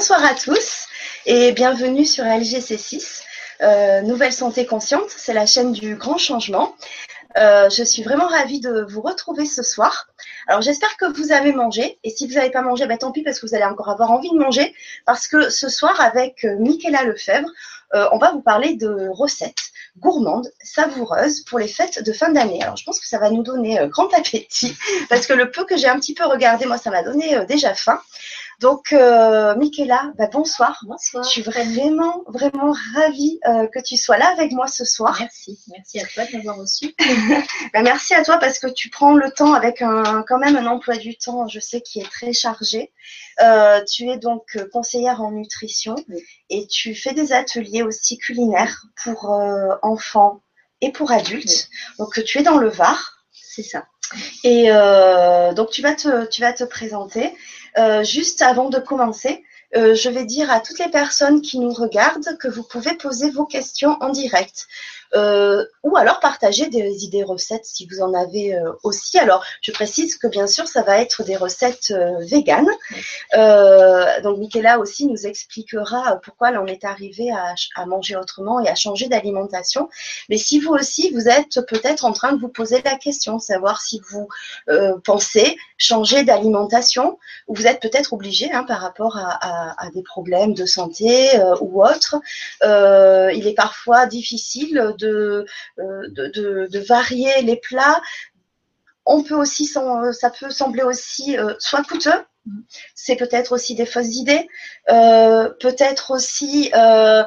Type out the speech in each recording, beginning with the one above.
bonsoir à tous et bienvenue sur LGC6, euh, Nouvelle Santé Consciente. C'est la chaîne du grand changement. Euh, je suis vraiment ravie de vous retrouver ce soir. Alors j'espère que vous avez mangé et si vous n'avez pas mangé, bah, tant pis parce que vous allez encore avoir envie de manger parce que ce soir avec euh, Michaela Lefebvre, on va vous parler de recettes gourmandes, savoureuses pour les fêtes de fin d'année. Alors je pense que ça va nous donner grand appétit parce que le peu que j'ai un petit peu regardé, moi ça m'a donné déjà faim. Donc, euh, Michaela, bah, bonsoir. Bonsoir. Je suis vraiment, vraiment ravie euh, que tu sois là avec moi ce soir. Merci. Merci à toi de m'avoir reçu. bah, merci à toi parce que tu prends le temps avec un, quand même un emploi du temps, je sais, qui est très chargé. Euh, tu es donc euh, conseillère en nutrition et tu fais des ateliers aussi culinaires pour euh, enfants et pour adultes. Donc, tu es dans le Var. C'est ça. Et euh, donc, tu vas te, tu vas te présenter. Euh, juste avant de commencer, euh, je vais dire à toutes les personnes qui nous regardent que vous pouvez poser vos questions en direct. Euh, ou alors partager des idées recettes si vous en avez euh, aussi. Alors, je précise que bien sûr, ça va être des recettes euh, véganes. Donc, Michaela aussi nous expliquera pourquoi on est arrivé à, manger autrement et à changer d'alimentation. Mais si vous aussi, vous êtes peut-être en train de vous poser la question, savoir si vous pensez changer d'alimentation ou vous êtes peut-être obligé hein, par rapport à, à, des problèmes de santé ou autres. il est parfois difficile de, de, de, varier les plats. On peut aussi, ça peut sembler aussi euh, soit coûteux, c'est peut-être aussi des fausses idées, euh, peut-être aussi euh,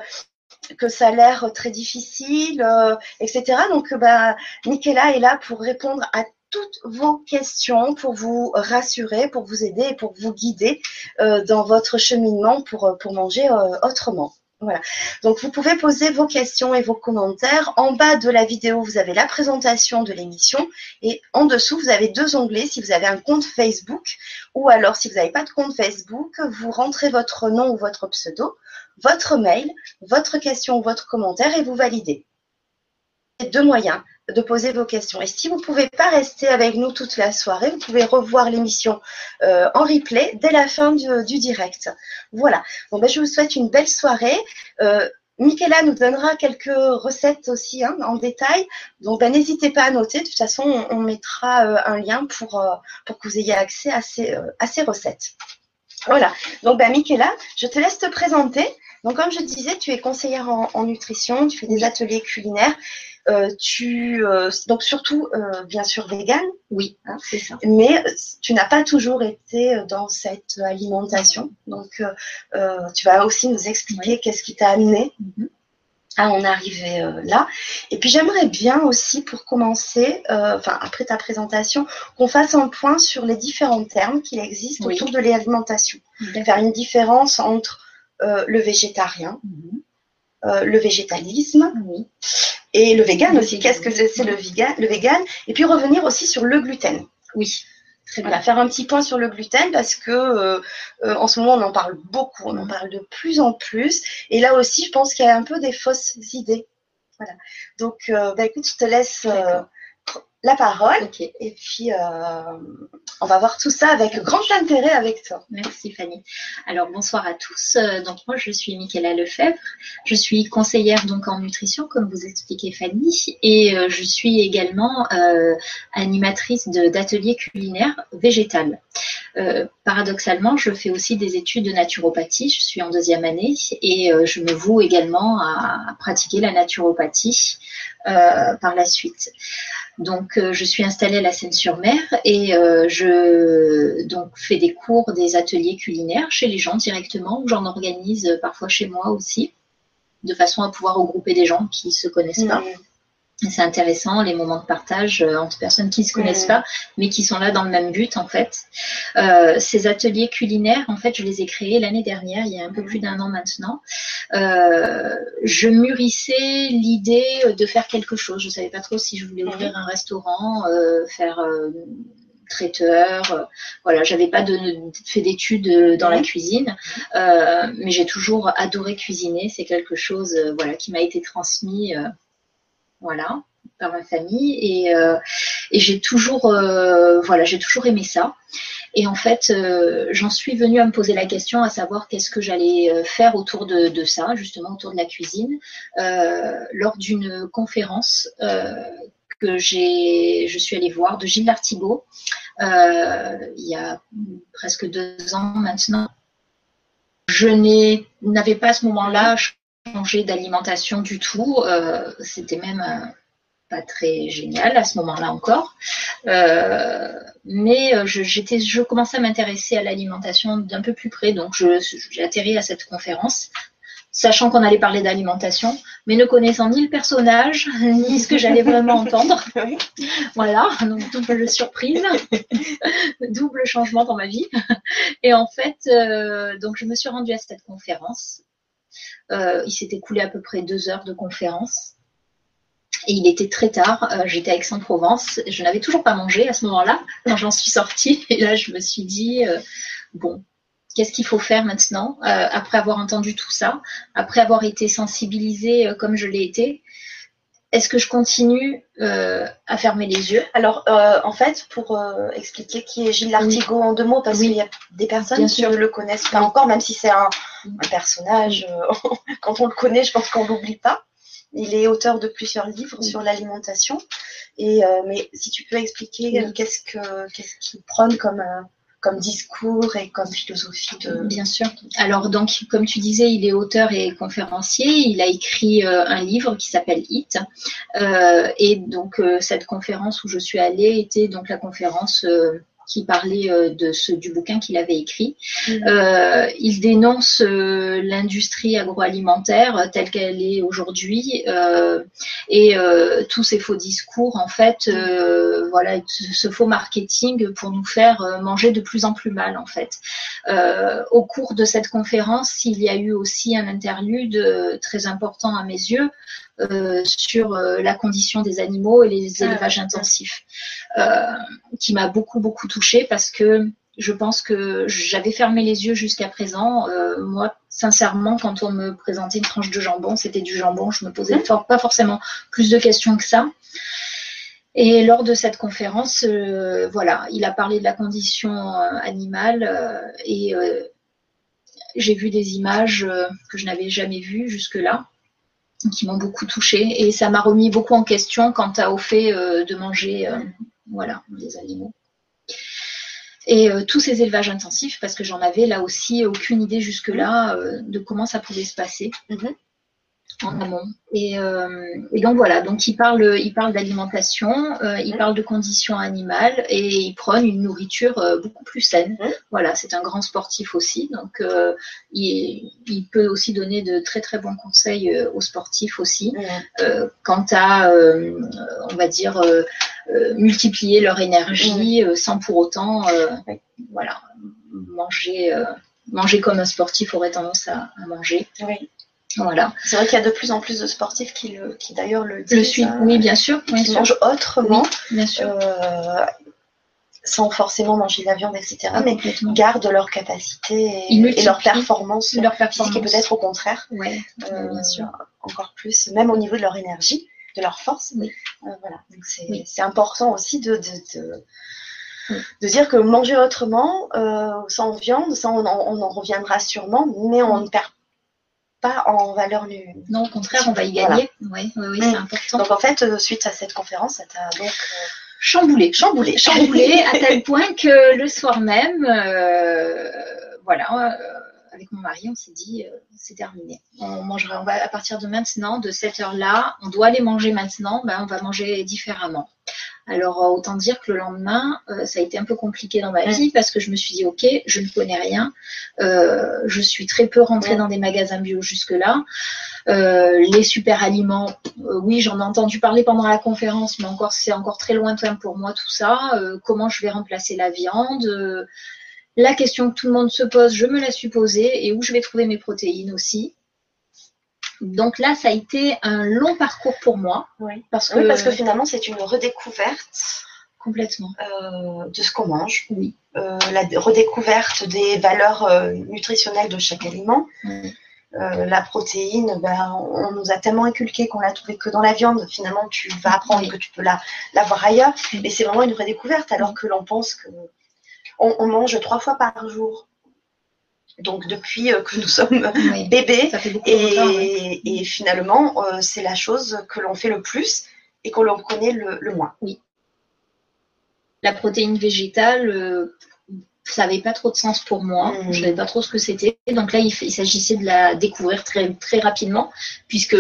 que ça a l'air très difficile, euh, etc. Donc, bah, Michaela est là pour répondre à toutes vos questions, pour vous rassurer, pour vous aider et pour vous guider euh, dans votre cheminement pour, pour manger euh, autrement. Voilà. Donc, vous pouvez poser vos questions et vos commentaires. En bas de la vidéo, vous avez la présentation de l'émission. Et en dessous, vous avez deux onglets. Si vous avez un compte Facebook ou alors si vous n'avez pas de compte Facebook, vous rentrez votre nom ou votre pseudo, votre mail, votre question ou votre commentaire et vous validez. Deux moyens de poser vos questions. Et si vous ne pouvez pas rester avec nous toute la soirée, vous pouvez revoir l'émission euh, en replay dès la fin du, du direct. Voilà. Bon, ben, je vous souhaite une belle soirée. Euh, Michaela nous donnera quelques recettes aussi hein, en détail. Donc, ben, n'hésitez pas à noter. De toute façon, on, on mettra euh, un lien pour, euh, pour que vous ayez accès à ces, à ces recettes. Voilà. Donc, ben, Michaela, je te laisse te présenter. Donc, comme je disais, tu es conseillère en, en nutrition, tu fais des ateliers culinaires. Euh, tu euh, donc surtout euh, bien sûr vegan. Oui, hein, c'est ça. Mais tu n'as pas toujours été dans cette alimentation. Donc tu vas aussi nous expliquer oui. qu'est-ce qui t'a amené mm -hmm. à en arriver là. Et puis j'aimerais bien aussi pour commencer, enfin après ta présentation, qu'on fasse un point sur les différents termes qu'il existe oui. autour de l'alimentation. Faire une différence entre le végétarien. Mm -hmm. Euh, le végétalisme oui. et le vegan aussi. Qu'est-ce que c'est le vegan, le vegan? Et puis revenir aussi sur le gluten. Oui. Très bien. Voilà, faire un petit point sur le gluten parce que euh, euh, en ce moment on en parle beaucoup, on en parle de plus en plus. Et là aussi, je pense qu'il y a un peu des fausses idées. Voilà. Donc, euh, bah, écoute, je te laisse la parole. Okay. Et puis, euh, on va voir tout ça avec grand intérêt avec toi. Merci Fanny. Alors, bonsoir à tous. Donc, moi, je suis Michaela Lefebvre. Je suis conseillère donc en nutrition, comme vous expliquez Fanny. Et euh, je suis également euh, animatrice d'ateliers culinaires végétal. paradoxalement, je fais aussi des études de naturopathie. Je suis en deuxième année et je me voue également à pratiquer la naturopathie par la suite. Donc, euh, je suis installée à la Seine-sur-Mer et euh, je donc, fais des cours, des ateliers culinaires chez les gens directement, ou j'en organise parfois chez moi aussi, de façon à pouvoir regrouper des gens qui se connaissent pas. C'est intéressant, les moments de partage entre personnes qui ne se connaissent mmh. pas, mais qui sont là dans le même but, en fait. Euh, ces ateliers culinaires, en fait, je les ai créés l'année dernière, il y a un peu plus d'un an maintenant. Euh, je mûrissais l'idée de faire quelque chose. Je ne savais pas trop si je voulais ouvrir un restaurant, euh, faire traiteur. Euh, voilà, j'avais pas de, fait d'études dans la cuisine, euh, mais j'ai toujours adoré cuisiner. C'est quelque chose, euh, voilà, qui m'a été transmis, voilà, par ma famille et, et j'ai toujours, voilà, j'ai toujours aimé ça. Et en fait, euh, j'en suis venue à me poser la question à savoir qu'est-ce que j'allais euh, faire autour de, ça, justement autour de la cuisine, lors d'une conférence que j'ai, je suis allée voir de Gilles Lartigot il y a presque deux ans maintenant. Je n'avais pas à ce moment-là changé d'alimentation du tout. C'était même pas très génial à ce moment-là encore. Euh, mais euh, je, je commençais à m'intéresser à l'alimentation d'un peu plus près, donc j'ai atterri à cette conférence, sachant qu'on allait parler d'alimentation, mais ne connaissant ni le personnage, ni ce que j'allais vraiment entendre. Voilà, donc double surprise, double changement dans ma vie. Et en fait, euh, donc je me suis rendue à cette conférence. Il s'est écoulé à peu près deux heures de conférence. Et il était très tard, euh, j'étais à Aix-en-Provence, je n'avais toujours pas mangé à ce moment-là, quand j'en suis sortie. Et là, je me suis dit, euh, bon, qu'est-ce qu'il faut faire maintenant euh, Après avoir entendu tout ça, après avoir été sensibilisée comme je l'ai été, est-ce que je continue à fermer les yeux? Alors, en fait, pour expliquer qui est Gilles Lartigot en deux mots, parce qu'il y a des personnes qui ne le connaissent pas encore, même si c'est un, un, personnage, quand on le connaît, je pense qu'on l'oublie pas. Il est auteur de plusieurs livres sur l'alimentation. Et euh, mais si tu peux expliquer euh, qu'est-ce que qu'est-ce qu'il prône comme euh, comme discours et comme philosophie de. Bien sûr. Alors donc, comme tu disais, il est auteur et conférencier. Il a écrit un livre qui s'appelle Hit. et donc cette conférence où je suis allée était donc la conférence qui parlait euh, de ce, du bouquin qu'il avait écrit. Mm. Euh, il dénonce euh, l'industrie agroalimentaire telle qu'elle est aujourd'hui et tous ces faux discours, en fait, voilà, ce faux marketing pour nous faire manger de plus en plus mal, en fait. au cours de cette conférence, il y a eu aussi un interlude très important à mes yeux sur euh, la condition des animaux et les ah, élevages intensifs, euh, qui m'a beaucoup beaucoup touchée parce que je pense que j'avais fermé les yeux jusqu'à présent. moi, sincèrement, quand on me présentait une tranche de jambon, c'était du jambon. Je me posais mmh. pas forcément plus de questions que ça. Et lors de cette conférence, voilà, il a parlé de la condition animale et j'ai vu des images que je n'avais jamais vues jusque-là qui m'ont beaucoup touchée et ça m'a remis beaucoup en question quant au fait euh, de manger euh, voilà, des animaux. Et euh, tous ces élevages intensifs, parce que j'en avais là aussi aucune idée jusque-là de comment ça pouvait se passer. Mm-hmm en amont. Et, euh, et, donc voilà, donc il parle, il parle d'alimentation, euh, il parle de conditions animales et il prône une nourriture euh, beaucoup plus saine. Voilà, c'est un grand sportif aussi, donc il, il, peut aussi donner de très très bons conseils aux sportifs aussi quant à, on va dire, multiplier leur énergie sans pour autant, voilà, manger, manger comme un sportif aurait tendance à, à manger. Oui. Voilà. C'est vrai qu'il y a de plus en plus de sportifs qui, le, qui d'ailleurs le disent. Le suivent, hein. oui, bien sûr. qui mangent autrement. bien sûr. Euh, sans forcément manger de la viande, etc. mais gardent leur capacité et, leur performance, leur performance. et peut-être au contraire. Ouais, euh, bien sûr. Encore plus, même au niveau de leur énergie, de leur force. Oui. Euh, voilà. Donc c'est, important aussi de, de, de dire que manger autrement, euh, sans viande, ça on, on, en reviendra sûrement, mais on ne perd pas en valeur nulle. Non, au contraire, on va y gagner. Oui, oui, c'est mm. important. Donc en fait, euh, suite à cette conférence, ça t'a donc euh, chamboulé, chamboulé, chamboulé, à tel point que le soir même, euh, voilà, avec mon mari, on s'est dit, c'est terminé. On mangera, on va à partir de maintenant, de cette heure-là, on doit aller manger maintenant, ben on va manger différemment. Alors autant dire que le lendemain, euh, ça a été un peu compliqué dans ma vie parce que je me suis dit ok, je ne connais rien, euh, je suis très peu rentrée dans des magasins bio jusque-là. Euh, les super aliments, oui, j'en ai entendu parler pendant la conférence, mais encore c'est encore très lointain pour moi tout ça. comment je vais remplacer la viande La question que tout le monde se pose, je me la suis posée et où je vais trouver mes protéines aussi. Donc là, ça a été un long parcours pour moi. Oui, parce que, parce que finalement, c'est une redécouverte. Complètement. Euh, de ce qu'on mange. Oui. Euh, la redécouverte des valeurs euh, nutritionnelles de chaque aliment. la protéine, ben, on nous a tellement inculqué qu'on l'a trouvée que dans la viande. Finalement, tu vas apprendre que tu peux la, voir ailleurs. Et c'est vraiment une vraie découverte, alors que l'on pense que on, mange trois fois par jour. Donc depuis que nous sommes bébés, et, finalement, c'est la chose que l'on fait le plus et qu'on l'on connaît le, moins. Oui. La protéine végétale, ça n'avait pas trop de sens pour moi. Mmh. Je ne savais pas trop ce que c'était. Donc là, il, s'agissait de la découvrir très, très rapidement, puisque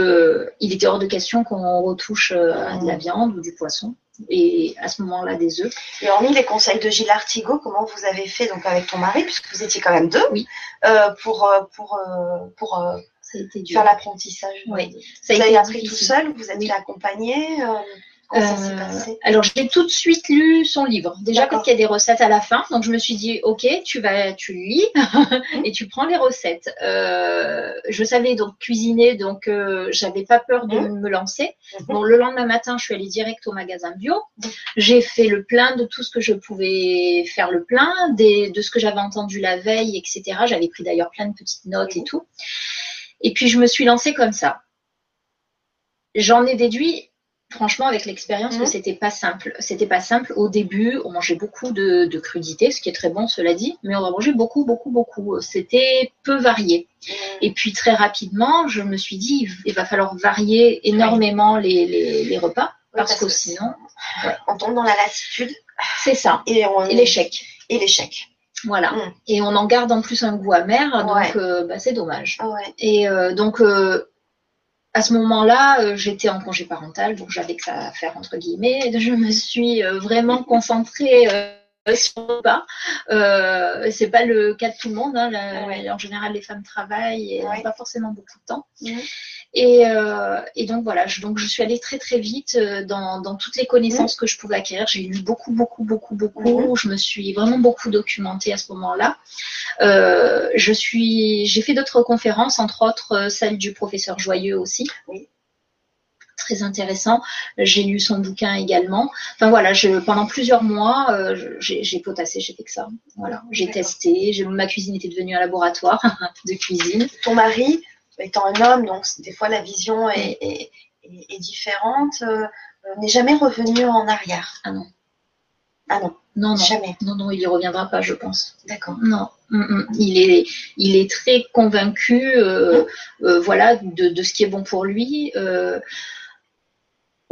il était hors de question qu'on retouche euh, de la mmh. viande ou du poisson. Et à ce moment-là, des œufs. Et hormis les conseils de Gilles Artigot, comment vous avez fait donc avec ton mari, puisque vous étiez quand même deux, oui. Euh, pour, euh, pour, pour faire l'apprentissage Oui. Ça vous avez appris tout seul Vous êtes accompagné euh, alors, j'ai tout de suite lu son livre. Déjà parce qu'il y a des recettes à la fin, donc je me suis dit, ok, tu vas, tu lis et tu prends les recettes. Euh, je savais donc cuisiner, donc euh, j'avais pas peur de mhm. me lancer. Mhm. Bon, le lendemain matin, je suis allée direct au magasin bio. Mhm. J'ai fait le plein de tout ce que je pouvais faire le plein, de ce que j'avais entendu la veille, etc. J'avais pris d'ailleurs plein de petites notes et tout. Et puis je me suis lancée comme ça. J'en ai déduit franchement, avec l'expérience, que mhm. c'était pas simple. C'était pas simple. Au début, on mangeait beaucoup de, de crudités, ce qui est très bon, cela dit, mais on a mangé beaucoup, beaucoup, beaucoup. C'était peu varié. Mhm. Et puis très rapidement, je me suis dit, il va falloir varier énormément les, les, repas, parce, que, sinon, on tombe dans la lassitude. C'est ça. Et, l'échec. Et l'échec. Voilà. Mhm. Et on en garde en plus un goût amer, donc euh, bah, c'est dommage. Et euh, donc euh, à ce moment-là, euh, j'étais en congé parental, donc j'avais que ça à faire entre guillemets. Je me suis euh, vraiment concentrée le pas. Euh, c'est pas le cas de tout le monde. Hein. En général, les femmes travaillent et n'ont pas forcément beaucoup de temps. Et, euh, et, donc voilà, je, donc je suis allée très très vite euh, dans, dans toutes les connaissances que je pouvais acquérir. J'ai lu beaucoup, beaucoup, beaucoup, beaucoup. Je me suis vraiment beaucoup documentée à ce moment-là. Euh, je suis, j'ai fait d'autres conférences, entre autres celle du professeur Joyeux aussi. Oui très intéressant. J'ai lu son bouquin également. Enfin voilà, je, pendant plusieurs mois, euh, j'ai potassé, j'ai fait que ça. Voilà, j'ai testé. Ma cuisine était devenue un laboratoire de cuisine. Ton mari, étant un homme, donc des fois la vision est, différente, euh, n'est jamais revenu en arrière? Ah non. Ah non. Non, non. Jamais. Non, non, il y reviendra pas, je pense. D'accord. Non. Mm, mm. Il, est, il est très convaincu euh, euh, voilà, de, ce qui est bon pour lui.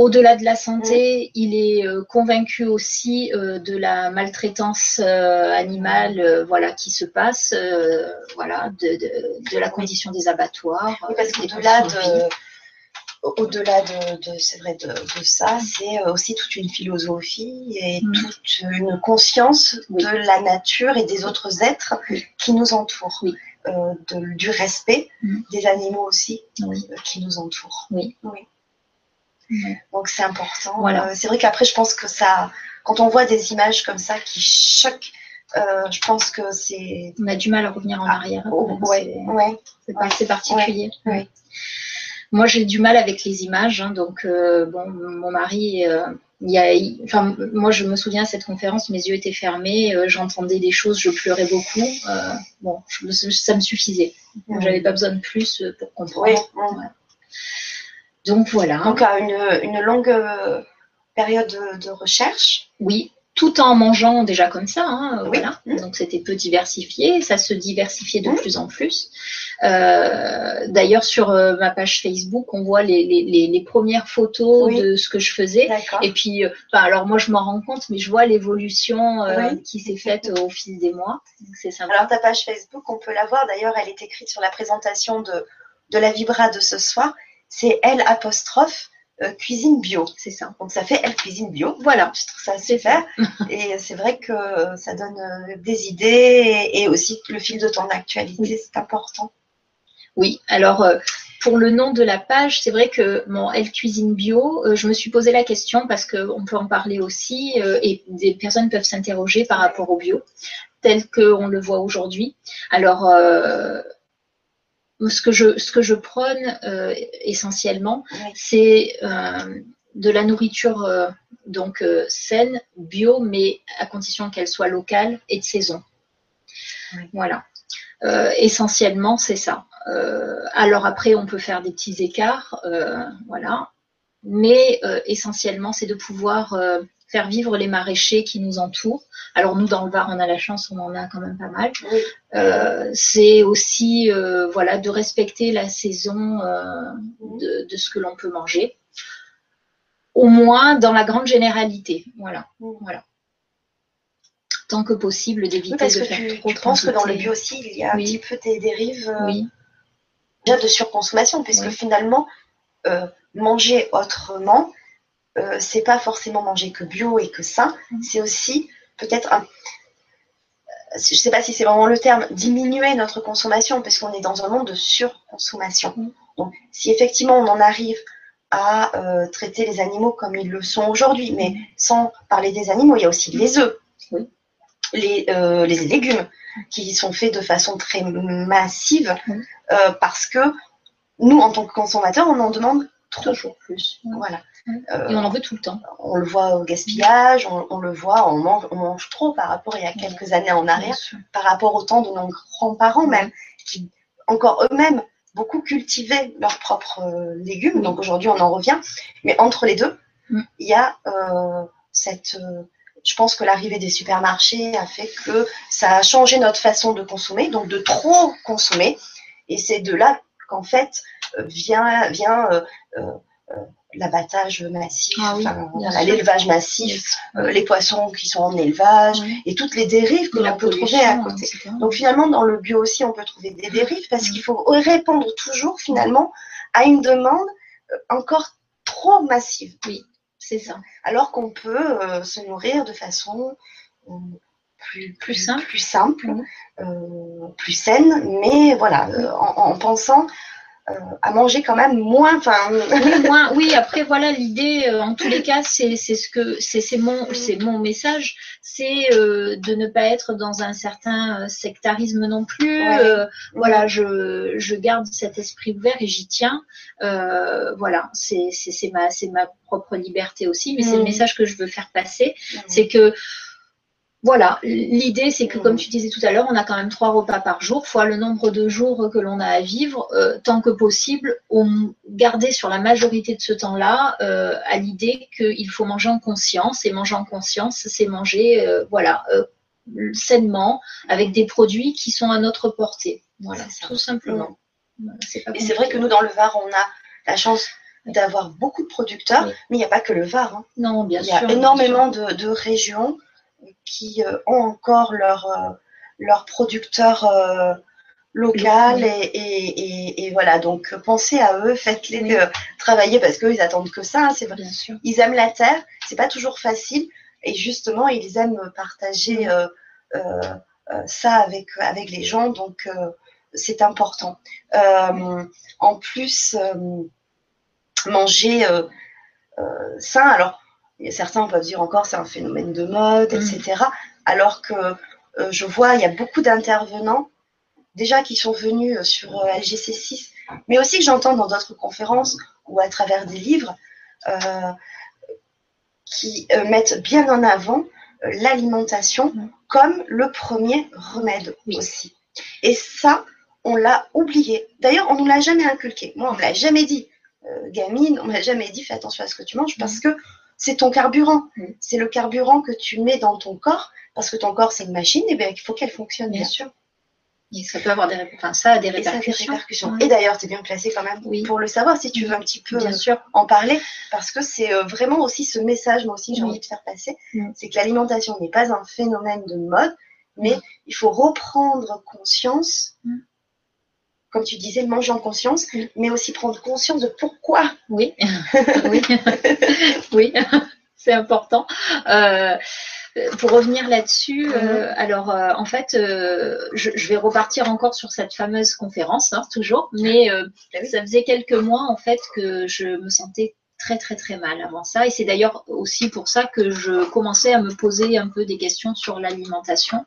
Au-delà de la santé, mm. il est euh, convaincu aussi euh, de la maltraitance euh, animale, voilà, qui se passe, voilà, de, la condition des abattoirs. parce qu'au-delà de, au-delà de, c'est vrai, de, ça, c'est aussi toute une philosophie et mm. toute une conscience de la nature et des autres êtres qui nous entourent. du respect mm. des animaux aussi qui nous entourent. Oui. Donc c'est important. Voilà. Euh, c'est vrai qu'après, je pense que ça, quand on voit des images comme ça qui choquent, euh, je pense que c'est. On a du mal à revenir en ah, arrière. Oh, ouais, c'est particulier. Moi, j'ai du mal avec les images. Hein, donc, euh, bon, mon mari, il y a, enfin, moi, je me souviens à cette conférence, mes yeux étaient fermés, j'entendais des choses, je pleurais beaucoup. bon, ça me suffisait. J'avais pas besoin de plus pour comprendre. Donc voilà. Donc à une, longue euh, période de, recherche. Oui, tout en mangeant déjà comme ça. Hein, voilà. Mmh. Donc c'était peu diversifié, ça se diversifiait de mmh. plus en plus. Euh, d'ailleurs sur euh, ma page Facebook, on voit les, premières photos de ce que je faisais. Et puis, alors moi je m'en rends compte, mais je vois l'évolution qui s'est faite au fil des mois. C'est sympa. Alors ta page Facebook, on peut la voir. D'ailleurs, elle est écrite sur la présentation de, de la Vibra de ce soir c'est apostrophe euh, cuisine bio. C'est ça. Donc ça fait elle cuisine bio. Voilà, je trouve ça super. et c'est vrai que ça donne euh, des idées et, aussi le fil de ton actualité, c'est important. Oui, alors euh, pour le nom de la page, c'est vrai que mon Elle Cuisine Bio, je me suis posé la question parce qu'on peut en parler aussi et des personnes peuvent s'interroger par rapport au bio tel qu'on le voit aujourd'hui. Alors, ce que je, ce que je prône euh, essentiellement, c'est euh, de la nourriture euh, donc saine, bio, mais à condition qu'elle soit locale et de saison. Voilà. essentiellement, c'est ça. alors après, on peut faire des petits écarts, voilà. Mais essentiellement, c'est de pouvoir faire vivre les maraîchers qui nous entourent. Alors nous, dans le Var, on a la chance, on en a quand même pas mal. Euh, c'est aussi euh, voilà de respecter la saison euh, de, de, ce que l'on peut manger, au moins dans la grande généralité. Voilà, voilà. Tant que possible, d'éviter de faire tu, trop. Je pense que dans le bio aussi, il y a un petit peu des dérives déjà de surconsommation, puisque finalement, manger autrement, euh, c'est pas forcément manger que bio et que sain, mm. c'est aussi peut-être un. Je sais pas si c'est vraiment le terme, diminuer notre consommation parce qu'on est dans un monde de surconsommation. Mm. Donc, si effectivement on en arrive à euh, traiter les animaux comme ils le sont aujourd'hui, mais mm. sans parler des animaux, il y a aussi les œufs, les, euh, les, légumes qui sont faits de façon très massive parce que nous, en tant que consommateurs, on en demande trop. Toujours plus. Voilà. Euh, et on en veut tout le temps. On le voit au gaspillage, on, le voit, on mange, on mange trop par rapport il y a quelques années en arrière, par rapport au temps de nos grands-parents même, qui encore eux-mêmes beaucoup cultivaient leurs propres euh, légumes. Donc aujourd'hui on en revient. Mais entre les deux, il y a euh, cette je pense que l'arrivée des supermarchés a fait que ça a changé notre façon de consommer, donc de trop consommer. Et c'est de là qu'en fait vient, vient l'abattage massif, ah l'élevage massif, euh, les poissons qui sont en élevage et toutes les dérives que l'on peut trouver à côté. Donc finalement, dans le bio aussi, on peut trouver des dérives parce qu'il faut répondre toujours finalement à une demande euh, encore trop massive. Oui, c'est ça. Alors qu'on peut euh, se nourrir de façon plus, plus simple, plus, simple, plus saine, mais voilà, en, en pensant euh, à manger quand même moins. Enfin, oui, moins. Oui, après voilà l'idée. Euh, en tous les cas, c'est ce que c'est mon c'est mon message, c'est euh, de ne pas être dans un certain sectarisme non plus. voilà, je je garde cet esprit ouvert et j'y tiens. voilà, c'est c'est ma c'est ma propre liberté aussi, mais c'est le mm. message que je veux faire passer, mm. c'est que voilà, l'idée c'est que comme tu disais tout à l'heure, on a quand même trois repas par jour, fois le nombre de jours que l'on a à vivre, euh, tant que possible, on garder sur la majorité de ce temps-là euh, à l'idée qu'il faut manger en conscience, et manger en conscience, c'est manger, euh, voilà, sainement, avec des produits qui sont à notre portée. Voilà, tout simplement. et c'est vrai que nous, dans le Var, on a la chance d'avoir beaucoup de producteurs, mais il n'y a pas que le Var. Hein. Non, bien sûr. Il y a énormément de, de régions qui euh, ont encore leur, euh, leur producteur euh, local et, et, voilà. Donc pensez à eux faites-les travailler parce qu'ils attendent que ça hein, c'est vrai. Ils aiment la terre c'est pas toujours facile. Et justement ils aiment partager ça avec avec les gens. Donc c'est important. En plus manger sain. Alors certains peuvent dire encore c'est un phénomène de mode, etc. Mm. Alors que euh, je vois, il y a beaucoup d'intervenants déjà qui sont venus euh, sur euh, LGC6, mais aussi que j'entends dans d'autres conférences ou à travers des livres qui mettent bien en avant l'alimentation mm. comme le premier remède aussi. Et ça, on l'a oublié. D'ailleurs, on ne nous l'a jamais inculqué. Moi, on ne me l'a jamais dit. gamine, on ne m'a jamais dit fais attention à ce que tu manges parce mm. que c'est ton carburant. Mm. C'est le carburant que tu mets dans ton corps, parce que ton corps, c'est une machine, et bien il faut qu'elle fonctionne bien. sûr. Et ça peut avoir des, enfin, ça a des répercussions. Et, d'ailleurs, tu es bien placé quand même pour le savoir, si tu veux un petit peu bien sûr. en parler, parce que c'est euh, vraiment aussi ce message, moi aussi, j'ai envie de faire passer, mm. c'est que l'alimentation n'est pas un phénomène de mode, mais mm. il faut reprendre conscience comme tu disais, manger en conscience, mais aussi prendre conscience de pourquoi. Oui, oui, oui, c'est important. Euh, pour revenir là-dessus, euh, mhm. alors euh, en fait, je, vais repartir encore sur cette fameuse conférence, hein, toujours, mais bah ça faisait quelques mois en fait que je me sentais très très très mal avant ça et c'est d'ailleurs aussi pour ça que je commençais à me poser un peu des questions sur l'alimentation.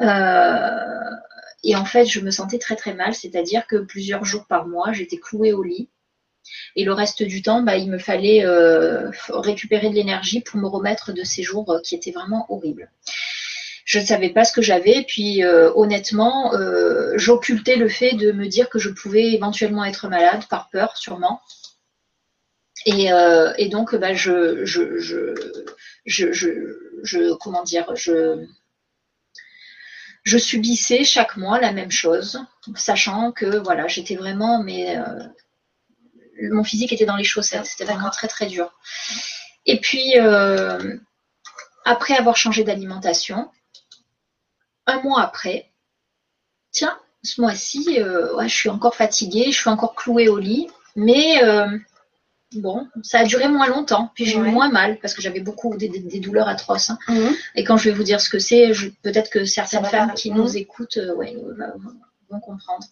Mhm. Et en fait, je me sentais très très mal, c'est-à-dire que plusieurs jours par mois, j'étais clouée au lit. Et le reste du temps, bah, il me fallait euh, récupérer de l'énergie pour me remettre de ces jours euh, qui étaient vraiment horribles. Je ne savais pas ce que j'avais, puis euh, honnêtement, j'occultais le fait de me dire que je pouvais éventuellement être malade, par peur sûrement. Et, euh, et donc, bah, je, je, je, je- comment dire, je, je subissais chaque mois la même chose, sachant que voilà, j'étais vraiment, mais euh, mon physique était dans les chaussettes, c'était vraiment très très dur. Et puis, euh, après avoir changé d'alimentation, un mois après, tiens, ce mois-ci, euh, ouais, je suis encore fatiguée, je suis encore clouée au lit, mais bon, ça a duré moins longtemps, puis j'ai Ouais. eu moins mal parce que j'avais beaucoup des, des- des douleurs atroces. hein. Mhm. Et quand je vais vous dire ce que c'est, peut-être que certaines femmes qui Mhm. nous écoutent euh, ouais, vont comprendre.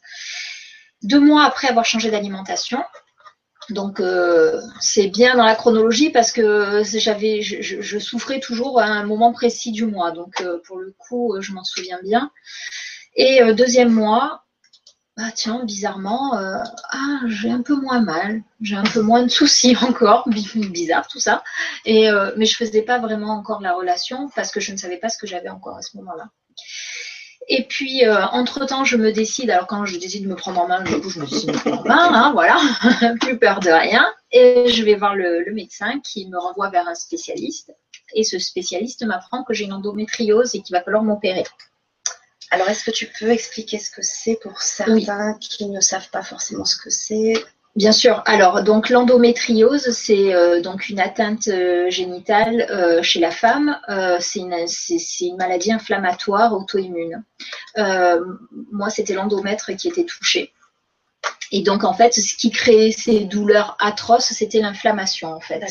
Deux mois après avoir changé d'alimentation, donc euh, c'est bien dans la chronologie parce que j'avais, je, je- je souffrais toujours à un moment précis du mois, donc euh, pour le coup, je m'en souviens bien. Et deuxième mois, bah tiens, bizarrement, euh, ah j'ai un peu moins mal, j'ai un peu moins de soucis encore, bizarre tout ça. Et euh, mais je faisais pas vraiment encore la relation parce que je ne savais pas ce que j'avais encore à ce moment-là. Et puis, euh, entre-temps, je me décide, alors quand je décide de me prendre en main, je me décide de me prendre en main, hein, voilà, plus peur de rien. Et je vais voir le médecin qui me renvoie vers un spécialiste. Et ce spécialiste m'apprend que j'ai une endométriose et qu'il va falloir m'opérer. Alors, est-ce que tu peux expliquer ce que c'est pour certains qui ne savent pas forcément ce que c'est? Bien sûr. Alors, donc l'endométriose, c'est euh, donc une atteinte euh, génitale euh, chez la femme. C'est une, maladie inflammatoire auto-immune. Moi, c'était l'endomètre qui était touché. Et donc, en fait, ce qui créait ces douleurs atroces, c'était l'inflammation, en fait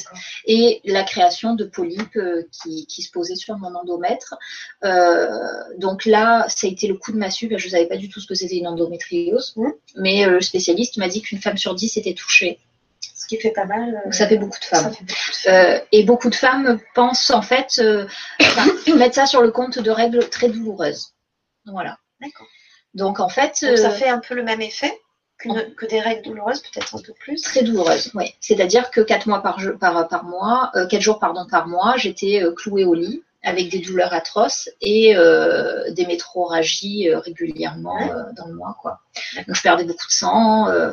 et la création de polypes euh, qui, qui se posaient sur mon endomètre. Euh, donc là, ça a été le coup de massue, je ne savais pas du tout ce que c'était une endométriose, Mhm. mais euh, le spécialiste m'a dit qu'une femme sur dix était touchée. Ce qui fait pas mal. Donc ça fait beaucoup de femmes. fait beaucoup de femmes. Et beaucoup de femmes pensent en fait mettre ça sur le compte de règles très douloureuses. Voilà. D'accord. Donc en fait, Donc, ça fait un peu le même effet que des règles douloureuses, peut-être un peu plus. Très douloureuse, oui. C'est-à-dire que quatre mois par, jeu- par, par mois, euh, quatre jours pardon par mois, j'étais euh, clouée au lit avec des douleurs atroces et euh, des métroragies euh, régulièrement Ouais. euh, dans le mois, quoi. Donc je perdais beaucoup de sang. euh,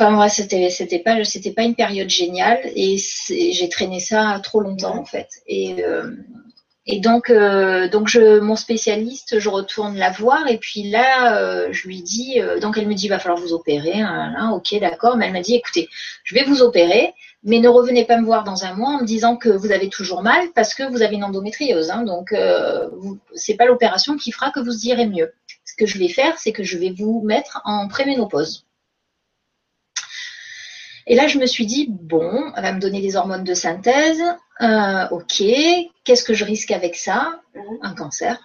Enfin ouais, c'était c'était pas c'était pas une période géniale et j'ai traîné ça trop longtemps en fait. Et euh, et donc, euh, donc je, mon spécialiste, je retourne la voir et puis là, euh, je lui dis, euh, donc elle me dit, va falloir vous opérer. hein, là, ok, d'accord. Mais elle m'a dit, écoutez, je vais vous opérer, mais ne revenez pas me voir dans un mois en me disant que vous avez toujours mal parce que vous avez une endométriose. hein, donc, c'est pas l'opération qui fera que vous irez mieux. Ce que je vais faire, c'est que je vais vous mettre en préménopause. Et là, je me suis dit, bon, elle va me donner des hormones de synthèse. Euh, ok, qu'est-ce que je risque avec ça? Mhm. Un cancer.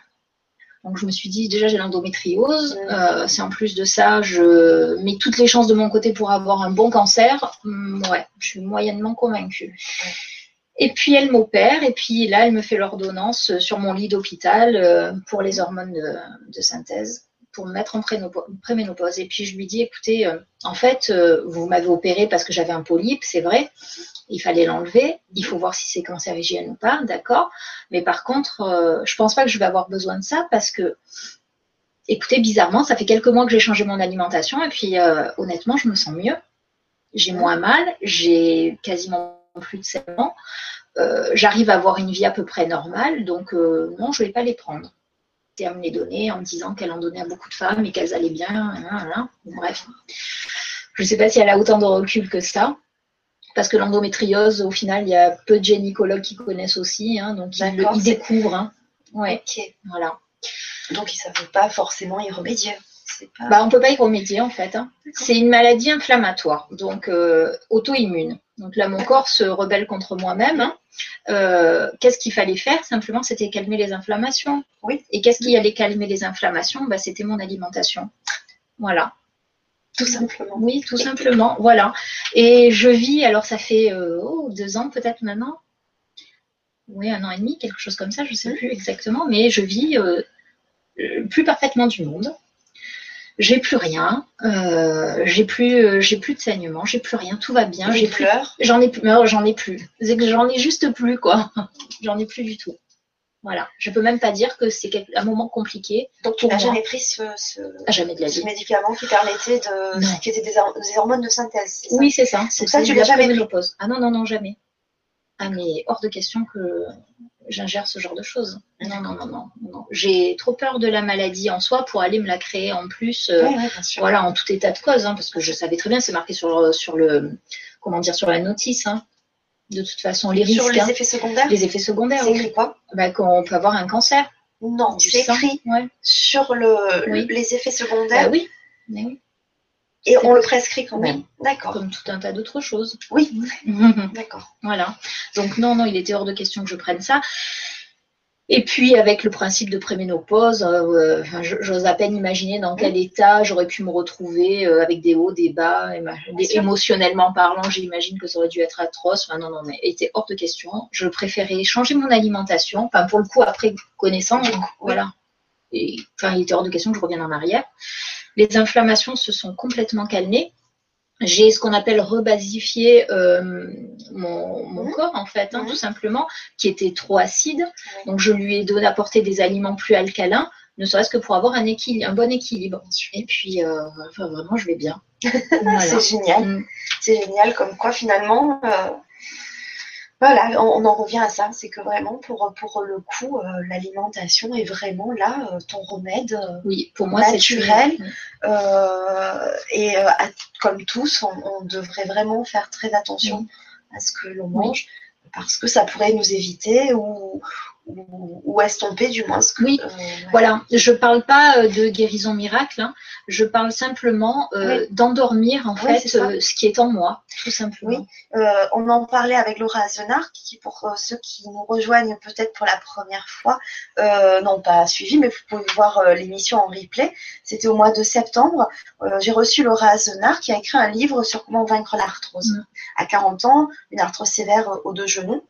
Donc je me suis dit, déjà j'ai l'endométriose. Mhm. Euh, si en plus de ça, je mets toutes les chances de mon côté pour avoir un bon cancer, hum, ouais, je suis moyennement convaincue. Et puis elle m'opère, et puis là, elle me fait l'ordonnance sur mon lit d'hôpital euh, pour les hormones de, de synthèse, pour me mettre en préménopause. Et puis je lui dis, écoutez, euh, en fait, euh, vous m'avez opéré parce que j'avais un polype, c'est vrai, il fallait l'enlever, il faut voir si c'est cancérigène ou pas, d'accord. Mais par contre, euh, je pense pas que je vais avoir besoin de ça parce que, écoutez, bizarrement, ça fait quelques mois que j'ai changé mon alimentation et puis honnêtement, je me sens mieux. J'ai moins mal, j'ai quasiment plus de saignements, euh, j'arrive à avoir une vie à peu près normale, donc non, je vais pas les prendre. Les donner en me disant qu'elle en donnait à beaucoup de femmes et qu'elles allaient bien, hein, hein, bref. Je ne sais pas si elle a autant de recul que ça. Parce que l'endométriose, au final, il y a peu de gynécologues qui connaissent aussi, hein, donc ils, le- ils découvrent. hein. Ouais, voilà. Donc, ils ne savent pas forcément y remédier. Pas... Bah, on peut pas y remédier en fait. hein. C'est une maladie inflammatoire, donc euh, auto-immune. Donc là, mon corps se rebelle contre moi-même. hein. Euh, qu'est-ce qu'il fallait faire? Simplement, c'était calmer les inflammations. Oui. Et qu'est-ce qui allait calmer les inflammations? Bah, C'était mon alimentation. Voilà. Tout simplement. Oui, tout simplement. Voilà. Et je vis, alors ça fait euh, oh, deux ans peut-être maintenant? Oui, un an et demi, quelque chose comme ça, je ne sais plus exactement, mais je vis euh, le plus parfaitement du monde. J'ai plus rien, euh, j'ai plus, euh, j'ai plus de saignement, j'ai plus rien, tout va bien. J'ai plus, j'en ai plus, non, j'en ai plus. J'en ai juste plus quoi. J'en ai plus du tout. Voilà. Je peux même pas dire que c'est un moment compliqué. Donc tu n'as jamais pris ce, jamais de la ce médicament qui permettait de, qui était des, hormones de synthèse. Oui, c'est ça. C'est ça, tu l'as jamais pris? Ah non non non jamais. Ah mais hors de question que j'ingère ce genre de choses. Non, non, non, non. J'ai trop peur de la maladie en soi pour aller me la créer en plus. Euh, voilà, en tout état de cause, hein, parce que je savais très bien, c'est marqué sur, sur le, comment dire, sur la notice. Hein. De toute façon, les risques. Sur les hein. effets secondaires. Les effets secondaires. C'est écrit quoi? Bah, Qu'on peut avoir un cancer. Non, c'est écrit sur le, les effets secondaires. Bah oui. Mais oui. Et on le prescrit quand même. D'accord. Comme tout un tas d'autres choses. Oui. D'accord. Voilà. Donc non, non, il était hors de question que je prenne ça. Et puis avec le principe de préménopause, euh, j'ose à peine imaginer dans quel état j'aurais pu me retrouver euh, avec des hauts, des bas, émotionnellement parlant, j'imagine que ça aurait dû être atroce. Enfin non, non, mais était hors de question. Je préférais changer mon alimentation. Enfin pour le coup, après connaissant, voilà. Et, enfin, il était hors de question que je revienne en arrière. Les inflammations se sont complètement calmées. J'ai ce qu'on appelle rebasifié euh, mon, mmh. corps, en fait, hein, mmh. tout simplement, qui était trop acide. Donc, je lui ai donné apporter des aliments plus alcalins, ne serait-ce que pour avoir un, bon équilibre. Et puis, euh, enfin, vraiment, je vais bien. C'est génial. Mmh. C'est génial, comme quoi, finalement, euh, voilà, on, en revient à ça, c'est que vraiment pour, pour le coup, euh, l'alimentation est vraiment là, euh, ton remède euh, oui, pour moi, naturel. et comme tous, on, devrait vraiment faire très attention à ce que l'on mange, parce que ça pourrait nous éviter ou, ou, estomper du moins ce que. Oui, euh, voilà. Je parle pas euh, de guérison miracle, hein. je parle simplement euh, d'endormir en fait ce qui est en moi, tout simplement. Oui, on en parlait avec Laura Azenard, qui pour ceux qui nous rejoignent peut-être pour la première fois, n'ont pas suivi, mais vous pouvez voir l'émission en replay. C'était au mois de septembre. J'ai reçu Laura Azenard qui a écrit un livre sur comment vaincre l'arthrose. Mm. À 40 ans, une arthrose sévère aux deux genoux.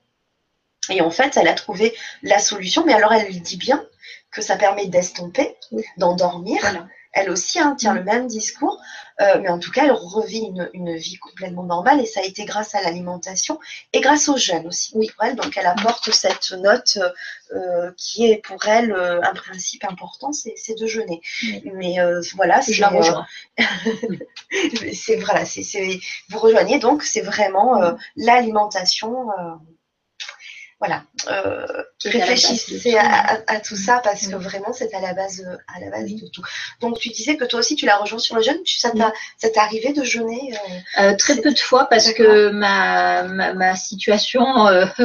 Et en fait, elle a trouvé la solution, mais alors elle dit bien que ça permet d'estomper, d'endormir. Elle aussi hein, tient mm. le même discours, euh, mais en tout cas, elle revit une, vie complètement normale et ça a été grâce à l'alimentation et grâce au jeûne aussi oui. pour elle. Donc, elle apporte cette note euh, qui est pour elle euh, un principe important, c'est de jeûner. Mais voilà, je la rejoins. c'est voilà, c'est vous rejoignez donc, c'est vraiment mm. l'alimentation voilà, euh, réfléchissez à, tout ça parce que vraiment c'est à la base, à la base de tout. Donc tu disais que toi aussi tu l'as rejoint sur le jeûne. Ça t'est arrivé de jeûner euh, euh, Très peu de fois parce que ma, ma, situation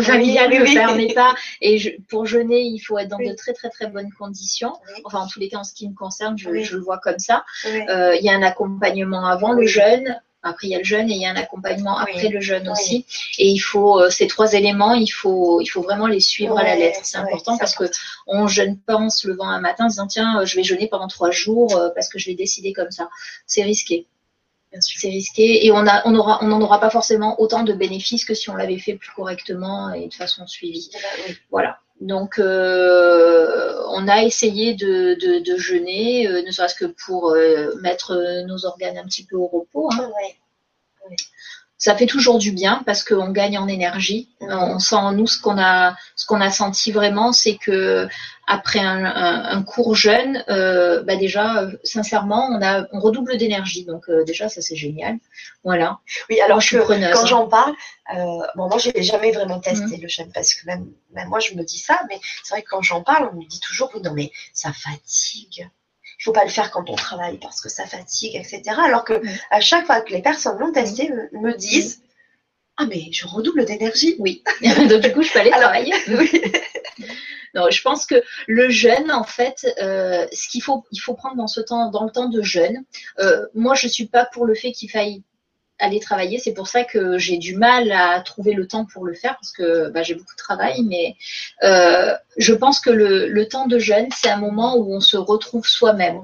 familiale ne me permet pas. Et pour jeûner, il faut être dans de très très très bonnes conditions. Enfin en tous les cas en ce qui me concerne, je, je le vois comme ça. Il y a un accompagnement avant le jeûne après, il y a le jeûne et il y a un accompagnement après le jeûne aussi. Et il faut euh, ces trois éléments, il faut, il faut vraiment les suivre à la lettre. C'est important parce que on jeûne pas en se levant un matin en se disant tiens, euh, je vais jeûner pendant trois jours euh, parce que je l'ai décidé comme ça. C'est risqué. C'est risqué et on a, on aura, on n'en aura pas forcément autant de bénéfices que si on l'avait fait plus correctement et de façon suivie. Eh ben voilà. Donc, euh, on a essayé de, jeûner, euh, ne serait-ce que pour euh, mettre nos organes un petit peu au repos. Hein. Ça fait toujours du bien parce qu'on gagne en énergie. On sent en nous ce qu'on a, ce qu'on a senti vraiment, c'est que après un, court jeûne, bah déjà, sincèrement, on a, on redouble d'énergie. Donc déjà, ça c'est génial. Voilà. Oui, alors je, quand hein. j'en parle, euh, bon, moi, j'ai jamais vraiment testé mm. le jeûne parce que même, moi, je me dis ça, mais c'est vrai que quand j'en parle, on me dit toujours, oui, non, mais ça fatigue. Il faut pas le faire quand on travaille parce que ça fatigue, etc. Alors que à chaque fois que les personnes l'ont testé, me, disent, ah, mais je redouble d'énergie. Oui. Donc, du coup, je peux aller travailler. Non, je pense que le jeûne, en fait, euh, ce qu'il faut, il faut prendre dans ce temps, dans le temps de jeûne. Euh, moi, je suis pas pour le fait qu'il faille aller travailler. C'est pour ça que j'ai du mal à trouver le temps pour le faire parce que bah, j'ai beaucoup de travail. Mais euh, je pense que le, temps de jeûne, c'est un moment où on se retrouve soi-même.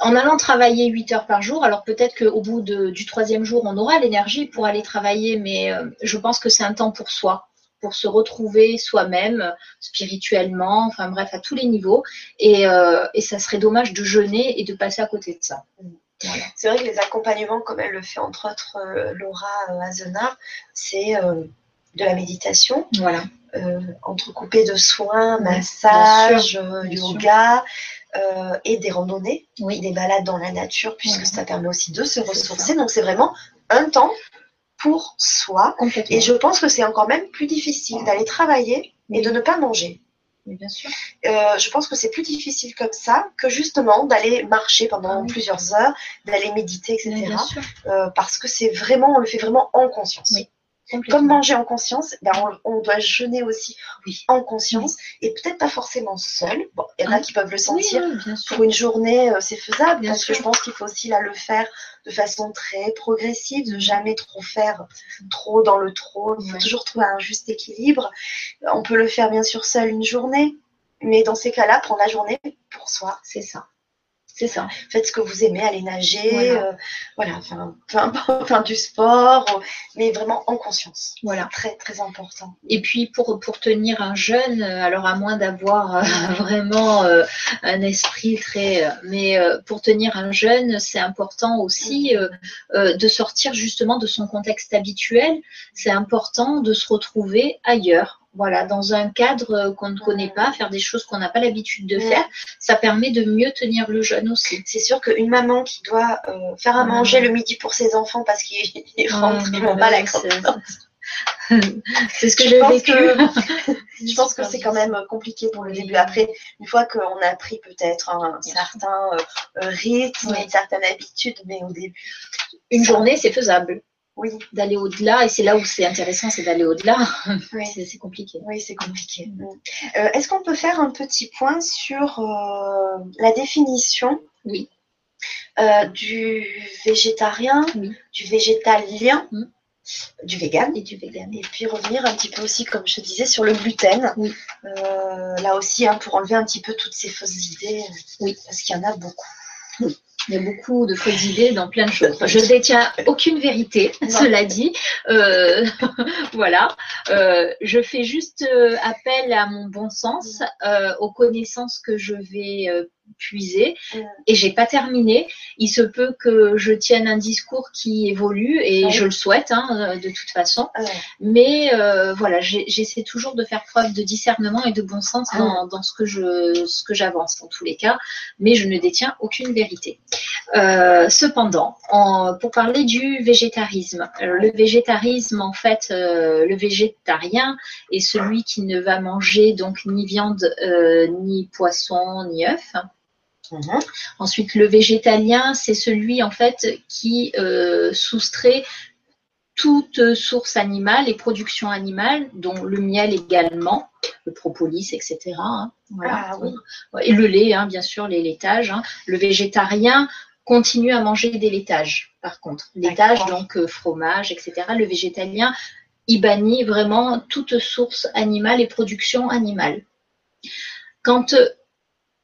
En allant travailler 8 heures par jour, alors peut-être qu'au bout du troisième jour, on aura l'énergie pour aller travailler, mais euh, je pense que c'est un temps pour soi, pour se retrouver soi-même spirituellement, enfin bref, à tous les niveaux. Et, euh, et ça serait dommage de jeûner et de passer à côté de ça. C'est vrai que les accompagnements, comme elle le fait entre autres euh, Laura euh, Azenard, c'est euh, de la méditation. Voilà. entrecoupé de soins, massage, yoga. et des randonnées, des balades dans la nature, puisque ça permet aussi de se ressourcer. Donc c'est vraiment un temps pour soi. Et je pense que c'est encore même plus difficile d'aller travailler et de ne pas manger. Bien sûr. Euh, je pense que c'est plus difficile comme ça que justement d'aller marcher pendant plusieurs heures, d'aller méditer, etc. Euh, parce que c'est vraiment, on le fait vraiment en conscience. Oui. Comme manger en conscience, ben on, doit jeûner aussi en conscience et peut-être pas forcément seul. Bon, il y en a ah. qui peuvent le sentir. Pour une journée, euh, c'est faisable parce que je pense qu'il faut aussi là le faire de façon très progressive, de jamais trop faire trop dans le trop. Il faut toujours trouver un juste équilibre. On peut le faire bien sûr seul une journée, mais dans ces cas-là, prendre la journée pour soi, c'est ça. C'est ça. Faites ce que vous aimez, aller nager, voilà, euh, enfin, du sport, euh, mais vraiment en conscience. Voilà. Très, très important. Et puis pour, pour tenir un jeûne, euh, alors à moins d'avoir vraiment un esprit très. mais pour tenir un jeûne, c'est important aussi de sortir justement de son contexte habituel. C'est important de se retrouver ailleurs voilà, dans un cadre qu'on ne connaît pas, faire des choses qu'on n'a pas l'habitude de faire, ça permet de mieux tenir le jeûne aussi. C'est sûr qu'une maman qui doit euh, faire à manger le midi pour ses enfants parce qu'ils rentrent, ils n'ont pas la C'est ce que j'ai vécu. je pense que c'est quand même compliqué pour le début. Après, une fois qu'on a pris peut-être un, certain euh, rythme, une certaine habitude, mais au début. Une journée, c'est faisable oui. d'aller au-delà. Et c'est là où c'est intéressant, c'est d'aller au-delà. Oui. c'est compliqué. Oui, c'est compliqué. Euh, est-ce qu'on peut faire un petit point sur euh, la définition oui. Euh, du végétarien, du végétalien mm. du vegan et du vegan et puis revenir un petit peu aussi comme je te disais sur le gluten oui. là aussi hein, pour enlever un petit peu toutes ces fausses idées oui parce qu'il y en a beaucoup il y a beaucoup de fausses idées dans plein de choses. Je ne détiens aucune vérité, cela dit. Euh, voilà. Euh, je fais juste euh, appel à mon bon sens, aux connaissances que je vais puiser et j'ai pas terminé. Il se peut que je tienne un discours qui évolue et je le souhaite hein, de toute façon. Mais euh, voilà, j'essaie toujours de faire preuve de discernement et de bon sens dans, ce que je ce que j'avance dans tous les cas, mais je ne détiens aucune vérité. Euh, cependant, pour parler du végétarisme, le végétarisme en fait, euh, le végétarien est celui qui ne va manger donc ni viande, ni poisson, ni œuf. Ensuite, le végétalien, c'est celui en fait qui euh, soustrait toute source animale et production animale, dont le miel également, le propolis, etc. Hein, voilà. Ah et le lait, hein, bien sûr, les laitages. Hein. Le végétarien continue à manger des laitages, par contre. Laitage, donc euh, fromage, etc. Le végétalien, il bannit vraiment toute source animale et production animale. Quand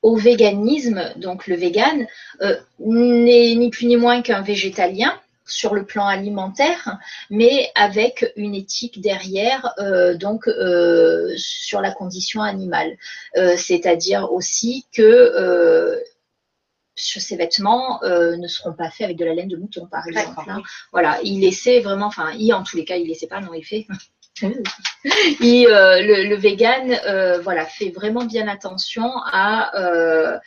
au véganisme, donc le vegan, euh, n'est ni plus ni moins qu'un végétalien sur le plan alimentaire, mais avec une éthique derrière, euh, donc euh, sur la condition animale. C'est-à-dire aussi que ces vêtements ne seront pas faits avec de la laine de mouton, par exemple. Hein. Voilà, il essaie vraiment, enfin, il en tous les cas, il essaie pas, non, il fait et euh, le, vegan, euh, voilà, fait vraiment bien attention à, euh,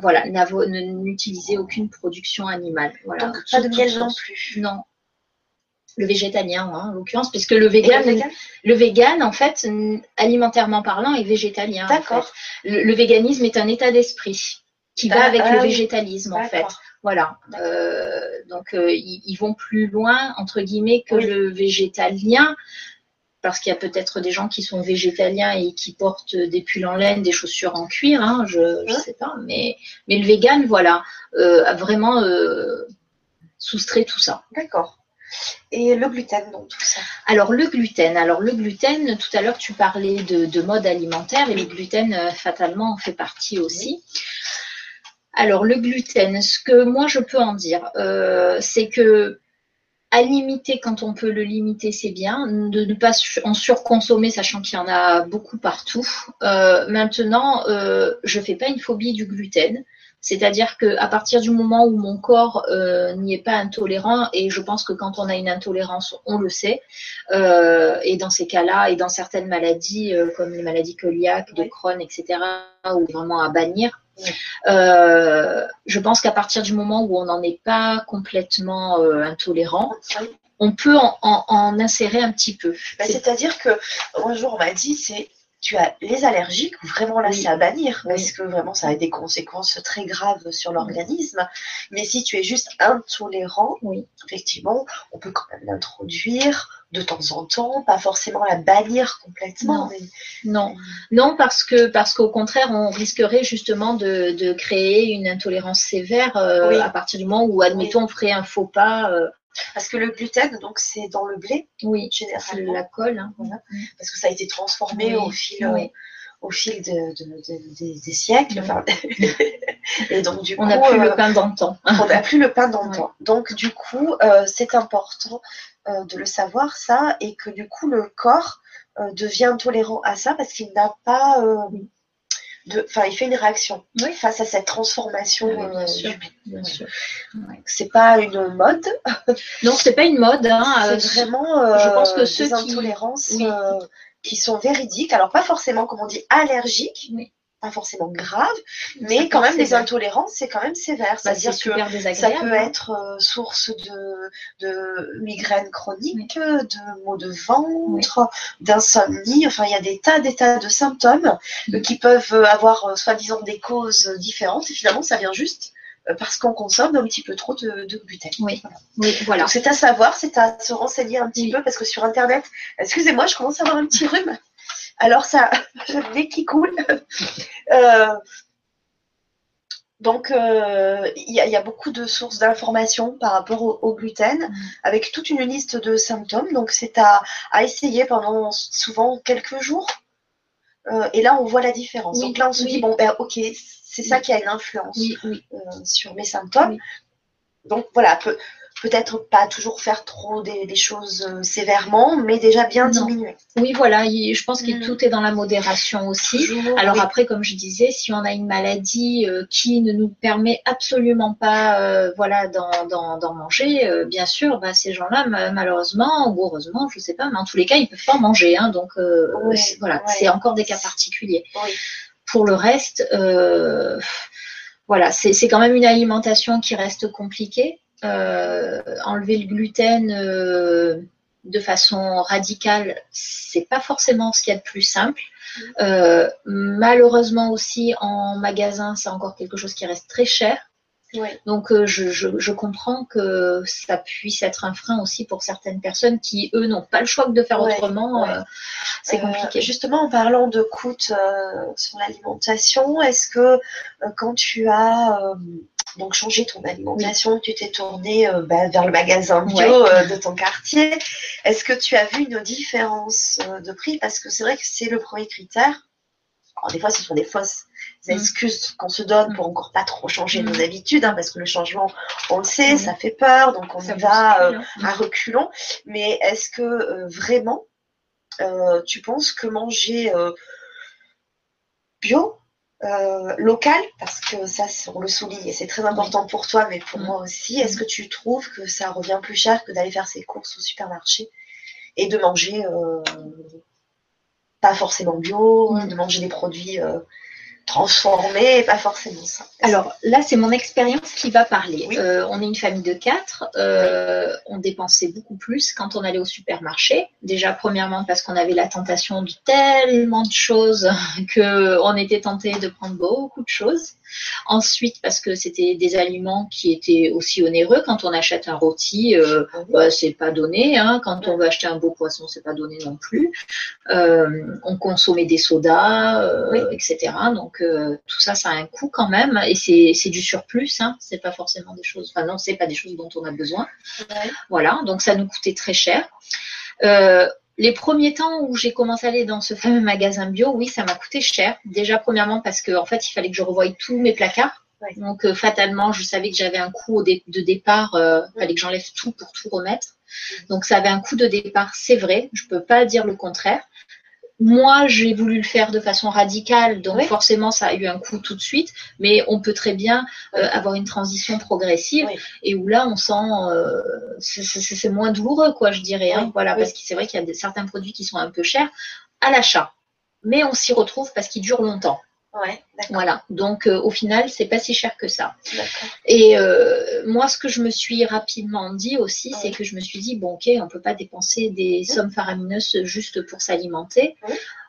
voilà, n'utiliser aucune production animale. Voilà. pas de miel non plus. Non. Le végétalien, hein, en l'occurrence, puisque le vegan, le vegan, en fait, alimentairement parlant, est végétalien. D'accord. Le, véganisme est un état d'esprit qui va avec le végétalisme, en fait. Voilà. donc, ils, vont plus loin, entre guillemets, que le végétalien parce qu'il y a peut-être des gens qui sont végétaliens et qui portent des pulls en laine, des chaussures en cuir, hein, je ne sais pas, mais, mais le vegan, voilà, euh, a vraiment euh, soustrait tout ça. D'accord. Et le gluten, donc tout ça? Alors le gluten, alors le gluten, tout à l'heure tu parlais de, mode alimentaire et le gluten euh, fatalement en fait partie aussi. Alors le gluten, ce que moi je peux en dire, c'est que à limiter quand on peut le limiter, c'est bien. De ne pas en surconsommer, sachant qu'il y en a beaucoup partout. Euh, maintenant, euh, je fais pas une phobie du gluten. C'est-à-dire que à partir du moment où mon corps euh, n'y est pas intolérant, et je pense que quand on a une intolérance, on le sait, euh, et dans ces cas-là, et dans certaines maladies euh, comme les maladies cœliaques, de Crohn, etc., ou vraiment à bannir, je pense qu'à partir du moment où on n'en est pas complètement intolérant, on peut en, insérer un petit peu. Bah, c'est-à-dire que un jour on m'a dit c'est tu as les allergiques, vraiment là c'est à bannir, parce que vraiment ça a des conséquences très graves sur l'organisme. Mais si tu es juste intolérant, oui. effectivement, on peut quand même l'introduire de temps en temps, pas forcément la bannir complètement. Non, non, parce que parce qu'au contraire, on risquerait justement de, créer une intolérance sévère euh, à partir du moment où, admettons, on ferait un faux pas. Euh, parce que le gluten, donc c'est dans le blé, oui, généralement. la colle, hein. parce que ça a été transformé au fil, au fil des siècles. et donc du on n'a plus le euh, pain d'antan. on n'a plus le pain d'antan. Donc du coup, euh, c'est important euh, de le savoir ça, et que du coup le corps devient tolérant à ça parce qu'il n'a pas enfin, il fait une réaction face à cette transformation bien sûr, bien sûr. C'est pas une mode. non, c'est pas une mode. Hein, c'est euh, vraiment, euh, je pense que ceux des intolérances euh, qui... sont véridiques. Alors pas forcément, comme on dit, allergiques, pas forcément grave, mais quand même les intolérances, c'est quand même sévère. Bah, C'est-à-dire que ça peut hein. être euh, source de, de migraines chroniques, de maux de ventre, d'insomnie. Enfin, il y a des tas, des tas de symptômes qui peuvent avoir euh, soi-disant des causes différentes. Et finalement, ça vient juste parce qu'on consomme un petit peu trop de, gluten. Oui. voilà. c'est à savoir, c'est à se renseigner un petit peu parce que sur Internet, excusez-moi, je commence à avoir un petit rhume. Alors ça, le qui coule. Euh, donc, euh, il y, a beaucoup de sources d'informations par rapport au, gluten, mm. avec toute une liste de symptômes. Donc, c'est à, essayer pendant souvent quelques jours. Euh, et là, on voit la différence. donc là, on se dit, bon, ben, ok, c'est ça qui a une influence sur mes symptômes. Donc, voilà, peu, peut-être pas toujours faire trop des, choses euh, sévèrement, mais déjà bien diminuer. Oui, voilà, je pense que mm. tout est dans la modération aussi. Alors après, comme je disais, si on a une maladie euh, qui ne nous permet absolument pas euh, voilà, d'en manger, bien sûr, bah, ces gens-là, malheureusement ou heureusement, je ne sais pas, mais en tous les cas, ils ne peuvent pas en manger. Hein, donc voilà, c'est encore des cas particuliers. Pour le reste, voilà, c'est quand même une alimentation qui reste compliquée. Euh, enlever le gluten euh, de façon radicale, c'est pas forcément ce qu'il y a de plus simple. Euh, malheureusement aussi en magasin, c'est encore quelque chose qui reste très cher. Donc je, comprends que ça puisse être un frein aussi pour certaines personnes qui, eux, n'ont pas le choix de faire autrement. c'est compliqué. justement, en parlant de coûts sur l'alimentation, est-ce que quand tu as donc changer ton alimentation, tu t'es tourné euh, bah, vers le magasin bio euh, de ton quartier. Est-ce que tu as vu une différence euh, de prix? Parce que c'est vrai que c'est le premier critère. Alors, des fois, ce sont des fausses mm. excuses qu'on se donne pour encore pas trop changer nos mm. habitudes, hein, parce que le changement, on le sait, ça fait peur, donc on y va hein. à reculons. Mais est-ce que vraiment, tu penses que manger bio, euh, local, parce que ça, on le souligne et c'est très important pour toi, mais pour moi aussi. Est-ce que tu trouves que ça revient plus cher que d'aller faire ses courses au supermarché et de manger euh, pas forcément bio, de manger des produits euh, transformé, pas forcément ça. Alors là, c'est mon expérience qui va parler. Euh, on est une famille de quatre. Euh, on dépensait beaucoup plus quand on allait au supermarché. Déjà, premièrement, parce qu'on avait la tentation de tellement de choses qu'on était tenté de prendre beaucoup de choses. Ensuite, parce que c'était des aliments qui étaient aussi onéreux. Quand on achète un rôti, euh, bah, c'est pas donné. Hein. Quand on veut acheter un beau poisson, c'est pas donné non plus. Euh, on consommait des sodas, euh, etc. Donc tout ça, ça a un coût quand même, et c'est du surplus. Hein. C'est pas forcément des choses. Enfin non, c'est pas des choses dont on a besoin. Voilà. Donc ça nous coûtait très cher. Euh, les premiers temps où j'ai commencé à aller dans ce fameux magasin bio, oui, ça m'a coûté cher. Déjà, premièrement, parce qu'en fait, il fallait que je revoie tous mes placards. Donc, euh, fatalement, je savais que j'avais un coût de départ. Euh, il fallait que j'enlève tout pour tout remettre. Donc, ça avait un coût de départ, c'est vrai. Je ne peux pas dire le contraire. Moi, j'ai voulu le faire de façon radicale, donc forcément, ça a eu un coup tout de suite, mais on peut très bien euh, avoir une transition progressive et où là, on sent, euh, c'est moins douloureux, quoi, je dirais. Hein, voilà, parce que c'est vrai qu'il y a certains produits qui sont un peu chers à l'achat, mais on s'y retrouve parce qu'ils durent longtemps. Ouais, voilà. Donc euh, au final, c'est pas si cher que ça. Et euh, moi, ce que je me suis rapidement dit aussi, c'est que je me suis dit bon, ok, on peut pas dépenser des sommes faramineuses juste pour s'alimenter.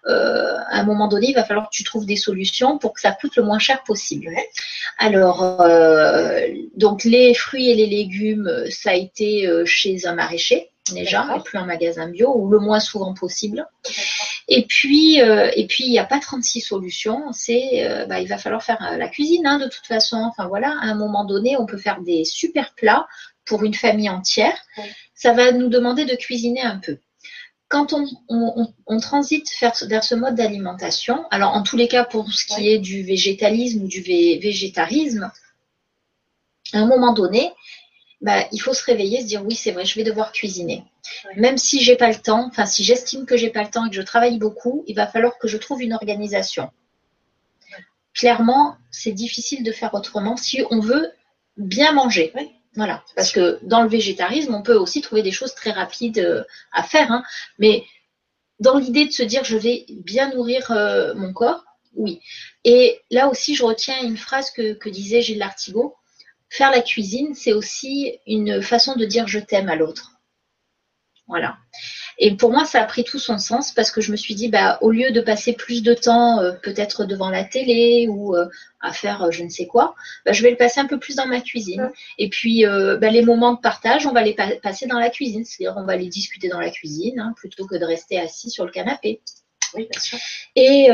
Euh, à un moment donné, il va falloir que tu trouves des solutions pour que ça coûte le moins cher possible. Alors, donc les fruits et les légumes, ça a été chez un maraîcher déjà, et plus en magasin bio, ou le moins souvent possible. Et puis, euh, et puis il n'y a pas 36 solutions. C'est, euh, bah, il va falloir faire euh, la cuisine hein, de toute façon. Enfin voilà, à un moment donné, on peut faire des super plats pour une famille entière. Ça va nous demander de cuisiner un peu. Quand on, transite vers, vers, ce mode d'alimentation, alors en tous les cas pour ce qui est du végétalisme ou du végétarisme, à un moment donné, bah, il faut se réveiller, se dire oui, c'est vrai, je vais devoir cuisiner. Même si j'ai pas le temps, enfin si j'estime que j'ai pas le temps et que je travaille beaucoup, il va falloir que je trouve une organisation. Clairement, c'est difficile de faire autrement si on veut bien manger. Voilà, parce que dans le végétarisme, on peut aussi trouver des choses très rapides euh, à faire, hein. mais dans l'idée de se dire je vais bien nourrir euh, mon corps, oui. Et là aussi, je retiens une phrase que, que disait Gilles Lartigot faire la cuisine, c'est aussi une façon de dire je t'aime à l'autre. Voilà. Et pour moi, ça a pris tout son sens parce que je me suis dit, bah, au lieu de passer plus de temps euh, peut-être devant la télé ou euh, à faire euh, je ne sais quoi, bah, je vais le passer un peu plus dans ma cuisine. Et puis, bah, les moments de partage, on va les passer dans la cuisine. C'est-à-dire, on va les discuter dans la cuisine hein, plutôt que de rester assis sur le canapé. Oui, bien sûr. Et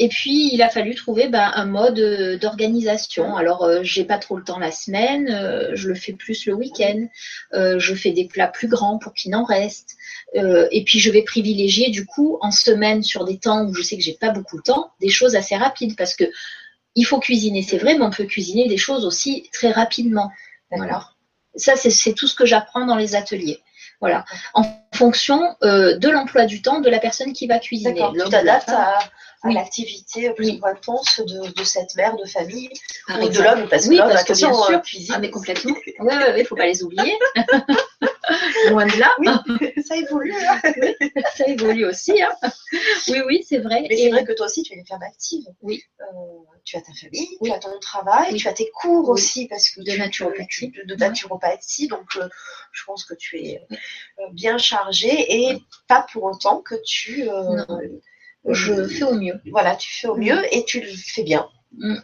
et puis, il a fallu trouver ben, un mode euh, d'organisation. Alors, euh, j'ai pas trop le temps la semaine, euh, je le fais plus le week-end. je fais des plats plus grands pour qu'il en reste. et puis, je vais privilégier du coup en semaine sur des temps où je sais que j'ai pas beaucoup de temps, des choses assez rapides parce que il faut cuisiner, c'est vrai, mais on peut cuisiner des choses aussi très rapidement. Voilà. Ça, c'est tout ce que j'apprends dans les ateliers. Voilà. En fonction de l'emploi du temps de la personne qui va cuisiner. Tu t'adaptes à, l'activité plus intense de, de, cette mère de famille ou de l'homme parce que oui, parce que bien sûr. Cuisine, ah mais complètement. Oui, oui, oui, faut pas les oublier. Loin de là. Oui, ça évolue. Hein. ça évolue aussi. Hein. Oui, oui, c'est vrai. Mais c'est vrai que toi aussi, tu es une femme active. Oui. Euh, tu as ta famille, tu as ton travail, tu as tes cours aussi parce que de naturopathie. de, naturopathie. Donc, euh, je pense que tu es euh, bien chargée et pas pour autant que tu je fais au mieux. Voilà, tu fais au mieux et tu le fais bien. Mm.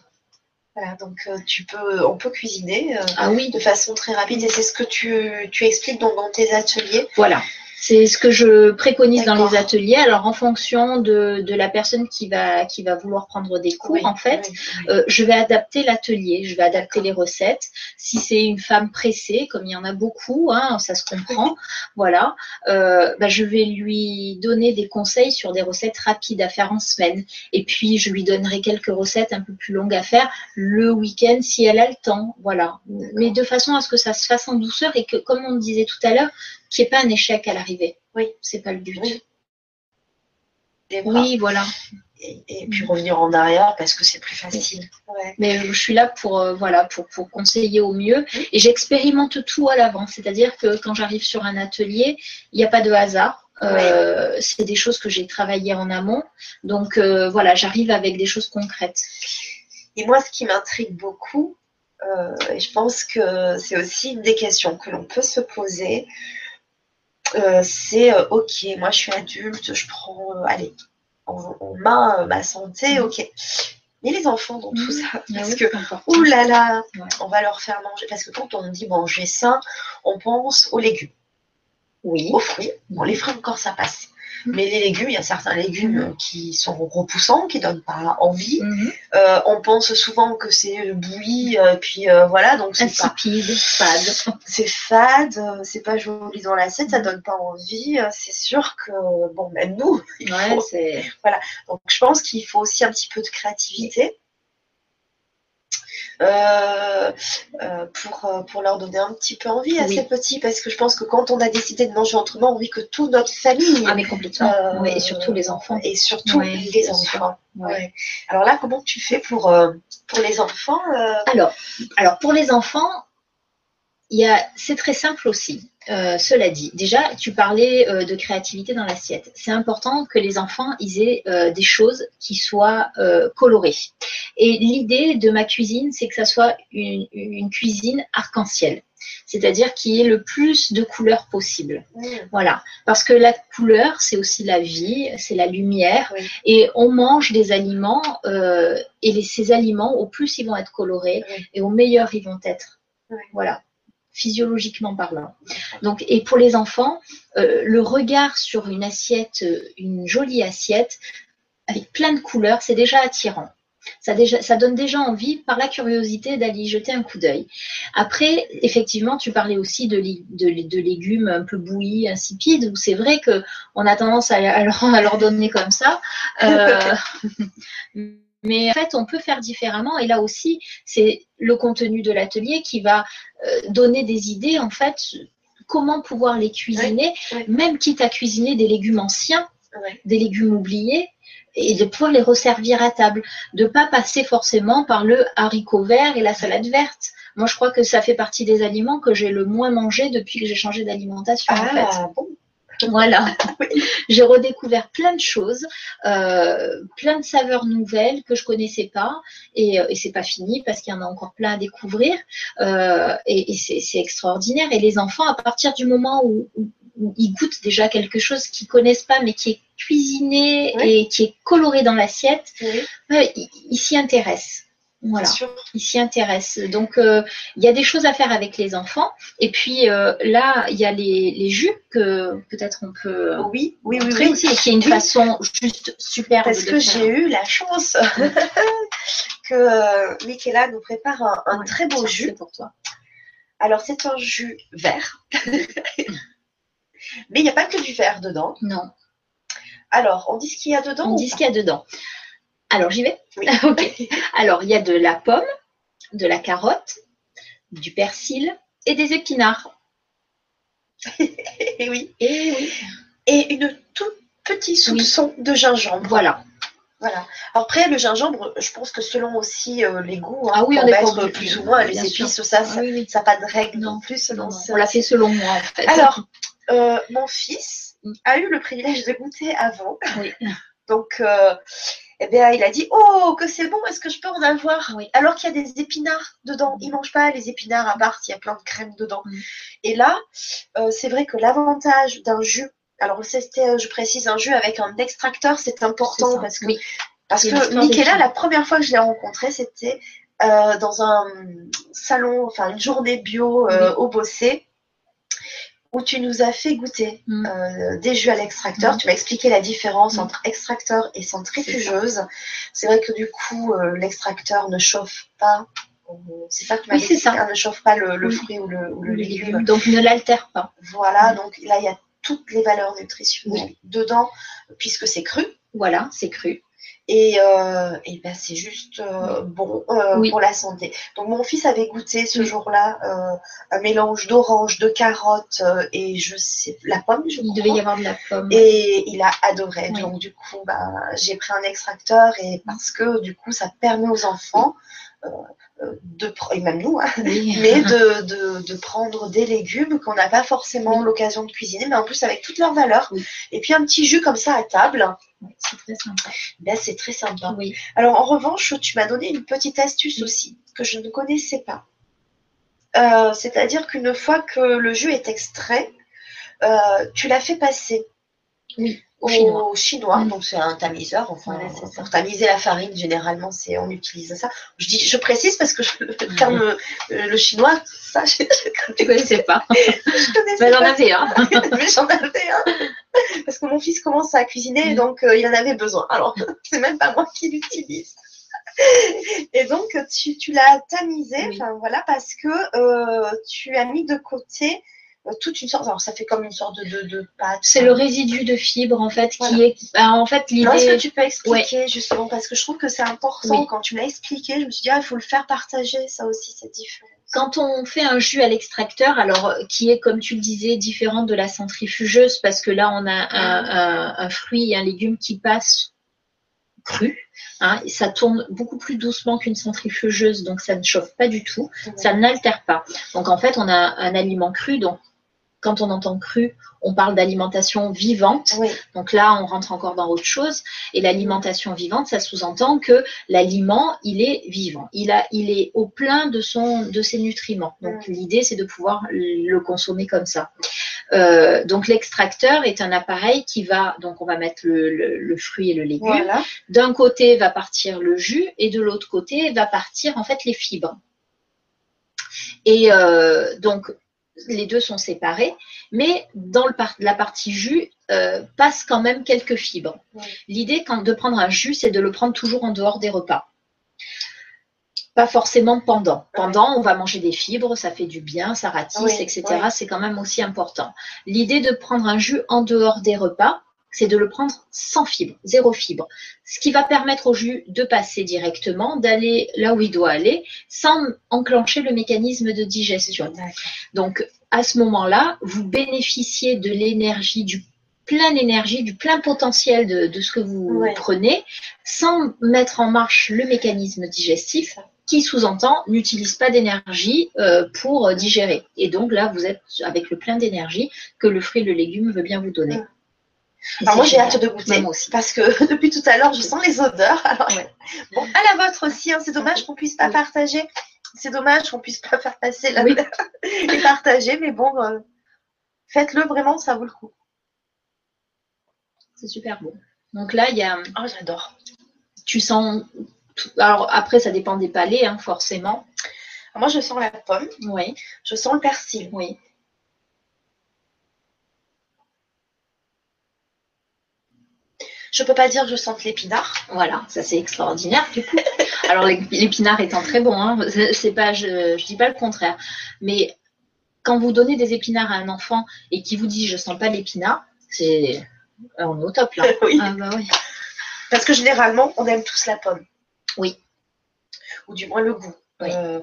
Voilà, donc euh, tu peux, on peut cuisiner euh, ah oui. de façon très rapide et c'est ce que tu, tu expliques donc dans tes ateliers. Voilà. C'est ce que je préconise dans les ateliers. Alors, en fonction de, de, la personne qui va, qui va vouloir prendre des cours, en fait, euh, je vais adapter l'atelier, je vais adapter les recettes. Si c'est une femme pressée, comme il y en a beaucoup, hein, ça se comprend, voilà, euh, bah, je vais lui donner des conseils sur des recettes rapides à faire en semaine. Et puis, je lui donnerai quelques recettes un peu plus longues à faire le week-end si elle a le temps, voilà. Mais de façon à ce que ça se fasse en douceur et que, comme on disait tout à l'heure, qu'il n'y ait pas un échec à l'arrivée. Oui. C'est pas le but. Oui, voilà. Et, puis revenir en arrière parce que c'est plus facile. Mais je suis là pour, euh, voilà, pour, pour, conseiller au mieux. Et j'expérimente tout à l'avance. C'est-à-dire que quand j'arrive sur un atelier, il n'y a pas de hasard. Euh, c'est des choses que j'ai travaillées en amont. Donc euh, voilà, j'arrive avec des choses concrètes. Et moi, ce qui m'intrigue beaucoup, et je pense que c'est aussi une des questions que l'on peut se poser, c'est euh, ok, moi je suis adulte, je prends, euh, allez, en, main ma santé, mm. ok. Mais les enfants dans tout mm. ça, parce que, là là, on va leur faire manger. Parce que quand on dit manger sain, on pense aux légumes. Oui. Aux fruits. Bon, les fruits encore, ça passe. Mais les légumes, il y a certains légumes qui sont repoussants, qui donnent pas envie. Mhm. Euh, on pense souvent que c'est bouilli, euh, puis euh, voilà, donc c'est insipide, fade. C'est fade, c'est pas joli dans l'assiette, ça donne pas envie. C'est sûr que bon, même nous, ouais, c'est voilà. Donc je pense qu'il faut aussi un petit peu de créativité. Euh, euh, pour, euh, pour leur donner un petit peu envie à ces petits, parce que je pense que quand on a décidé de manger autrement, on vit que toute notre famille. Ah, mais complètement. et surtout les enfants. Et surtout les enfants. Alors là, comment tu fais pour, pour les enfants alors, alors, pour les enfants, c'est très simple aussi. Euh, cela dit, déjà, tu parlais euh, de créativité dans l'assiette. C'est important que les enfants ils aient euh, des choses qui soient colorées. Et l'idée de ma cuisine, c'est que ça soit une, cuisine arc-en-ciel. C'est-à-dire qu'il y ait le plus de couleurs possible. Mmh. Voilà. Parce que la couleur, c'est aussi la vie, c'est la lumière. Et on mange des aliments, et ces aliments, au plus ils vont être colorés, et au meilleur ils vont être. Voilà physiologiquement parlant. Donc, et pour les enfants, euh, le regard sur une assiette, euh, une jolie assiette, avec plein de couleurs, c'est déjà attirant. Ça, donne déjà envie, par la curiosité, d'aller y jeter un coup d'œil. Après, effectivement, tu parlais aussi de, de, légumes un peu bouillis, insipides, où c'est vrai qu'on a tendance à, leur, donner comme ça. Euh, Mais en fait, on peut faire différemment. Et là aussi, c'est le contenu de l'atelier qui va euh, donner des idées, en fait, comment pouvoir les cuisiner, même quitte à cuisiner des légumes anciens, des légumes oubliés, et de pouvoir les resservir à table. De pas passer forcément par le haricot vert et la salade verte. Moi, je crois que ça fait partie des aliments que j'ai le moins mangé depuis que j'ai changé d'alimentation. en fait. Ah, bon. Voilà, j'ai redécouvert plein de choses, euh, plein de saveurs nouvelles que je connaissais pas, et, euh, et c'est pas fini parce qu'il y en a encore plein à découvrir, euh, et, c'est extraordinaire. Et les enfants, à partir du moment où, ils goûtent déjà quelque chose qu'ils connaissent pas, mais qui est cuisiné et qui est coloré dans l'assiette, ils s'y intéressent. Voilà, il s'y intéresse. Donc, euh, il y a des choses à faire avec les enfants. Et puis euh, là, il y a les, jus que peut-être on peut oui, oui, oui, oui. aussi, et qui est une façon juste super. Parce que j'ai eu la chance que euh, Michaela nous prépare un, très beau jus pour toi. Alors, c'est un jus vert, mais il n'y a pas que du vert dedans. Non. Alors, on dit ce qu'il y a dedans On dit ce qu'il y a dedans. Alors, j'y vais Alors, il y a de la pomme, de la carotte, du persil et des épinards. et oui. Et oui. Et une toute petite soupçon de gingembre. Voilà. Voilà. après, le gingembre, je pense que selon aussi euh, les goûts, hein, ah oui, on, mettre plus ou moins les épices, ça, ça n'a pas de règle non, plus. Selon on l'a fait selon moi, en fait. Alors, euh, mon fils a eu le privilège de goûter avant. Oui. Donc, euh, eh bien, il a dit Oh, que c'est bon, est-ce que je peux en avoir? Oui. Alors qu'il y a des épinards dedans. Il ne mange pas les épinards à part, il y a plein de crème dedans. Mm. Et là, euh, c'est vrai que l'avantage d'un jus, alors c'était, je précise, un jus avec un extracteur, c'est important parce que, parce que la première fois que je l'ai rencontré, c'était euh, dans un salon, enfin une journée bio euh, au Bossé où tu nous as fait goûter mm. euh, des jus à l'extracteur. Mm. Tu m'as expliqué la différence mm. entre extracteur et centrifugeuse. C'est vrai que du coup, euh, l'extracteur ne chauffe pas. C'est ça que tu m'as dit, ça. ne chauffe pas le, fruit ou le, légume. Donc ne l'altère pas. Voilà, donc là il y a toutes les valeurs nutritionnelles dedans, puisque c'est cru. Voilà, c'est cru. Et, euh, et ben c'est juste euh, bon euh, pour la santé. Donc mon fils avait goûté ce jour-là euh, un mélange d'orange, de carottes et je sais la pomme. Je il devait y avoir de la pomme. Et il a adoré. Donc du coup, bah, j'ai pris un extracteur et parce que du coup, ça permet aux enfants de et même nous, hein, mais de, de, de, prendre des légumes qu'on n'a pas forcément l'occasion de cuisiner, mais en plus avec toutes leurs valeurs. Et puis un petit jus comme ça à table. C'est très sympa. Ben, c'est très sympa. Oui. Alors en revanche, tu m'as donné une petite astuce aussi que je ne connaissais pas. Euh, c'est-à-dire qu'une fois que le jus est extrait, euh, tu l'as fait passer. Oui au chinois. Mm. Donc c'est un tamiseur. Enfin, pour tamiser la farine, généralement, c'est on utilise ça. Je dis, je précise parce que je, le mm. terme le, chinois, ça, je, tu connaissais pas. je connaissais Mais j'en avais un. Mais j'en avais un. Parce que mon fils commence à cuisiner, mm. donc euh, il en avait besoin. Alors c'est même pas moi qui l'utilise. Et donc tu, tu l'as tamisé, voilà, parce que euh, tu as mis de côté euh, toute une sorte. Alors, ça fait comme une sorte de, de, pâte. C'est le résidu de fibres, en fait, qui est. Bah, en fait, l'idée. Est-ce que tu peux expliquer, justement Parce que je trouve que c'est important. Quand tu m'as expliqué, je me suis dit, ah, il faut le faire partager, ça aussi, c'est différent. Quand on fait un jus à l'extracteur, alors qui est, comme tu le disais, différent de la centrifugeuse, parce que là, on a un, un fruit et un légume qui passe cru. Hein, ça tourne beaucoup plus doucement qu'une centrifugeuse, donc ça ne chauffe pas du tout, ça n'altère pas. Donc en fait, on a un aliment cru, donc quand on entend cru, on parle d'alimentation vivante. Donc là, on rentre encore dans autre chose. Et l'alimentation vivante, ça sous-entend que l'aliment, il est vivant. Il, a, il est au plein de, son, de ses nutriments. Donc l'idée, c'est de pouvoir le consommer comme ça. Euh, donc l'extracteur est un appareil qui va, donc on va mettre le, fruit et le légume. D'un côté va partir le jus et de l'autre côté va partir en fait les fibres. Et euh, donc les deux sont séparés, mais dans la partie jus euh, passe quand même quelques fibres. L'idée de prendre un jus, c'est de le prendre toujours en dehors des repas. Pas forcément pendant. Pendant, on va manger des fibres, ça fait du bien, ça ratisse, etc. C'est quand même aussi important. L'idée de prendre un jus en dehors des repas, c'est de le prendre sans fibre, zéro fibre. Ce qui va permettre au jus de passer directement, d'aller là où il doit aller, sans enclencher le mécanisme de digestion. Donc, à ce moment-là, vous bénéficiez de l'énergie, du plein énergie, du plein potentiel de, ce que vous prenez, sans mettre en marche le mécanisme digestif qui sous-entend n'utilise pas d'énergie euh, pour digérer. Et donc là, vous êtes avec le plein d'énergie que le fruit, le légume veut bien vous donner. Alors moi j'ai hâte de goûter aussi. parce que depuis tout à l'heure je sens les odeurs. bon, à la vôtre aussi, hein. c'est dommage qu'on puisse pas partager. C'est dommage qu'on puisse pas faire passer la et partager, mais bon, euh, faites-le vraiment, ça vaut le coup. C'est super bon. Donc là il y a. Oh j'adore. Tu sens. Alors après ça dépend des palais, hein, forcément. moi je sens la pomme. Oui. Je sens le persil. Oui. Je peux pas dire que je sente l'épinard. Voilà, ça c'est extraordinaire du coup. Alors l'épinard étant très bon, hein, c'est pas, je, ne dis pas le contraire, mais quand vous donnez des épinards à un enfant et qui vous dit je sens pas l'épinard, c'est on est au top là. Ah, bah oui. Parce que généralement on aime tous la pomme. Oui. Ou du moins le goût. Euh,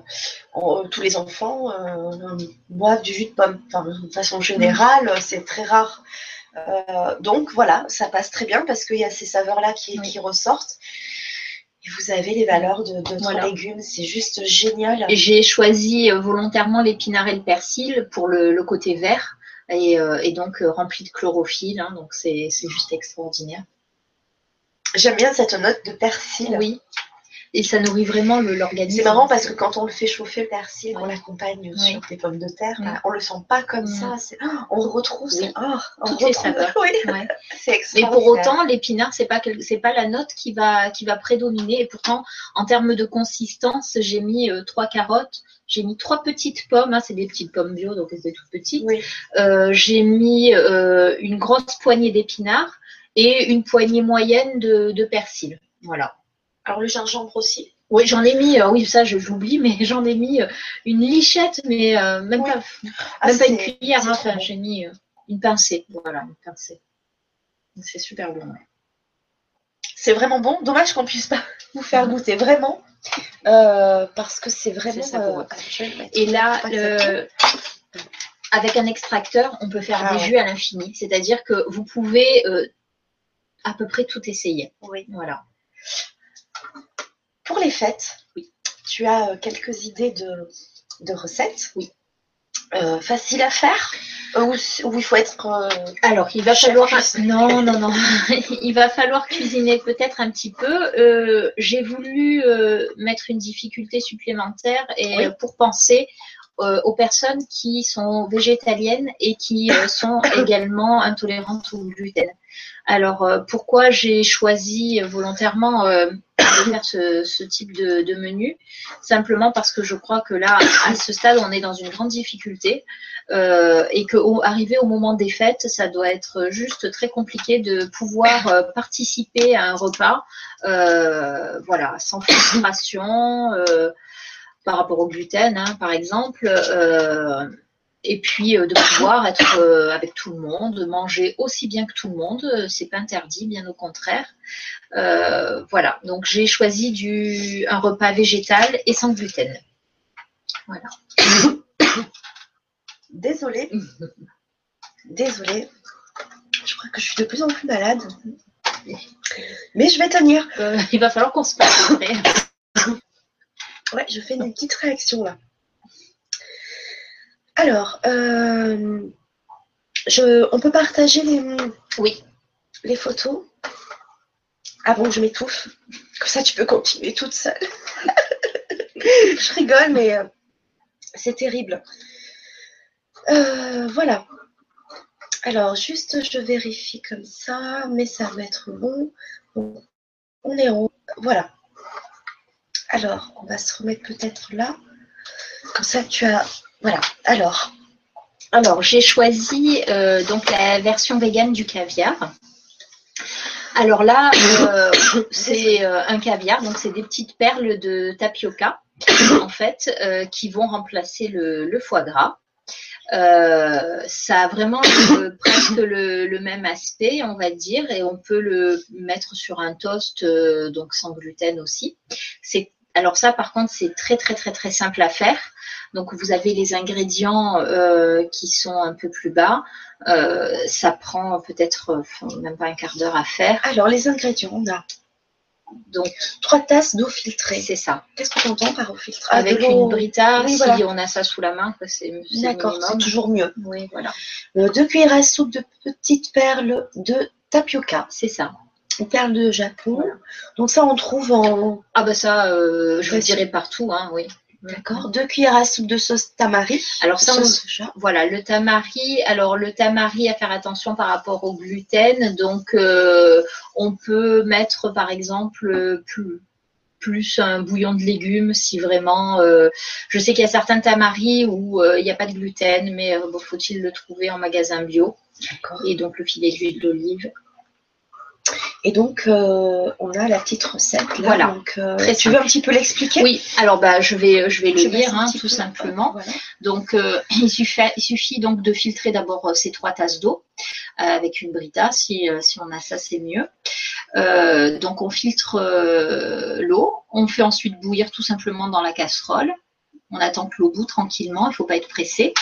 tous les enfants euh, boivent du jus de pomme. de façon générale, c'est très rare euh, donc voilà, ça passe très bien parce qu'il y a ces saveurs-là qui, ressortent. Et vous avez les valeurs de d'autres légumes, c'est juste génial. J'ai choisi euh, volontairement l'épinard et le persil pour le, côté vert et, euh, donc rempli de chlorophylle. Hein, donc c'est juste extraordinaire. J'aime bien cette note de persil. Oui, et ça nourrit vraiment l'organisme. C'est marrant parce que quand on le fait chauffer le persil, on l'accompagne sur des pommes de terre, bah, on le sent pas comme ça. on retrouve oh, toutes les saveurs. Mais pour autant, l'épinard, c'est pas c'est pas la note qui va qui va prédominer. Et pourtant, en termes de consistance, j'ai mis euh, trois carottes. J'ai mis trois petites pommes, hein, c'est des petites pommes bio, donc elles étaient toutes petites. Euh, j'ai mis euh, une grosse poignée d'épinards et une poignée moyenne de, de persil. Voilà. Alors le gingembre aussi. Oui, j'en ai mis, euh, oui, ça j'oublie, mais j'en ai mis euh, une lichette, mais euh, même, pas, ah, même pas une cuillère. Hein, enfin, j'ai mis une pincée. Voilà, une pincée. C'est super bon. C'est vraiment bon. Dommage qu'on puisse pas vous faire goûter, vraiment. parce que c'est vraiment. Et là, avec un extracteur, on peut faire ah des jus à l'infini. C'est-à-dire que vous pouvez à peu près tout essayer. Oui. Voilà. Pour les fêtes, oui. tu as euh, quelques idées de, recettes? Oui. Euh, facile à faire? Ou, il faut être. Euh, Alors, il va falloir. Non, non, non. il va falloir cuisiner peut-être un petit peu. J'ai voulu mettre une difficulté supplémentaire et pour penser aux personnes qui sont végétaliennes et qui sont également intolérantes au gluten. Alors, pourquoi j'ai choisi volontairement de faire ce, type de, menu, simplement parce que je crois que là, à ce stade, on est dans une grande difficulté euh, et que arrivé au moment des fêtes, ça doit être juste très compliqué de pouvoir euh, participer à un repas, euh, voilà, sans frustration par rapport au gluten, hein, par exemple et puis de pouvoir être avec tout le monde, manger aussi bien que tout le monde, c'est pas interdit, bien au contraire. voilà, donc j'ai choisi du, un repas végétal et sans gluten. Voilà. Désolée. Désolée. Je crois que je suis de plus en plus malade. Mais je vais tenir. Euh, il va falloir qu'on se passe après. Ouais, je fais une petite réaction là. Alors, euh, je, on peut partager les, oui. les photos avant que je m'étouffe. Comme ça, tu peux continuer toute seule. je rigole, mais euh, c'est terrible. voilà. Alors, juste, je vérifie comme ça, mais ça va être bon. On est en haut. Voilà. Alors, on va se remettre peut-être là. Comme ça, tu as. Voilà. Alors. Alors, j'ai choisi euh, donc la version végane du caviar. Alors là, euh, c'est euh, un caviar, donc c'est des petites perles de tapioca, en fait, qui vont remplacer le foie gras. Ça a vraiment presque le, même aspect, on va dire, et on peut le mettre sur un toast, donc sans gluten aussi. C'est alors ça, par contre, c'est très très très très simple à faire. Donc vous avez les ingrédients euh, qui sont un peu plus bas. ça prend peut-être même pas un quart d'heure à faire. Alors les ingrédients, on a donc, trois tasses d'eau filtrée. C'est ça. Qu'est-ce que tu entends par eau filtrée? Avec une brita, si on a ça sous la main, c'est D'accord, c'est toujours mieux. Oui, voilà. Euh, deux cuillères à soupe de petites perles de tapioca. C'est ça. Une perle de Japon. Donc ça, on trouve en... Ah bah ça, euh, je dirais partout, hein, oui. D'accord. Deux cuillères à soupe de sauce tamari. Alors ça, voilà, le tamari. Alors le tamari, à faire attention par rapport au gluten. Donc euh, on peut mettre par exemple plus plus un bouillon de légumes si vraiment. Euh, je sais qu'il y a certains tamaris où euh, il n'y a pas de gluten, mais faut-il le trouver en magasin bio. Et donc le filet d'huile d'olive et donc, euh, on a la petite recette. Là, voilà. Donc, euh, tu veux un petit peu l'expliquer? Oui. Alors, bah, je vais, je vais le lire, hein, tout simplement. Donc, euh, il, suffit, il suffit donc de filtrer d'abord ces trois tasses d'eau avec une brita. Si, si on a ça, c'est mieux. donc, on filtre l'eau. On fait ensuite bouillir tout simplement dans la casserole. On attend que l'eau bout tranquillement. Il ne faut pas être pressé.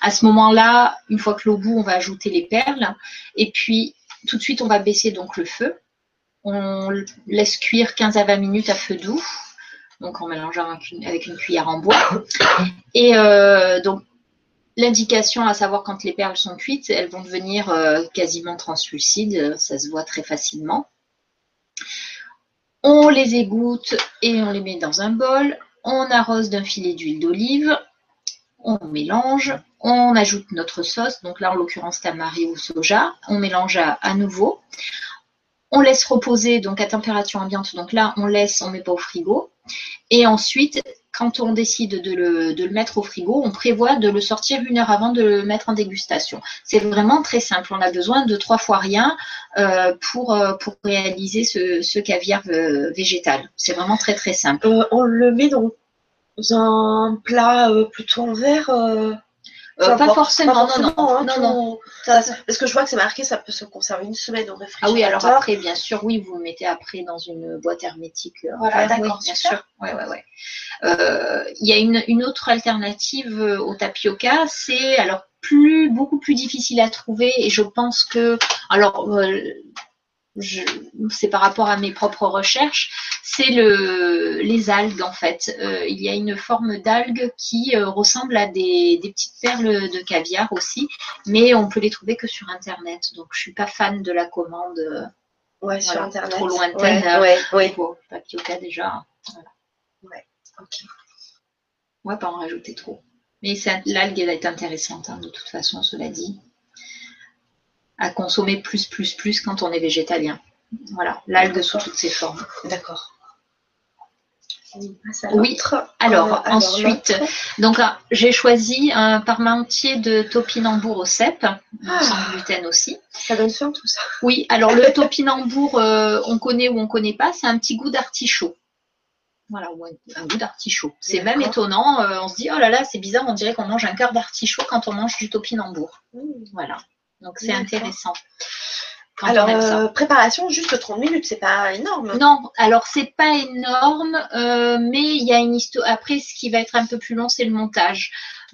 À ce moment-là, une fois que l'eau bout, on va ajouter les perles. Et puis, tout de suite, on va baisser donc le feu. On laisse cuire 15 à 20 minutes à feu doux, donc en mélangeant avec une cuillère en bois. Et euh, donc, l'indication à savoir quand les perles sont cuites, elles vont devenir euh, quasiment translucides, ça se voit très facilement. On les égoutte et on les met dans un bol. On arrose d'un filet d'huile d'olive. On mélange on ajoute notre sauce, donc là en l'occurrence tamari ou soja, on mélange à, nouveau. On laisse reposer donc à température ambiante, donc là on laisse, on ne met pas au frigo. Et ensuite, quand on décide de le, mettre au frigo, on prévoit de le sortir une heure avant de le mettre en dégustation. C'est vraiment très simple. On a besoin de trois fois rien euh, pour, euh, pour réaliser ce, caviar euh, végétal. C'est vraiment très très simple. on le met dans un plat plutôt en verre euh, pas, forcément, non, non, non, non, parce que je vois que c'est marqué, ça peut se conserver une semaine au réfrigérateur. Ah oui, alors après, bien sûr, oui, vous le mettez après dans une boîte hermétique. Euh, voilà, d'accord, bien sûr. Ouais, ouais, ouais. Euh, il y a une, une, autre alternative au tapioca, c'est alors plus beaucoup plus difficile à trouver et je pense que alors c'est par rapport à mes propres recherches, c'est le, les algues en fait. Euh, il y a une forme d'algue qui euh, ressemble à des, petites perles de caviar aussi, mais on peut les trouver que sur internet. Donc je suis pas fan de la commande. Euh, ouais, sur internet. Trop lointaine. Ouais, ouais, Papioca déjà. Ouais, ok. Ouais, pas en rajouter trop. Mais l'algue, elle est intéressante hein, de toute façon, cela dit à consommer plus, plus, plus quand on est végétalien. Voilà, l'algue sous toutes ses formes. D'accord. Oui, alors, ensuite, donc ah, j'ai choisi un parmentier de topinambour au cèpe, ah. sans gluten aussi. Ça donne faim tout ça. Oui, alors le topinambour, euh, on connaît ou on connaît pas, c'est un petit goût d'artichaut. Voilà, un, goût d'artichaut. C'est même étonnant. euh, on se dit, oh là là, c'est bizarre, on dirait qu'on mange un cœur d'artichaut quand on mange du topinambour. Mmh. Voilà. Donc c'est intéressant. Quand Alors, euh, préparation, juste 30 minutes, c'est pas énorme. Non, alors c'est pas énorme, euh, mais il y a une histoire. Après, ce qui va être un peu plus long, c'est le montage.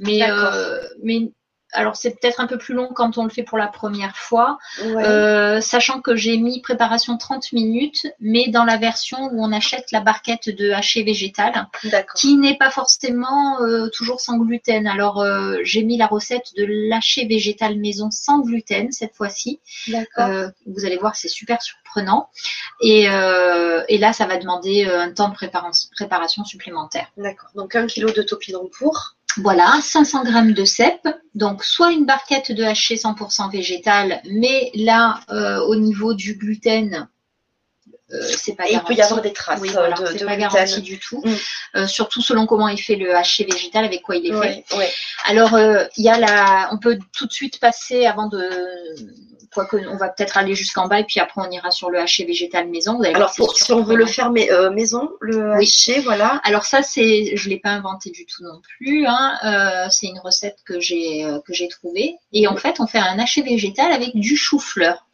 Euh, mais alors c'est peut-être un peu plus long quand on le fait pour la première fois, Ouais. euh, sachant que j'ai mis préparation 30 minutes, mais dans la version où on achète la barquette de haché végétal, qui n'est pas forcément euh, toujours sans gluten. Alors euh, j'ai mis la recette de l'haché végétal maison sans gluten cette fois-ci. Vous allez voir, c'est super surprenant. Et, et là, ça va demander un temps de préparation, préparation supplémentaire. D'accord. Donc, un kilo de topinambour. Voilà, 500 grammes de cèpe. Donc, soit une barquette de haché 100% végétal, mais là, euh, au niveau du gluten, euh, c'est pas Et il garanti. peut y avoir des traces Oui, euh, voilà, de, c'est de pas gluten. garanti du tout. Mm. Euh, surtout selon comment est fait le haché végétal, avec quoi il est fait. Ouais. Alors, euh, il y a la, on peut tout de suite passer avant de, quoique on va peut-être aller jusqu'en bas et puis après on ira sur le haché végétal maison. Vous allez Alors, pour, si on veut le faire mais, euh, maison, le Oui. haché, voilà. Alors ça, c'est, je l'ai pas inventé du tout non plus. Hein. Euh, c'est une recette que j'ai euh, que j'ai trouvée. Et en fait, on fait un haché végétal avec du chou-fleur.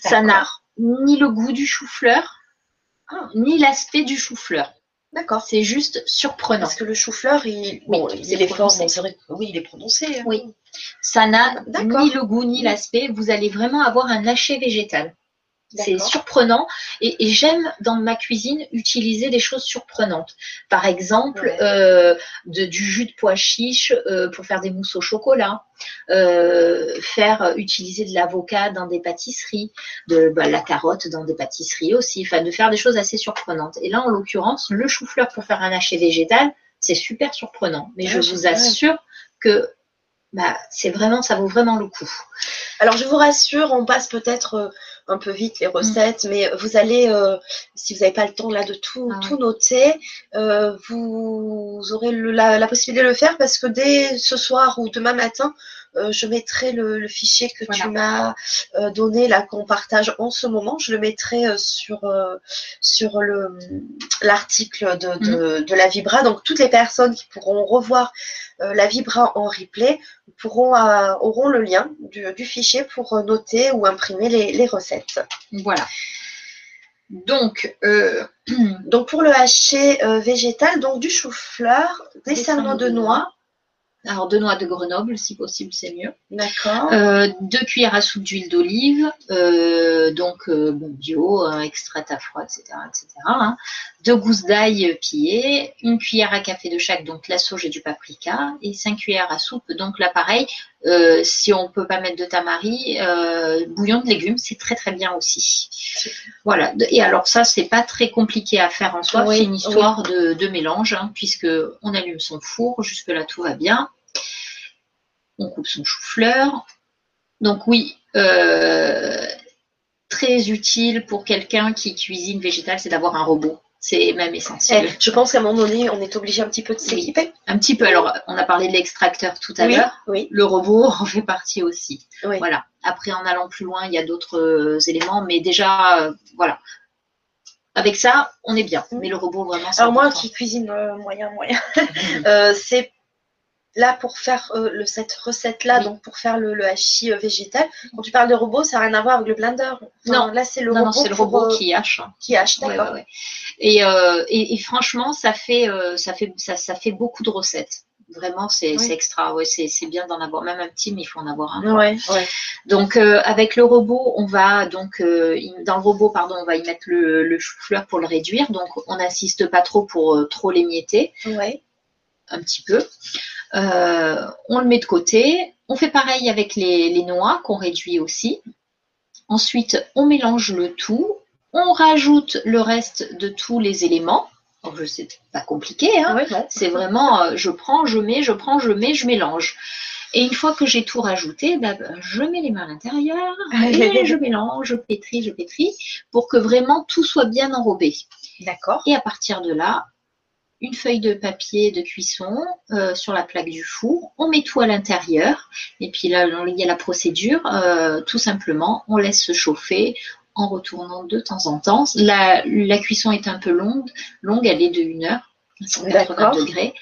Ça n'a ni le goût du chou-fleur, ni l'aspect du chou-fleur. D'accord. C'est juste surprenant. Parce que le chou-fleur, il, bon, Oui, il c'est est fort, prononcé. bon, c'est vrai. Oui, il est prononcé. hein. Oui. Ça n'a ni le goût ni l'aspect. Vous allez vraiment avoir un haché végétal. C'est surprenant et, et j'aime dans ma cuisine utiliser des choses surprenantes. Par exemple, Ouais. euh, de- du jus de pois chiche euh, pour faire des mousses au chocolat, euh, faire euh, utiliser de l'avocat dans des pâtisseries, de bah, la carotte dans des pâtisseries aussi, enfin de faire des choses assez surprenantes. Et là, en l'occurrence, le chou-fleur pour faire un haché végétal, c'est super surprenant. Mais Ouais, je vous assure que bah, c'est vraiment, ça vaut vraiment le coup. Alors, je vous rassure, on passe peut-être euh, un peu vite les recettes, mais vous allez, euh, si vous n'avez pas le temps là de tout, Ah tout noter, euh, vous aurez le- la, la possibilité de le faire parce que dès ce soir ou demain matin, euh, je mettrai le, le fichier que tu m'as euh, donné là qu'on partage en ce moment. Je le mettrai euh, sur sur le l'article de, de, de la Vibra. Donc toutes les personnes qui pourront revoir la Vibra en replay pourront auront le lien du, du fichier pour noter ou imprimer les, les recettes. Voilà. Donc, euh, Donc pour le haché euh, végétal, donc du chou-fleur, des, salmons de noix, Alors, deux noix de Grenoble, si possible, c'est mieux. d'accord. Euh, deux cuillères à soupe d'huile d'olive, euh, donc euh, bon, bio, extraite à froid, etc. etc. hein. Deux gousses d'ail pillées, une cuillère à café de chaque, donc la sauge et du paprika, et cinq cuillères à soupe, donc là pareil, si on peut pas mettre de tamari, bouillon de légumes, c'est très très bien aussi. Voilà, et alors ça, c'est pas très compliqué à faire en soi, Oui, c'est une histoire de, de mélange, hein, puisque on allume son four, jusque-là tout va bien. On coupe son chou-fleur. Donc oui, euh, très utile pour quelqu'un qui cuisine végétal, c'est d'avoir un robot. C'est même essentiel. Eh, je pense qu'à un moment donné, on est obligé un petit peu de Oui. s'équiper. Un petit peu. Alors, on a parlé de l'extracteur tout à Oui, l'heure. oui, Le robot en fait partie aussi. oui. Voilà. Après, en allant plus loin, il y a d'autres euh, éléments, mais déjà, euh, voilà. Avec ça, on est bien. Mais le robot, vraiment, c'est Alors moi qui cuisine euh, moyen moyen, euh, c'est là pour faire euh, le, cette recette-là, Oui. donc pour faire le, le hachis euh, végétal. Quand tu parles de robot, ça n'a rien à voir avec le blender. Enfin, Non. là c'est le non, robot, non, c'est le pour, robot euh, qui hache. qui hache, d'accord. ouais, ouais. Et, euh, et, et franchement, ça fait, euh, ça fait, ça, ça fait beaucoup de recettes. Vraiment, c'est Oui. extra. Ouais, c'est bien d'en avoir même un petit, mais il faut en avoir un. Ouais, ouais. Donc euh, avec le robot, on va donc euh, y- dans le robot, pardon, on va y mettre le, le chou-fleur pour le réduire. Donc on n'assiste pas trop pour euh, trop l'émietter, ouais. un petit peu. Euh, on le met de côté. On fait pareil avec les, les noix qu'on réduit aussi. Ensuite, on mélange le tout. On rajoute le reste de tous les éléments. Alors, je sais pas compliqué, hein. C'est vraiment, euh, je prends, je mets, je prends, je mets, je mélange. Et une fois que j'ai tout rajouté, bah, bah, je mets les mains à l'intérieur et je mélange, je pétris, je pétris pour que vraiment tout soit bien enrobé. D'accord. Et à partir de là, une feuille de papier de cuisson euh, sur la plaque du four, on met tout à l'intérieur. Et puis là, il y a la procédure, euh, tout simplement, on laisse se chauffer en retournant de temps en temps. La, la cuisson est un peu longue, longue, elle est de 1 heure, 180 degrés.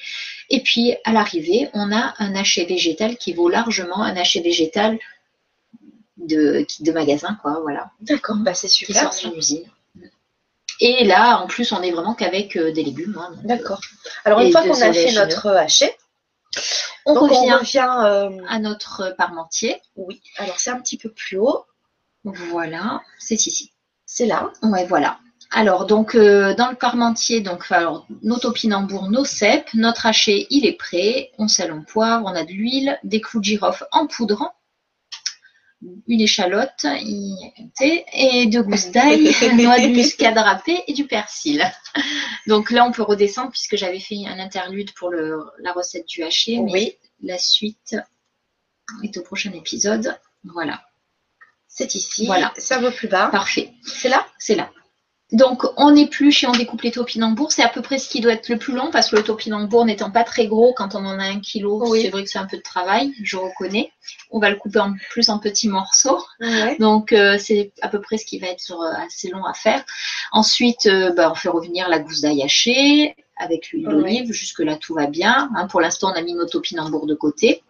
Et puis à l'arrivée, on a un haché végétal qui vaut largement un haché végétal de, de magasin, quoi, voilà. D'accord, bah c'est super. Qui sort d'une usine. Et là, en plus, on est vraiment qu'avec euh, des légumes. Hein, D'accord. Alors une fois qu'on a fait notre haché, on revient, euh, à notre parmentier. Oui. Alors c'est un petit peu plus haut. Voilà, c'est ici. C'est là. Ouais, voilà. Alors, donc, euh, dans le parmentier, donc, alors, nos topinambours, nos cèpes, notre haché, il est prêt. On sale en poivre, on a de l'huile, des clous de girofle en poudre, une échalote et deux gousses d'ail, noix de muscade râpée et du persil. Donc là, on peut redescendre puisque j'avais fait un interlude pour le, la recette du haché, mais la suite est au prochain épisode. Voilà. C'est ici. Voilà. Ça va plus bas. Parfait. C'est là? C'est là. Donc, on épluche et on découpe les topinambours. C'est à peu près ce qui doit être le plus long parce que le topinambour n'étant pas très gros, quand on en a un kilo, c'est vrai que c'est un peu de travail, je reconnais. On va le couper en plus en petits morceaux. Donc, euh, c'est à peu près ce qui va être euh, assez long à faire. Ensuite, euh, bah, on fait revenir la gousse d'ail hachée avec l'huile d'olive. Jusque-là, tout va bien. Hein, pour l'instant, on a mis nos topinambours de côté.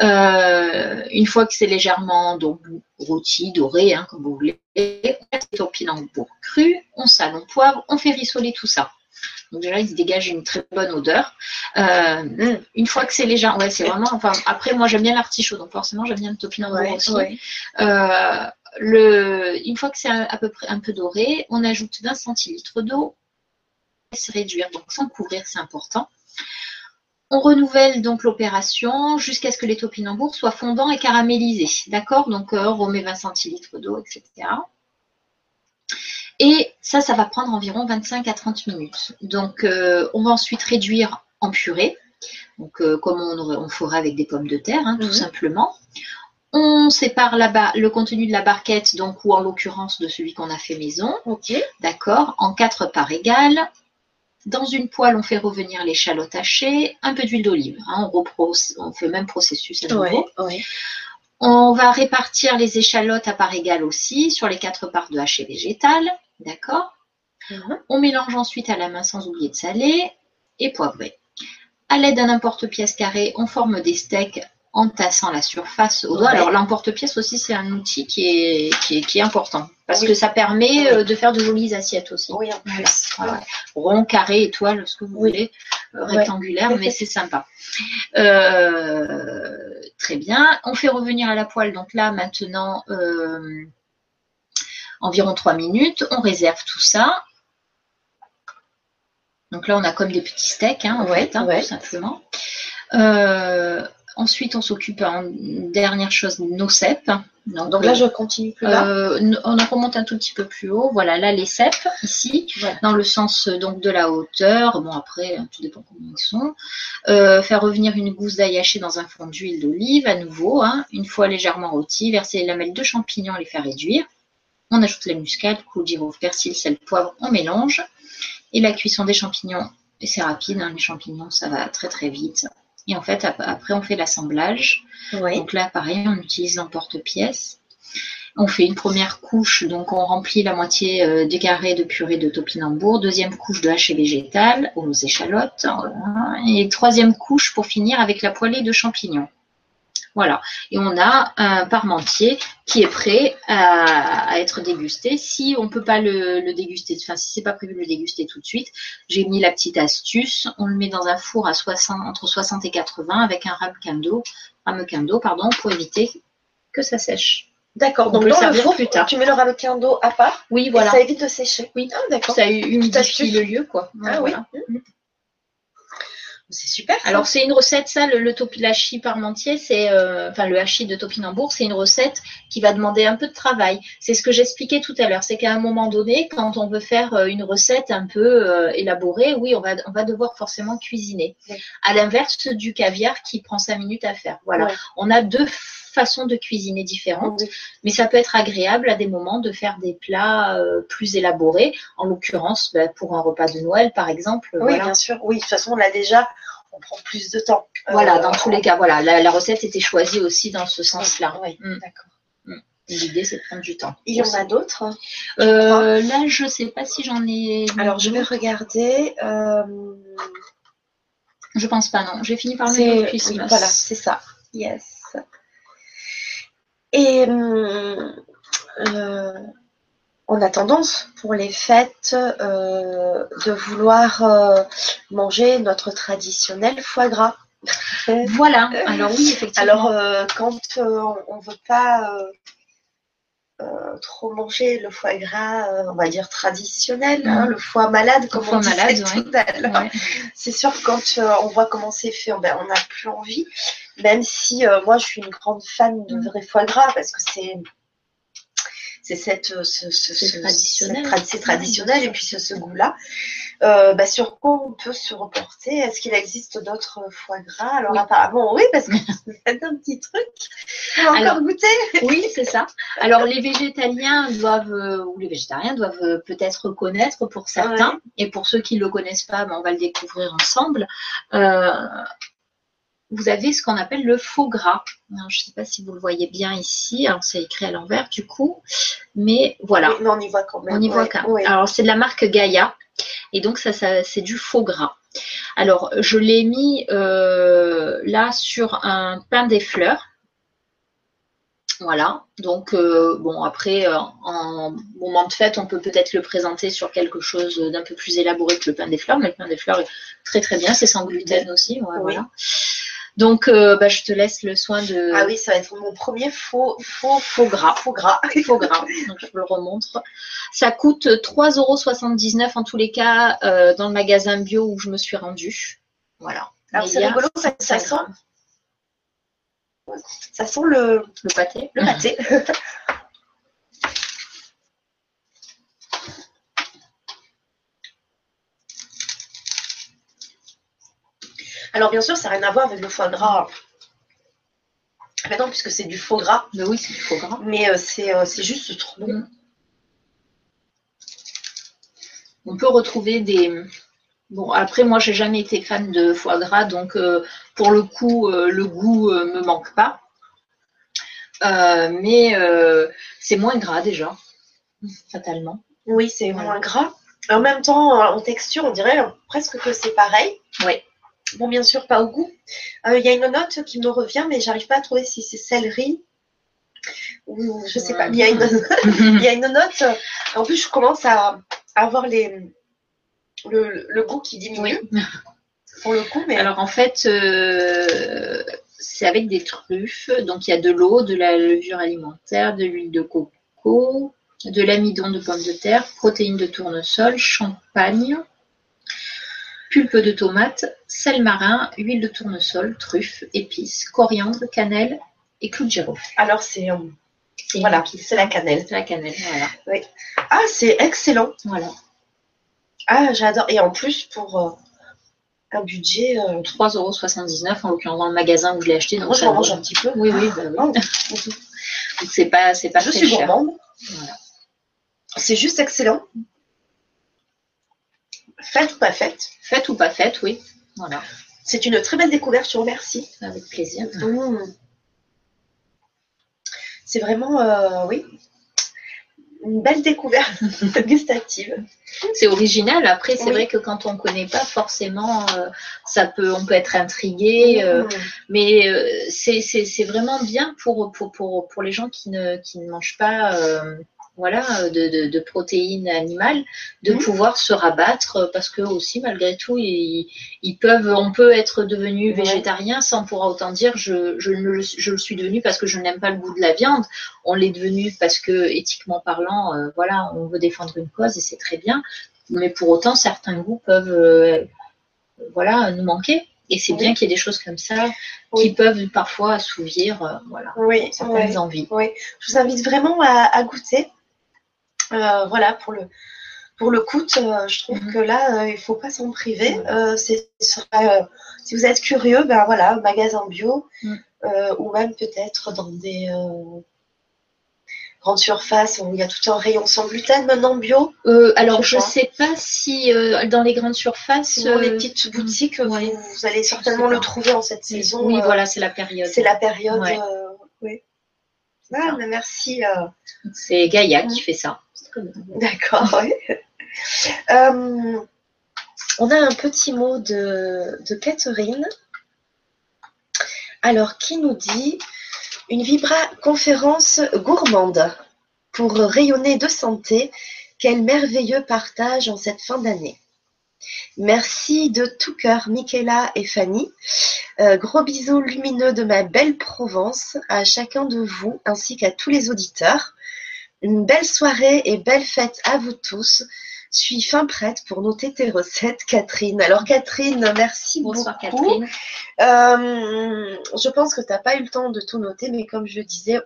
une fois que c'est légèrement donc, rôti, doré, hein, comme vous voulez, on topinambours crus, on sale, on poivre, on fait rissoler tout ça. Donc déjà, il se dégage une très bonne odeur. Euh, mm. une fois que c'est léger, ouais, c'est vraiment. Enfin, après, moi, j'aime bien l'artichaut, donc forcément, j'aime bien le topinambour aussi. Euh, le, une fois que c'est à peu près un peu doré, on ajoute 20 centilitres d'eau, se réduire, donc sans couvrir, c'est important. On renouvelle donc l'opération jusqu'à ce que les topinambours soient fondants et caramélisés. D'accord? Donc euh, on remet 20 centilitres d'eau, etc. Et ça, ça va prendre environ 25 à 30 minutes. Donc euh, on va ensuite réduire en purée. Donc euh, comme on, ferait avec des pommes de terre, hein, tout mhm. simplement. On sépare là-bas le contenu de la barquette, donc ou en l'occurrence de celui qu'on a fait maison. D'accord, en quatre parts égales. Dans une poêle, on fait revenir l'échalote hachée, un peu d'huile d'olive. Hein, on, fait le même processus à nouveau. On va répartir les échalotes à part égale aussi sur les quatre parts de haché végétal. D'accord? On mélange ensuite à la main sans oublier de saler et poivrer. À l'aide d'un importe-pièce carré, on forme des steaks en tassant la surface au doigt. Alors l'emporte-pièce aussi, c'est un outil qui est, qui est, important parce que ça permet euh, de faire de jolies assiettes aussi. Oui, en plus. Rond, carré, étoile, ce que vous voulez, euh, rectangulaire, mais c'est sympa. Euh, très bien. On fait revenir à la poêle. Donc là, maintenant, environ 3 minutes. On réserve tout ça. Donc là, on a comme des petits steaks, hein, en fait, hein, tout simplement. Ensuite, on s'occupe en dernière chose de nos cèpes. Donc, là, je continue plus bas. Euh, on en remonte un tout petit peu plus haut. Voilà, là, les cèpes, ici, dans le sens donc de la hauteur. Bon, après, tout dépend comment ils sont. Euh, faire revenir une gousse d'ail haché dans un fond d'huile d'olive, à nouveau. Hein. une fois légèrement rôti, verser les lamelles de champignons, les faire réduire. On ajoute la muscade, clou de persil, sel, poivre, on mélange. Et la cuisson des champignons, c'est rapide, hein, les champignons, ça va très très vite. Et en fait, après, on fait l'assemblage. Donc là, pareil, on utilise l'emporte-pièce. On fait une première couche, donc on remplit la moitié euh, des carrés de purée de topinambour. Deuxième couche de haché végétal aux échalotes. Et troisième couche pour finir avec la poêlée de champignons. Voilà. Et on a un parmentier qui est prêt à, être dégusté. Si on ne peut pas le, déguster, enfin si c'est pas prévu de le déguster tout de suite, j'ai mis la petite astuce. On le met dans un four à 60, entre 60 et 80 avec un ramequin d'eau, d'eau, pardon, pour éviter que ça sèche. D'accord, donc dans le four, plus tard. tu mets le ramequin d'eau à part. Oui, voilà. ça évite de sécher. Oui, ah, d'accord. Ça humidifie le lieu, quoi. Ah oui. Mmh. C'est super. Alors c'est une recette, ça, le, le topilachi parmentier, c'est euh, enfin le hachis de topinambour, c'est une recette qui va demander un peu de travail. C'est ce que j'expliquais tout à l'heure, c'est qu'à un moment donné, quand on veut faire euh, une recette un peu euh, élaborée, oui, on va on va devoir forcément cuisiner. À l'inverse du caviar qui prend cinq minutes à faire. Voilà, on a deux façons de cuisiner différentes, mais ça peut être agréable à des moments de faire des plats plus élaborés. En l'occurrence, ben, pour un repas de Noël, par exemple. Oui, bien sûr. Oui, de toute façon, on l'a déjà on prend plus de temps. Voilà, dans tous les cas, voilà, la, recette était choisie aussi dans ce sens-là. Oui, mm. d'accord. Mm. L'idée, c'est de prendre du temps. Il y en a d'autres euh, Là, je ne sais pas si j'en ai. Alors, je vais regarder. Euh... Je pense pas, non. J'ai fini par le Christmas. voilà, c'est ça. Yes. Et euh, on a tendance pour les fêtes euh, de vouloir euh, manger notre traditionnel foie gras. Voilà, alors oui, effectivement. Alors quand on ne veut pas trop manger le foie gras, on va dire traditionnel, hein, mm. le foie malade, comme on malade, tout C'est sûr que quand on voit comment c'est fait, ben, on n'a plus envie. Même si moi, je suis une grande fan de mm. vrai foie gras parce que c'est c'est cette, euh, ce, ce, traditionnel, c'est traditionnel et puis ce, goût-là. Euh, bah, sur quoi on peut se reporter? Est-ce qu'il existe d'autres foie gras? Alors apparemment oui, parce que c'est un petit truc. On encore goûter. oui, c'est ça. Alors les végétaliens doivent euh, ou les végétariens doivent peut-être connaître pour certains et pour ceux qui ne le connaissent pas, ben, on va le découvrir ensemble vous avez ce qu'on appelle le faux gras. je ne sais pas si vous le voyez bien ici. Alors, c'est écrit à l'envers du coup. Mais voilà. on y voit quand même. On y voit quand même. Alors, c'est de la marque Gaia. Et donc, ça, c'est du faux gras. Alors, je l'ai mis euh, là sur un pain des fleurs. Voilà. Donc, euh, bon, après, euh, en moment de fête, on peut peut-être le présenter sur quelque chose d'un peu plus élaboré que le pain des fleurs. Mais le pain des fleurs est très, très bien. C'est sans gluten aussi. Voilà. Donc, euh, bah, je te laisse le soin de. Ah oui, ça va être mon premier faux, faux, faux gras. Faux gras. faux gras. Donc, je vous le remontre. Ça coûte 3,79 euros en tous les cas euh, dans le magasin bio où je me suis rendue. Voilà. Alors, c'est rigolo, ça, ça sent. Ça sent le, le pâté. Le pâté. Alors bien sûr, ça n'a rien à voir avec le foie gras. Mais non, puisque c'est du faux gras. Mais oui, c'est du faux gras. Mais euh, euh, c'est juste trop bon. Mm. On peut retrouver des. Bon, après, moi, j'ai jamais été fan de foie gras, donc euh, pour le coup, le goût me manque pas. mais c'est moins gras déjà, fatalement. Oui, c'est moins gras. En même temps, en texture, on dirait presque que c'est pareil. Oui. Bon, bien sûr, pas au goût. Euh, il y a une note qui me revient, mais j'arrive pas à trouver si c'est céleri ou je sais pas. Il y, a une... note. En plus, je commence à avoir les... le, goût qui diminue. Pour le coup, mais... Alors, en fait, euh, c'est avec des truffes. Donc, il y a de l'eau, de la levure alimentaire, de l'huile de coco, de l'amidon de pomme de terre, protéines de tournesol, champagne, pulpe de tomate, sel marin, huile de tournesol, truffes, épices, coriandre, cannelle et clou de girofle. Alors c'est euh, voilà, c'est la cannelle. C'est la cannelle, voilà. Oui. Ah, c'est excellent. Voilà. Ah, j'adore. Et en plus, pour euh, un budget. 3,79€ euh, en l'occurrence dans le magasin où je l'ai acheté. Donc Moi, je mange un petit peu. Oui, oui, bah, oui. Donc c'est pas, c'est pas je suis gourmande. Voilà. C'est juste excellent. Faites ou pas faites Faites ou pas faites, oui. Voilà. C'est une très belle découverte, je vous remercie. Avec plaisir. Mmh. C'est vraiment, euh, oui, une belle découverte gustative. C'est original. Après, c'est vrai que quand on ne connaît pas forcément, euh, ça peut, on peut être intrigué. Euh, mmh. mais c'est vraiment bien pour, pour, pour, pour, les gens qui ne, qui ne mangent pas voilà, de, protéines animales, de mmh. pouvoir se rabattre parce que aussi malgré tout ils, peuvent, on peut être devenu végétarien sans pour autant dire je, je, le suis devenu parce que je n'aime pas le goût de la viande. On l'est devenu parce que éthiquement parlant, euh, voilà, on veut défendre une cause et c'est très bien. Mais pour autant certains goûts peuvent, euh, voilà, nous manquer. Et c'est bien qu'il y ait des choses comme ça qui peuvent parfois assouvir euh, voilà, certaines envies. Je vous invite vraiment à goûter. Euh, voilà, pour le, pour le coût, euh, je trouve mhm. que là, euh, il ne faut pas s'en priver. si vous êtes curieux, ben voilà, magasin bio, mhm. ou même peut-être dans des grandes surfaces où il y a tout un rayon sans gluten maintenant bio. alors, je ne sais pas si dans les grandes surfaces. Ou les petites boutiques, vous, allez certainement le trouver en cette saison. Oui, voilà, c'est la période. C'est la période. oui. Ah, mais merci. C'est Gaïa qui fait ça. D'accord. Euh, on a un petit mot de, Catherine. Alors, qui nous dit une vibra conférence gourmande pour rayonner de santé. Quel merveilleux partage en cette fin d'année. Merci de tout cœur, Michaela et Fanny. Euh, gros bisous lumineux de ma belle Provence à chacun de vous ainsi qu'à tous les auditeurs. Une belle soirée et belle fête à vous tous. Suis fin prête pour noter tes recettes, Catherine. Alors, Catherine, merci Bonsoir beaucoup. Catherine. Euh, je pense que tu n'as pas eu le temps de tout noter, mais comme je le disais,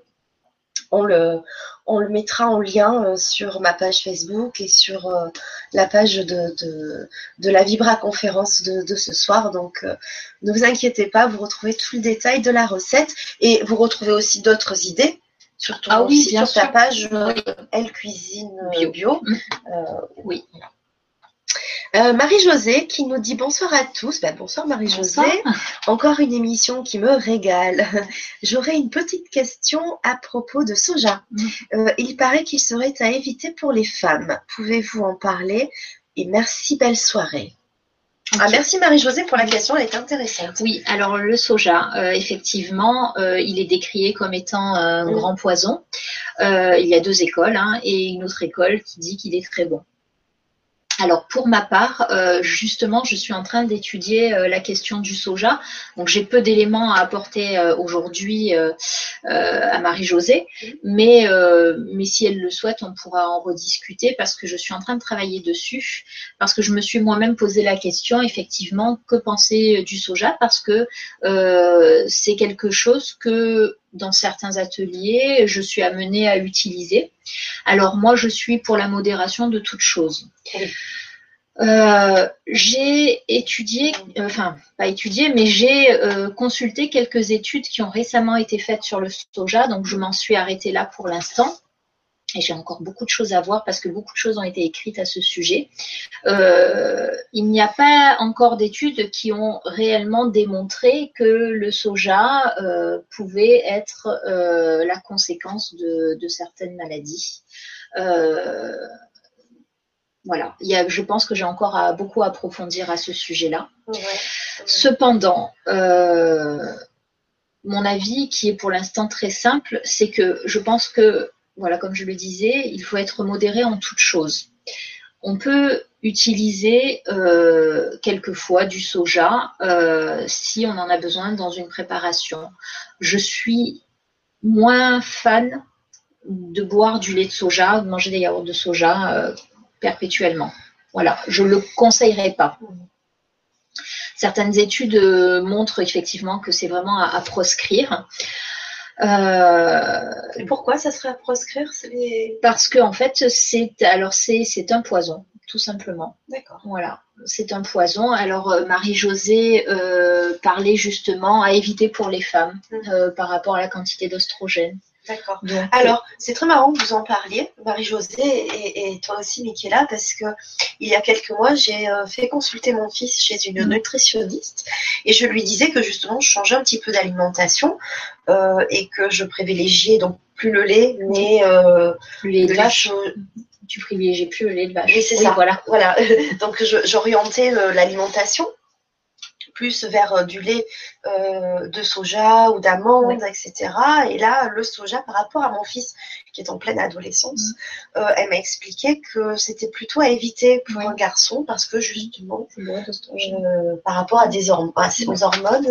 on le, on le mettra en lien euh, sur ma page Facebook et sur euh, la page de, de, de la Vibra conférence de, de ce soir. Donc, ne vous inquiétez pas, vous retrouvez tout le détail de la recette et vous retrouvez aussi d'autres idées sur ton Ah oui, site, bien sur ta sûr. page euh, Oui. Elle Cuisine Bio. Bio. Mm. Euh, Oui. euh, Marie-Josée qui nous dit bonsoir à tous. Ben, bonsoir Marie-Josée. Encore une émission qui me régale. J'aurais une petite question à propos de soja. Mm. Euh, il paraît qu'il serait à éviter pour les femmes. Pouvez-vous en parler? Et merci, belle soirée. Ah, merci Marie-Josée pour la question, elle est intéressante. Oui, alors le soja, euh, effectivement, euh, il est décrié comme étant un Mm. grand poison. Euh, il y a deux écoles hein, et une autre école qui dit qu'il est très bon. Alors pour ma part, euh, justement, je suis en train d'étudier euh, la question du soja. Donc j'ai peu d'éléments à apporter euh, aujourd'hui euh, euh, à Marie-Josée, mais, euh, mais si elle le souhaite, on pourra en rediscuter parce que je suis en train de travailler dessus, parce que je me suis moi-même posé la question, effectivement, que penser du soja, parce que c'est quelque chose que dans certains ateliers, je suis amenée à utiliser. Alors moi, je suis pour la modération de toute chose. Oui. Euh, j'ai étudié, euh, enfin pas étudié, mais j'ai euh, consulté quelques études qui ont récemment été faites sur le soja, donc je m'en suis arrêtée là pour l'instant. Et j'ai encore beaucoup de choses à voir parce que beaucoup de choses ont été écrites à ce sujet. Euh, il n'y a pas encore d'études qui ont réellement démontré que le soja euh, pouvait être euh, la conséquence de, de certaines maladies. Voilà, Il y a, je pense que j'ai encore à, beaucoup à approfondir à ce sujet-là. Ouais. Cependant, mon avis, qui est pour l'instant très simple, c'est que je pense que, voilà, comme je le disais, il faut être modéré en toute chose. On peut utiliser euh, quelquefois du soja euh, si on en a besoin dans une préparation. Je suis moins fan de boire du lait de soja, de manger des yaourts de soja euh, perpétuellement. Voilà, je ne le conseillerais pas. Certaines études montrent effectivement que c'est vraiment à proscrire. Euh, Et pourquoi ça serait à proscrire les... parce que en fait, c'est alors c'est c'est un poison, tout simplement. D'accord. Voilà, c'est un poison. Alors euh, Marie-Josée euh, parlait justement à éviter pour les femmes euh, par rapport à la quantité d'oestrogène. D'accord. Donc, Alors, c'est très marrant que vous en parliez, Marie-Josée, et, et toi aussi, Michaela, parce que il y a quelques mois, j'ai euh, fait consulter mon fils chez une Mhm. nutritionniste, et je lui disais que justement, je changeais un petit peu d'alimentation, euh, et que je privilégiais donc plus le lait, mais euh, le lait de vache, tu privilégies plus le lait de vache. Oui, c'est ça. Voilà. Voilà, donc je- j'orientais euh, l'alimentation plus vers euh, du lait euh, de soja ou d'amande, etc. Et là, le soja, par rapport à mon fils qui est en pleine adolescence, euh, elle m'a expliqué que c'était plutôt à éviter pour un garçon parce que justement, euh, par rapport à des horm- à ces- aux hormones,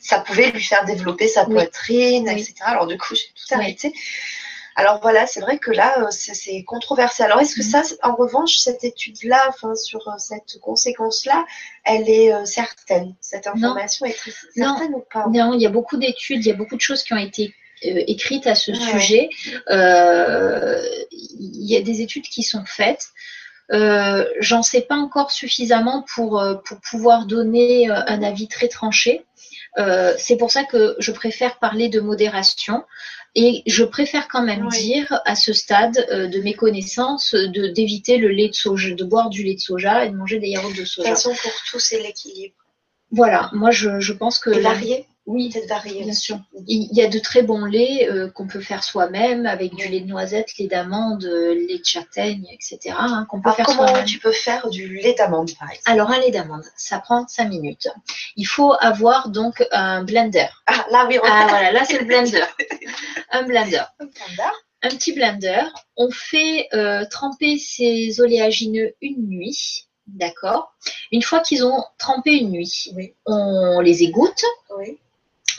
ça pouvait lui faire développer sa poitrine, Oui. etc. Alors du coup, j'ai tout arrêté. Alors voilà, c'est vrai que là, euh, c'est controversé. Alors est-ce que Mhm. ça, en revanche, cette étude-là, enfin sur euh, cette conséquence-là, elle est euh, certaine? Cette information est très Non. certaine ou pas? Non, il y a beaucoup d'études, il y a beaucoup de choses qui ont été euh, écrites à ce Ouais. sujet. Euh, il y a des études qui sont faites. Euh, J'en sais pas encore suffisamment pour, pour pouvoir donner un avis très tranché. Euh, C'est pour ça que je préfère parler de modération et je préfère quand même Oui. dire à ce stade euh, de mes connaissances de d'éviter le lait de soja, de boire du lait de soja et de manger des yaourts de De toute soja. façon, pour tout, c'est l'équilibre. Voilà, moi je, je pense que varié Oui, bien sûr. Il y a de très bons laits euh, qu'on peut faire soi-même avec du lait de noisette, lait d'amande, euh, lait de châtaigne, etc. hein, qu'on peut Alors, faire comment tu peux faire du lait d'amande, par exemple? Alors, un lait d'amande, ça prend 5 minutes. Il faut avoir donc un blender. Ah, là, oui, on Ah voilà, là c'est le blender. Un blender. un blender. Un petit blender. On fait euh, tremper ces oléagineux une nuit. D'accord? Une fois qu'ils ont trempé une nuit, Oui. on les égoutte. Oui.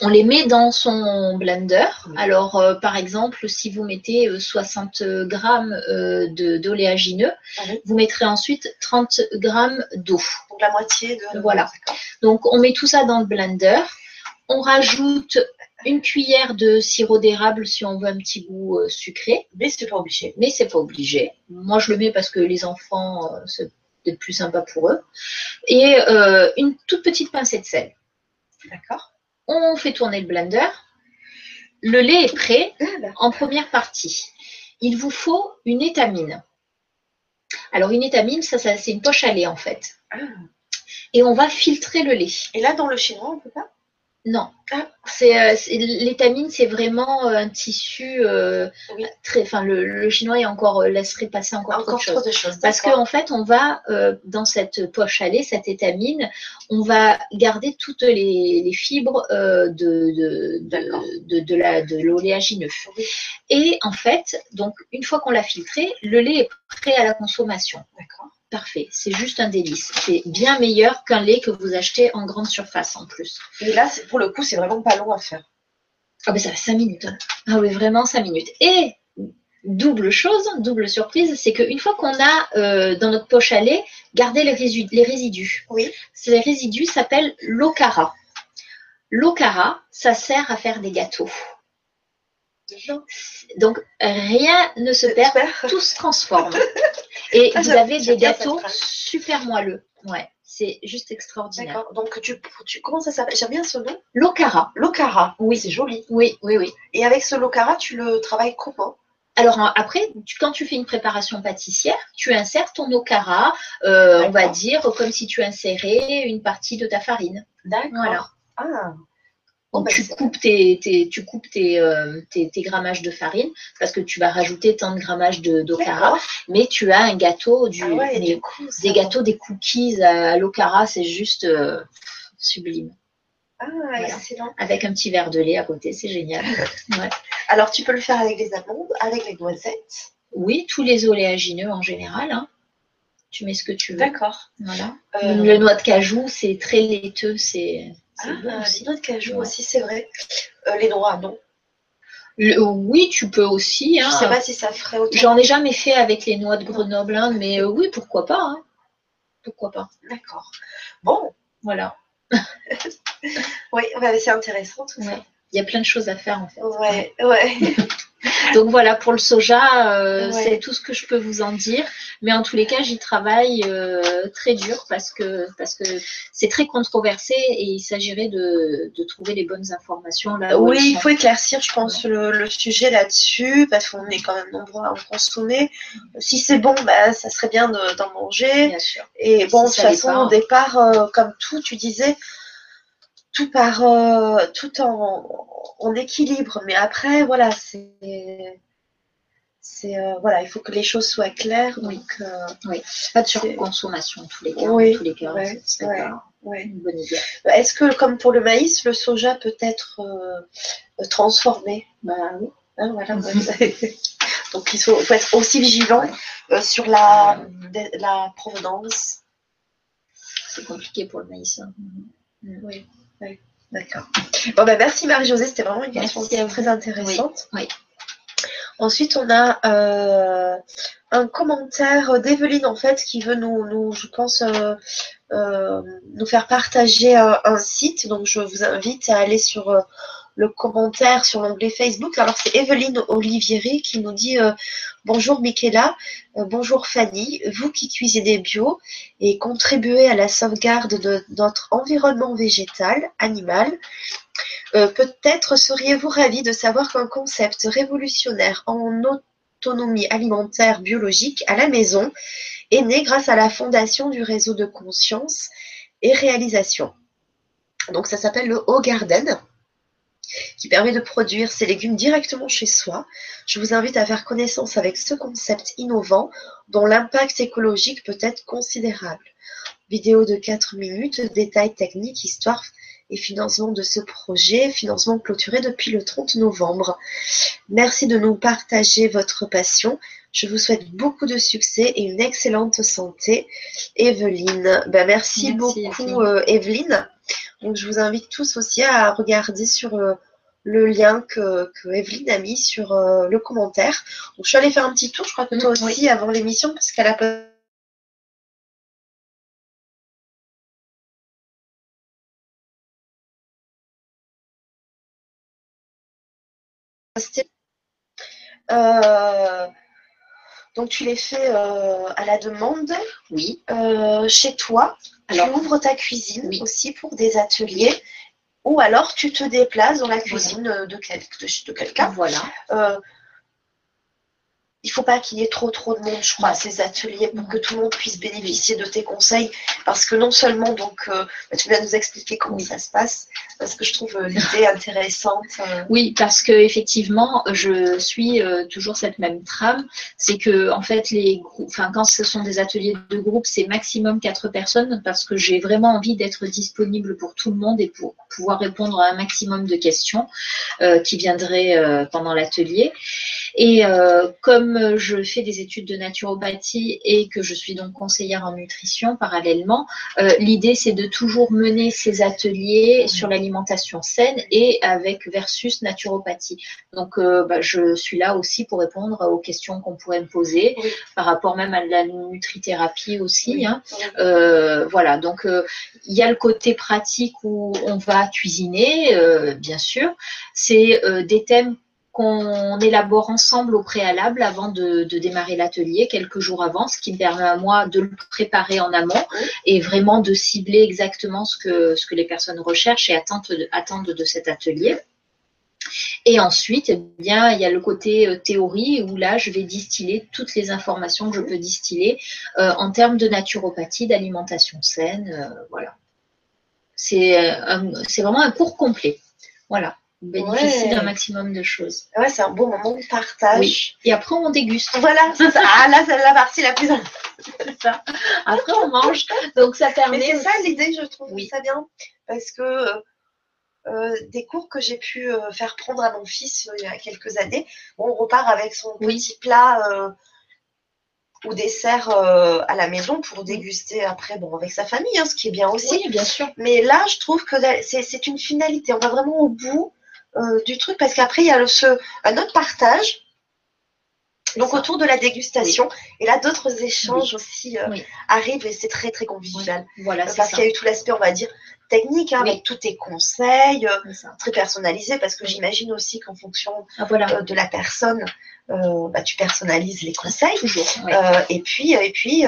On les met dans son blender. Alors, euh, par exemple, si vous mettez euh, 60 grammes euh, d'oléagineux, Ah vous mettrez ensuite 30 grammes d'eau. Donc la moitié de. Voilà. Donc, on met tout ça dans le blender. On rajoute une cuillère de sirop d'érable si on veut un petit goût euh, sucré, Mais c'est pas obligé. mais c'est pas obligé. Moi, je le mets parce que les enfants, euh, c'est peut-être plus sympa pour eux. Et euh, une toute petite pincée de sel. D'accord. On fait tourner le blender. Le lait est prêt en première partie. Il vous faut une étamine. Alors, une étamine, ça, ça c'est une poche à lait en fait. ah. Et on va filtrer le lait. Et là, dans le chinois, on peut pas? Non. C'est, euh, l'étamine, c'est vraiment euh, un tissu euh, Oui. très. Enfin, le, le chinois est encore laisserait passer encore, Encore trop de choses. Parce qu'en fait, on va, euh, dans cette poche à lait, cette étamine, on va garder toutes les, les fibres euh, de, de, D'accord. de, de, de la, de l'oléagineux. Oui. Et en fait, donc, une fois qu'on l'a filtré, le lait est prêt à la consommation. D'accord. Parfait. C'est juste un délice. C'est bien meilleur qu'un lait que vous achetez en grande surface en plus. Et là, pour le coup, c'est vraiment pas long à faire. Ah ben ça fait 5 minutes. hein. Ah oui, vraiment 5 minutes. Et double chose, double surprise, c'est qu'une fois qu'on a euh, dans notre poche à lait gardé les, résidus, les résidus, Oui. ces résidus s'appellent l'ocara. L'ocara, ça sert à faire des gâteaux. Donc rien ne se perd, tout se transforme. Et Ah, vous avez des gâteaux super moelleux. Ouais, c'est juste extraordinaire. D'accord. Donc, tu, tu, comment ça s'appelle? J'aime bien ce nom. L'ocara. L'ocara. Oui. C'est joli. Oui, oui, oui. Et avec ce locara, tu le travailles comment? Alors après, tu- quand tu fais une préparation pâtissière, tu insères ton okara, euh, on va dire comme si tu insérais une partie de ta farine. D'accord. Voilà. Ah. Donc tu coupes, tes, tes- tu coupes tes, euh, tes- tes grammages de farine parce que tu vas rajouter tant de grammages de- d'okara, mais tu as un gâteau, du, Ah ouais, du coup, des gâteaux, des cookies à l'okara, c'est juste euh, sublime. Ah, Voilà. excellent. Avec un petit verre de lait à côté, c'est génial. Ouais. Alors, tu peux le faire avec les amandes, avec les noisettes? Oui, tous les oléagineux en général. hein. Tu mets ce que tu veux. D'accord. Voilà. Euh, Le noix de cajou, c'est très laiteux, c'est ah, aussi. noix de cajou Ouais. aussi, c'est vrai. Euh, les noix, non. Le- oui, tu peux aussi. hein. Je sais pas si ça ferait autant. J'en ai jamais fait avec les noix de Grenoble, hein, mais euh, oui, pourquoi pas. hein. Pourquoi pas. D'accord. Bon, Voilà. oui, ouais, c'est intéressant tout ça. Il y a plein de choses à faire en fait. Ouais, ouais. Donc voilà, pour le soja, euh, Ouais. c'est tout ce que je peux vous en dire. Mais en tous les cas, j'y travaille euh, très dur parce que parce que c'est très controversé et il s'agirait de, de trouver les bonnes informations là Oui, il faut éclaircir, je pense, le, le sujet là-dessus, parce qu'on est quand même nombreux à en consommer. Si c'est bon, bah, ça serait bien de- d'en manger. Bien sûr. Et bon, de toute façon, pas, au départ, euh, comme tout, tu disais, tout par euh, tout en, en équilibre. Mais après, voilà, c'est. C'est euh, voilà, il faut que les choses soient claires. Oui. Donc, euh, Pas de C'est- surconsommation tous les cas. Oui, tous les cas, ouais, ce serait ouais. pas ouais. une bonne idée. Est-ce que, comme pour le maïs, le soja peut être transformé? Bah oui. Hein, voilà. Donc il faut, faut être aussi vigilant euh, sur la, de- la provenance. C'est compliqué pour le maïs. hein. Oui, oui, d'accord. Bon, ben, merci Marie-Josée, c'était vraiment une question très intéressante. Oui, oui. Ensuite, on a euh, un commentaire d'Evelyne, en fait, qui veut nous, nous je pense, euh, euh, nous faire partager un, un site. Donc, je vous invite à aller sur le commentaire sur l'onglet Facebook. Alors, c'est Evelyne Olivieri qui nous dit euh, Bonjour Michaela, euh, bonjour Fanny, vous qui cuisinez bio et contribuez à la sauvegarde de notre environnement végétal, animal. Euh, Peut-être seriez-vous ravi de savoir qu'un concept révolutionnaire en autonomie alimentaire biologique à la maison est né grâce à la fondation du réseau de conscience et réalisation. Donc ça s'appelle le Haut Garden. Qui permet de produire ses légumes directement chez soi. Je vous invite à faire connaissance avec ce concept innovant dont l'impact écologique peut être considérable. Vidéo de 4 minutes, détails techniques, histoire et financement de ce projet, financement clôturé depuis le 30 novembre. Merci de nous partager votre passion. Je vous souhaite beaucoup de succès et une excellente santé. Evelyne, ben merci, beaucoup euh, Evelyne. Donc je vous invite tous aussi à regarder sur euh, le lien que, que Evelyne a mis sur euh, le commentaire. Donc je suis allée faire un petit tour, je crois que toi aussi avant l'émission, parce qu'elle a Euh, donc tu les fais euh, à la demande. Oui. Euh, chez toi, tu ouvres ta cuisine aussi pour des ateliers. Ou alors tu te déplaces dans la cuisine de, de, quelqu'un. Voilà il faut pas qu'il y ait trop trop de monde, je crois, à ces ateliers pour que tout le monde puisse bénéficier de tes conseils. Parce que non seulement, donc, euh, bah, tu vas nous expliquer comment ça se passe, parce que je trouve euh, l'idée intéressante. Euh. Oui, parce que effectivement, je suis toujours cette même trame. C'est que, en fait, les enfin, quand ce sont des ateliers de groupe, c'est maximum quatre personnes parce que j'ai vraiment envie d'être disponible pour tout le monde et pour pouvoir répondre à un maximum de questions qui viendraient pendant l'atelier. Et comme je fais des études de naturopathie et que je suis donc conseillère en nutrition parallèlement, euh, l'idée c'est de toujours mener ces ateliers sur l'alimentation saine et avec versus naturopathie. Donc euh, bah, je suis là aussi pour répondre aux questions qu'on pourrait me poser par rapport même à la nutrithérapie aussi. Hein. Euh, voilà, donc il y a le côté pratique où on va cuisiner, bien sûr. C'est des thèmes qu'on élabore ensemble au préalable avant de, démarrer l'atelier, quelques jours avant, ce qui me permet à moi de le préparer en amont et vraiment de cibler exactement ce que, ce que les personnes recherchent et attendent de, attendent de cet atelier. Et ensuite, eh bien, il y a le côté euh, théorie où là, je vais distiller toutes les informations que je peux distiller euh, en termes de naturopathie, d'alimentation saine. Euh, voilà. C'est vraiment un cours complet. Voilà bénéficier d'un maximum de choses. Ouais, c'est un beau moment de partage. Oui. Et après, on déguste. Voilà, c'est ça. Ah, là, c'est la partie la plus ça. Après, on mange. Donc, ça permet. Mais c'est ça l'idée, je trouve oui. ça bien. Parce que euh, euh, des cours que j'ai pu euh, faire prendre à mon fils il y a quelques années, on repart avec son petit plat ou dessert à la maison pour déguster après, bon, avec sa famille, hein, ce qui est bien aussi. Oui, bien sûr. Mais là, je trouve que c'est une finalité. On va vraiment au bout euh, du truc parce qu'après il y a le, ce, un autre partage donc autour de la dégustation. Et là d'autres échanges aussi euh, arrivent et c'est très très convivial. Voilà, euh, parce qu'il y a eu tout l'aspect on va dire technique hein, avec tous tes conseils très personnalisés parce que j'imagine aussi qu'en fonction ah, de la personne bah, tu personnalises les conseils. Toujours, et puis et puis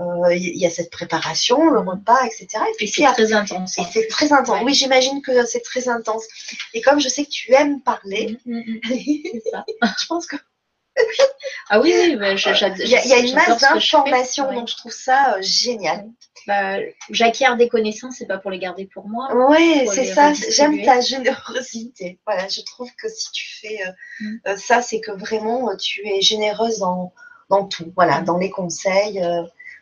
il y a cette préparation, le repas, etc. Et puis c'est très intense. Et c'est très intense. Oui, j'imagine que c'est très intense. Et comme je sais que tu aimes parler, mm, mm, mm. ça. je pense que ah oui, oui, il y, a une masse d'informations, donc je trouve ça euh, génial. Bah, J'acquiers des connaissances, c'est pas pour les garder pour moi. Oui, c'est ça. J'aime ta générosité. Voilà, je trouve que si tu fais euh, ça, c'est que vraiment tu es généreuse dans, dans tout. Voilà, dans les conseils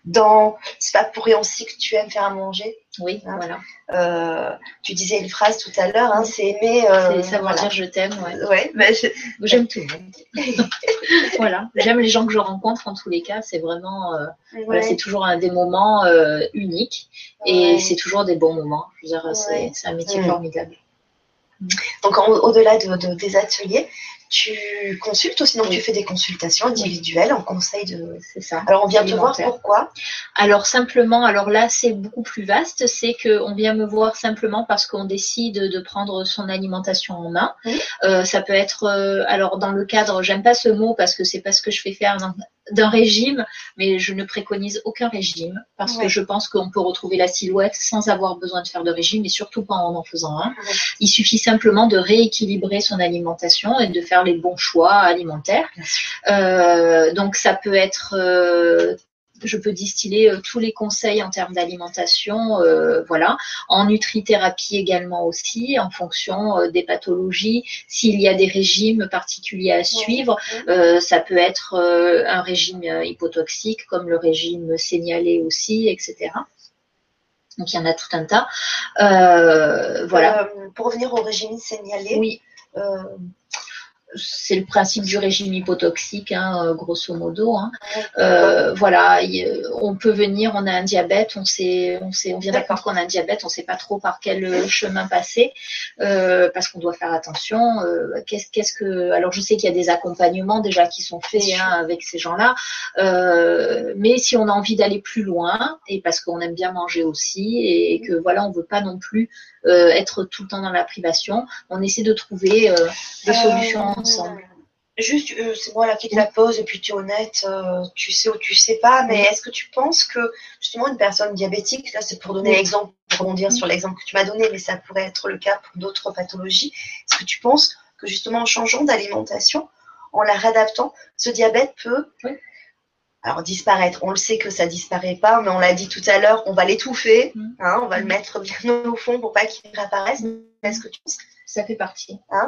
dans. C'est pas pour rien aussi que tu aimes faire à manger. Oui, hein. voilà. Euh, tu disais une phrase tout à l'heure, hein, c'est aimer. Euh, c'est savoir dire je t'aime, ouais. ouais bah, J'aime tout le monde. voilà, j'aime les gens que je rencontre en tous les cas. C'est vraiment, euh, voilà, c'est toujours un des moments euh, uniques et c'est toujours des bons moments. Je veux dire, c'est un métier formidable. Donc au-delà de, des ateliers, tu consultes aussi, donc tu fais des consultations individuelles en conseil de. C'est ça. Alors on vient te voir pourquoi? Alors simplement, alors là c'est beaucoup plus vaste, c'est qu'on vient me voir simplement parce qu'on décide de prendre son alimentation en main. Euh, ça peut être, euh, alors dans le cadre, j'aime pas ce mot parce que c'est pas ce que je fais faire d'un régime, mais je ne préconise aucun régime parce que je pense qu'on peut retrouver la silhouette sans avoir besoin de faire de régime et surtout pas en en faisant un. Il suffit simplement de rééquilibrer son alimentation et de faire les bons choix alimentaires. Euh, donc ça peut être euh, je peux distiller tous les conseils en termes d'alimentation, voilà, en nutrithérapie également aussi, en fonction des pathologies. S'il y a des régimes particuliers à suivre, ça peut être un régime hypotoxique comme le régime signalé aussi, etc. Donc il y en a tout un tas. voilà. pour revenir au régime signalé, oui c'est le principe du régime hypotoxique, hein, euh, grosso modo. Hein. Euh, voilà, on peut venir, on a un diabète, on sait, on sait, on vient d'apprendre qu'on a un diabète, on ne sait pas trop par quel euh, chemin passer, parce qu'on doit faire attention. qu'est-ce, qu'est-ce que, alors je sais qu'il y a des accompagnements déjà qui sont faits hein, avec ces gens-là, mais si on a envie d'aller plus loin, et parce qu'on aime bien manger aussi, et que voilà, on veut pas non plus être tout le temps dans la privation, on essaie de trouver des solutions ensemble. Juste, euh, c'est moi là qui te la pose et puis tu es honnête, euh, tu sais ou tu sais pas, mais est-ce que tu penses que justement une personne diabétique, là c'est pour donner l'exemple, pour rebondir sur l'exemple que tu m'as donné, mais ça pourrait être le cas pour d'autres pathologies, est-ce que tu penses que justement en changeant d'alimentation, en la réadaptant, ce diabète peut alors disparaître, on le sait que ça disparaît pas, mais on l'a dit tout à l'heure, on va l'étouffer, mm. hein, on va le mettre bien au fond pour pas qu'il réapparaisse. Est-ce que tu penses ça fait partie. Hein,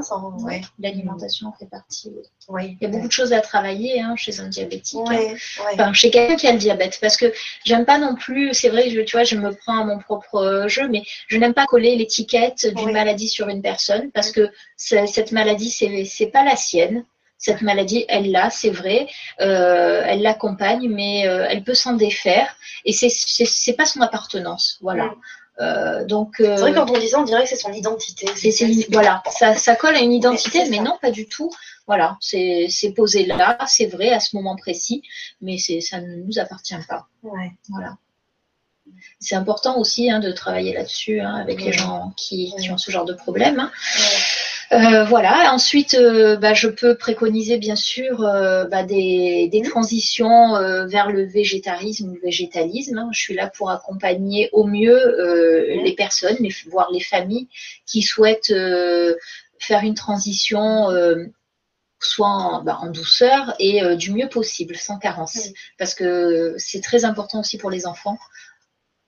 L'alimentation fait partie. Oui. Il y a beaucoup de choses à travailler hein, chez un diabétique. Hein. Enfin, chez quelqu'un qui a le diabète. Parce que j'aime pas non plus, c'est vrai, je, tu vois, je me prends à mon propre jeu, mais je n'aime pas coller l'étiquette d'une maladie sur une personne parce que cette maladie, c'est pas la sienne. Cette maladie, elle l'a, c'est vrai, euh, elle l'accompagne, mais euh, elle peut s'en défaire et c'est pas son appartenance. Voilà. Euh, donc, c'est vrai qu'en on disant, on dirait que c'est son identité. voilà, ça, ça, colle à une identité, mais, non, pas du tout. Voilà, c'est posé là, c'est vrai à ce moment précis, mais ça ne nous appartient pas. Ouais. Voilà. C'est important aussi hein, de travailler là-dessus hein, avec les gens qui, qui, ont ce genre de problème. Hein. Euh, voilà. Ensuite, euh, bah, je peux préconiser bien sûr euh, bah, des, des, transitions vers le végétarisme ou le végétalisme. Hein. Je suis là pour accompagner au mieux les personnes, voire les familles qui souhaitent faire une transition soit en, bah, en, douceur et du mieux possible, sans carence. Parce que c'est très important aussi pour les enfants,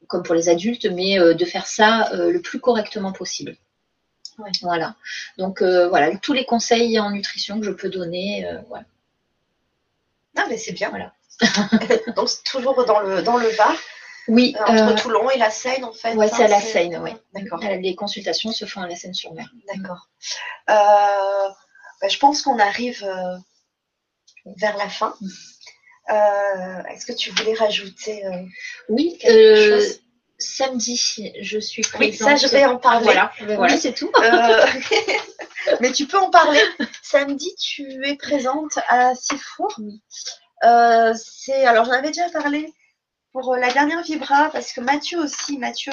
comme pour les adultes, mais de faire ça le plus correctement possible. Voilà. Donc euh, voilà, tous les conseils en nutrition que je peux donner. Euh, voilà. Ah mais c'est bien. Voilà. Donc c'est toujours dans le dans le Var. Oui. Euh, entre Toulon et la Seine en fait. Oui, c'est à la Seine, oui. D'accord. Les consultations se font à la Seine-sur-Mer. D'accord. Bah, je pense qu'on arrive vers la fin. Est-ce que tu voulais rajouter Oui, quelque chose? Samedi, je suis présente. Oui, ça, je vais en parler. Voilà, voilà c'est tout. Euh, mais tu peux en parler. Samedi, tu es présente à Sifour. Euh, c'est alors j'en avais déjà parlé pour la dernière Vibra parce que Mathieu aussi, Mathieu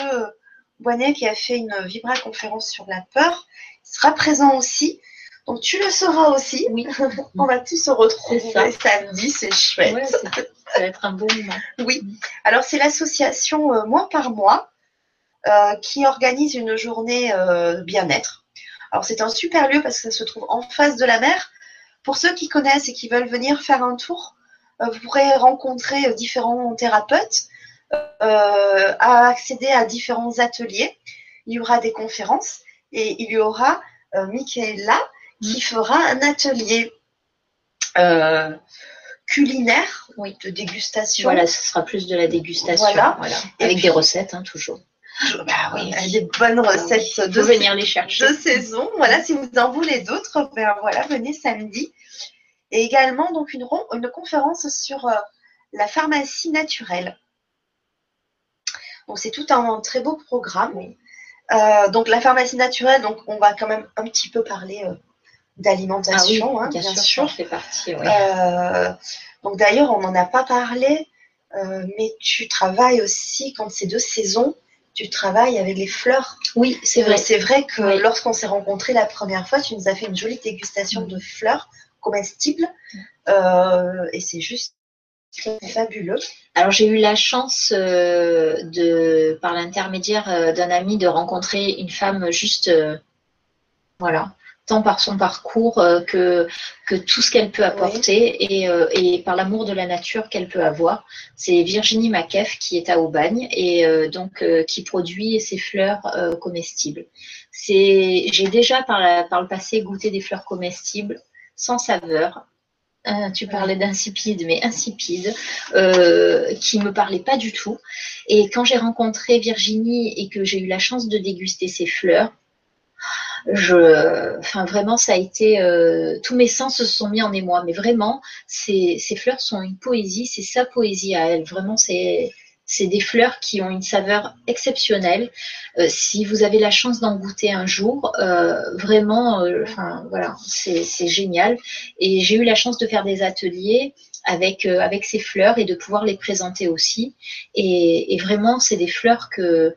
Bonnet qui a fait une Vibra conférence sur la peur, sera présent aussi. Donc tu le sauras aussi. Oui. On va tous se retrouver samedi, c'est chouette. ça va être un beau moment. Oui. Alors c'est l'association euh, Mois par mois euh, qui organise une journée euh, bien-être. Alors c'est un super lieu parce que ça se trouve en face de la mer. Pour ceux qui connaissent et qui veulent venir faire un tour, vous pourrez rencontrer différents thérapeutes, accéder à différents ateliers. Il y aura des conférences et il y aura Michaela qui mm. fera un atelier euh, culinaire oui. de dégustation. Voilà, ce sera plus de la dégustation. Voilà. Avec des recettes, hein, toujours. Bah oui, des bonnes recettes de, venir les chercher. de saison. Voilà, si vous en voulez d'autres, ben voilà, venez samedi. Et également donc une, une conférence sur euh, la pharmacie naturelle. Donc c'est tout un, très beau programme. Euh, donc la pharmacie naturelle, donc on va quand même un petit peu parler d'alimentation, ah hein, bien, sûr, fait partie. Euh, donc d'ailleurs, on n'en a pas parlé, euh, mais tu travailles aussi quand c'est de saison. Tu travailles avec les fleurs. Oui, c'est vrai. c'est vrai que lorsqu'on s'est rencontrés la première fois, tu nous as fait une jolie dégustation de fleurs comestibles. Euh, et c'est juste fabuleux. Alors j'ai eu la chance de, par l'intermédiaire d'un ami, de rencontrer une femme juste, voilà, tant par son parcours que, que tout ce qu'elle peut apporter et, et, par l'amour de la nature qu'elle peut avoir. C'est Virginie Mackef qui est à Aubagne et donc qui produit ses fleurs comestibles. J'ai déjà par, par le passé goûté des fleurs comestibles sans saveur, euh, tu parlais d'insipide, mais insipide, euh, qui me parlait pas du tout. Et quand j'ai rencontré Virginie et que j'ai eu la chance de déguster ses fleurs, je, enfin vraiment, ça a été, euh, tous mes sens se sont mis en émoi. Mais vraiment, ces, ces fleurs sont une poésie, c'est sa poésie à elle. Vraiment, c'est, c'est des fleurs qui ont une saveur exceptionnelle. Euh, si vous avez la chance d'en goûter un jour, euh, vraiment, euh, enfin voilà, c'est génial. Et j'ai eu la chance de faire des ateliers avec avec ces fleurs et de pouvoir les présenter aussi. et vraiment, c'est des fleurs que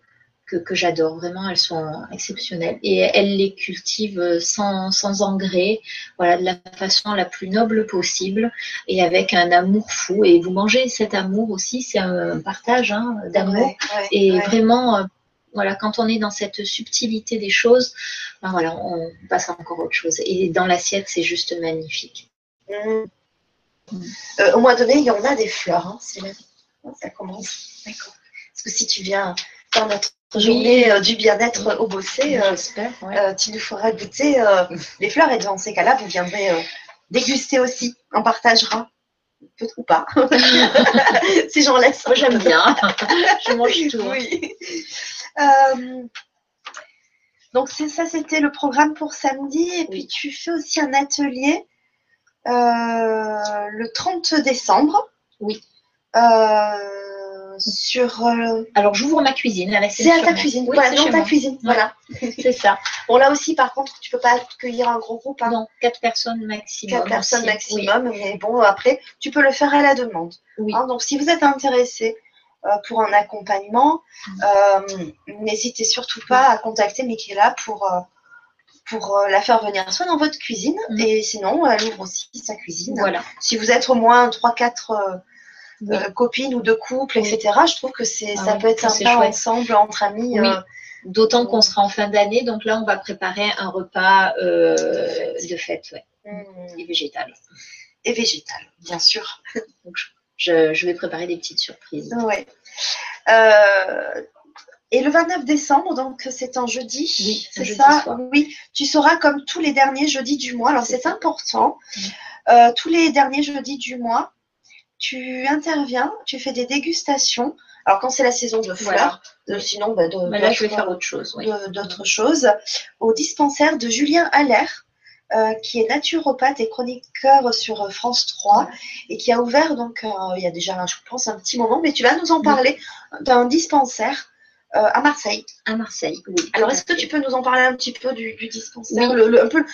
que, j'adore. Vraiment, elles sont exceptionnelles. Et elle les cultive sans, sans engrais, voilà, de la façon la plus noble possible et avec un amour fou. Et vous mangez cet amour aussi, c'est un partage hein, d'amour. et vraiment, euh, voilà, quand on est dans cette subtilité des choses, ben voilà, on passe à encore autre chose. Et dans l'assiette, c'est juste magnifique. Mmh. Euh, au mois de mai, il y en a des fleurs. Hein, c'est Ça commence? D'accord. Parce que si tu viens faire notre journée euh, du bien-être au Bossé, euh, euh, tu nous feras goûter les fleurs et dans ces cas-là, vous viendrez déguster aussi. On partagera. Peut ou pas. si j'en laisse. Moi, j'aime bien. Je mange tout. Oui. donc, ça, c'était le programme pour samedi. Et puis, tu fais aussi un atelier le 30 décembre. Oui. Euh, sur. Euh, Alors, j'ouvre ma cuisine. C'est à ta cuisine. voilà, dans ta cuisine. Voilà. c'est ça. Bon, là aussi, par contre, tu peux pas accueillir un gros groupe. Hein. Non, quatre personnes maximum. Quatre personnes maximum. Mais bon, après, tu peux le faire à la demande. Hein. donc, si vous êtes intéressé euh, pour un accompagnement, mm. euh, n'hésitez surtout pas à contacter Michaela pour. pour la faire venir soit dans votre cuisine mm. et sinon elle ouvre aussi sa cuisine. Voilà. Si vous êtes au moins 3-4 euh, copines ou de couple, etc. Je trouve que c'est, ça ah peut être sympa ensemble, entre amis. Euh, D'autant qu'on sera en fin d'année, donc là, on va préparer un repas euh, de fête, ouais. Mmh. Et végétal. Et végétal, bien sûr. donc, je, vais préparer des petites surprises. Ouais. et le 29 décembre, donc c'est un jeudi, oui, c'est ça Oui, tu sauras comme tous les derniers jeudis du mois. Alors c'est important. Mmh. tous les derniers jeudis du mois, tu interviens, tu fais des dégustations. Alors quand c'est la saison de fleurs, sinon bah, là je vais faire autre chose. D'autres choses au dispensaire de Julien Allaire. Euh, qui est naturopathe et chroniqueur sur France 3 et qui a ouvert donc euh, il y a déjà je pense un petit moment mais tu vas nous en parler d'un dispensaire euh, à Marseille. À Marseille, oui. Alors, est-ce que tu peux nous en parler un petit peu du, dispensaire, le, un peu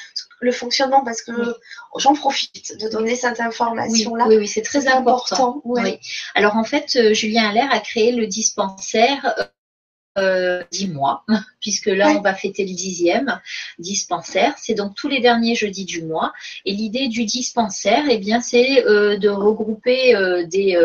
le fonctionnement, parce que j'en profite de donner cette information-là. Oui, oui, c'est très important. Oui. Alors, en fait, euh, Julien Allaire a créé le dispensaire euh, dix mois, puisque là on va fêter le dixième dispensaire. C'est donc tous les derniers jeudis du mois. Et l'idée du dispensaire, eh bien, c'est de regrouper des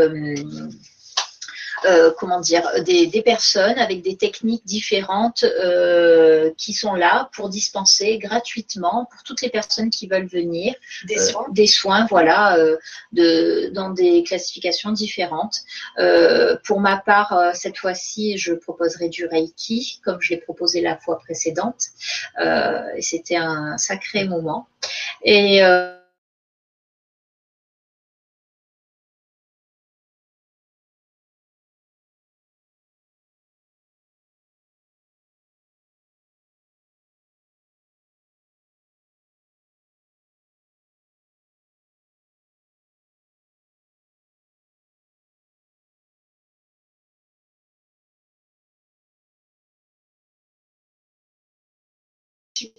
euh, comment dire, des, personnes avec des techniques différentes euh, qui sont là pour dispenser gratuitement pour toutes les personnes qui veulent venir des euh, soins, des soins voilà, de, dans des classifications différentes. pour ma part, cette fois-ci, je proposerai du Reiki, comme je l'ai proposé la fois précédente. et c'était un sacré moment. Et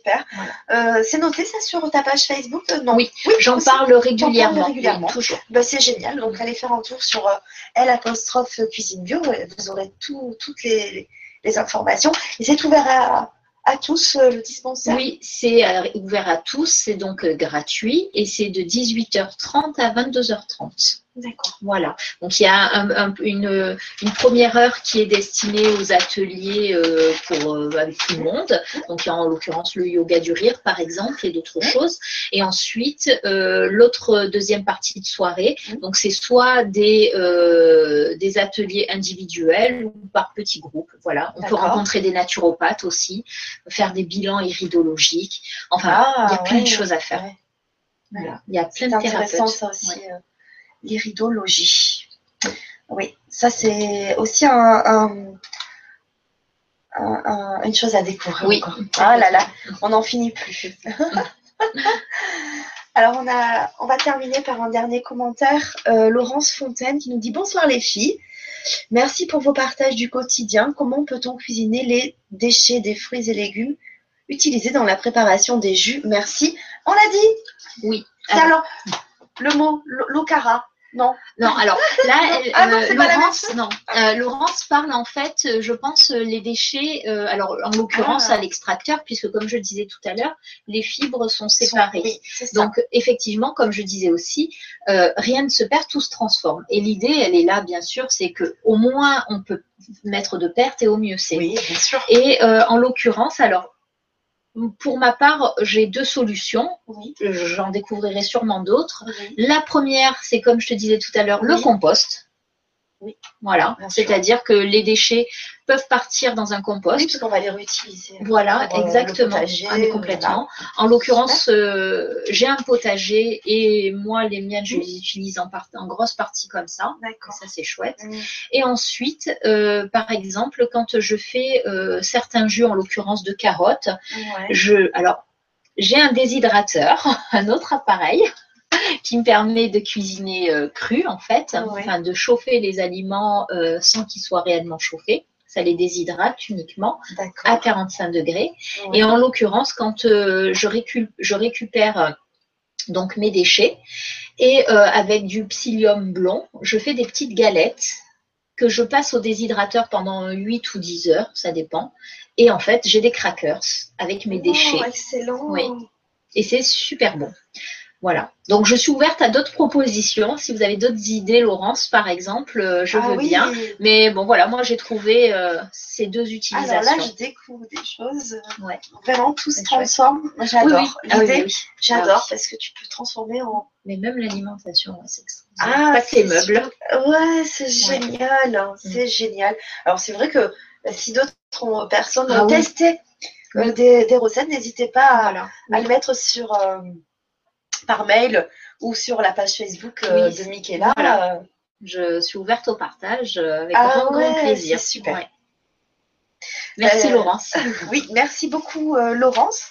Super. Euh, c'est noté ça sur ta page Facebook euh, Non? Oui, j'en parle régulièrement. régulièrement. toujours. Bah, c'est génial. Donc allez faire un tour sur euh, L apostrophe cuisine bio. Vous aurez toutes les, informations. Et c'est ouvert à, tous le dispensaire? Oui, c'est ouvert à tous. C'est donc gratuit et c'est de 18h30 à 22h30. D'accord. Voilà. Donc il y a une, première heure qui est destinée aux ateliers euh, pour euh, avec tout le monde. Donc il y a en l'occurrence le yoga du rire par exemple et d'autres choses. Et ensuite euh, l'autre deuxième partie de soirée. Donc c'est soit des des ateliers individuels ou par petits groupes. Voilà. On peut rencontrer des naturopathes aussi, faire des bilans iridologiques. Enfin, ah, il y a plein de choses à faire. Voilà. Il y a plein de intéressant ça aussi l'iridologie. Oui, ça c'est aussi un, une chose à découvrir. Oui. Ah là là, on n'en finit plus. Alors on, a, on va terminer par un dernier commentaire. Euh, Laurence Fontaine qui nous dit bonsoir les filles. Merci pour vos partages du quotidien. Comment peut-on cuisiner les déchets des fruits et légumes utilisés dans la préparation des jus? Merci. On l'a dit Oui. alors, le mot l'ocara. Non. Non, alors là, ah euh, Laurence, non. Euh, Laurence parle en fait, euh, je pense, les déchets, alors en l'occurrence ah. à l'extracteur, puisque comme je disais tout à l'heure, les fibres sont séparées. Donc effectivement, comme je disais aussi, rien ne se perd, tout se transforme. Et l'idée, elle est là, bien sûr, c'est que au moins on peut mettre de perte et au mieux c'est. Oui, bien sûr. Et en l'occurrence, alors pour ma part, j'ai deux solutions. J'en découvrirai sûrement d'autres. La première, c'est comme je te disais tout à l'heure, le compost. Oui. Voilà. C'est-à-dire que les déchets peuvent partir dans un compost. Oui, parce qu'on va les réutiliser. Voilà, euh, exactement. Ah, complètement. En l'occurrence, euh, j'ai un potager et moi, les miennes, je les utilise en, en grosse partie comme ça. D'accord. Ça, c'est chouette. Et ensuite, euh, par exemple, quand je fais certains jus, en l'occurrence de carottes, je, alors, j'ai un déshydrateur, un autre appareil qui me permet de cuisiner euh, cru en fait, enfin de chauffer les aliments euh, sans qu'ils soient réellement chauffés. Ça les déshydrate uniquement à 45 degrés. Et en l'occurrence, quand euh, je, je, récupère donc mes déchets et avec du psyllium blond, je fais des petites galettes que je passe au déshydrateur pendant 8 ou 10 heures, ça dépend. Et en fait, j'ai des crackers avec mes oh, déchets. Excellent. Oui. Et c'est super bon. Voilà. Donc je suis ouverte à d'autres propositions. Si vous avez d'autres idées, Laurence, par exemple, euh, je ah veux bien. Mais bon, voilà, moi j'ai trouvé euh, ces deux utilisations. Alors là, je découvre des choses. Ouais. Vraiment, tout se transforme. J'adore. Ah j'adore parce que tu peux transformer en. Mais même l'alimentation, c'est extraordinaire. Ah, pas que les meubles. Ouais, c'est génial. Hein, mm. c'est génial. Alors c'est vrai que bah, si d'autres personnes ont testé euh, des, recettes, n'hésitez pas à, à, le mettre sur par mail ou sur la page Facebook euh, de Michaela. Euh. Je suis ouverte au partage euh, avec ah grand, grand plaisir. Super. Merci Laurence. oui, merci beaucoup Laurence.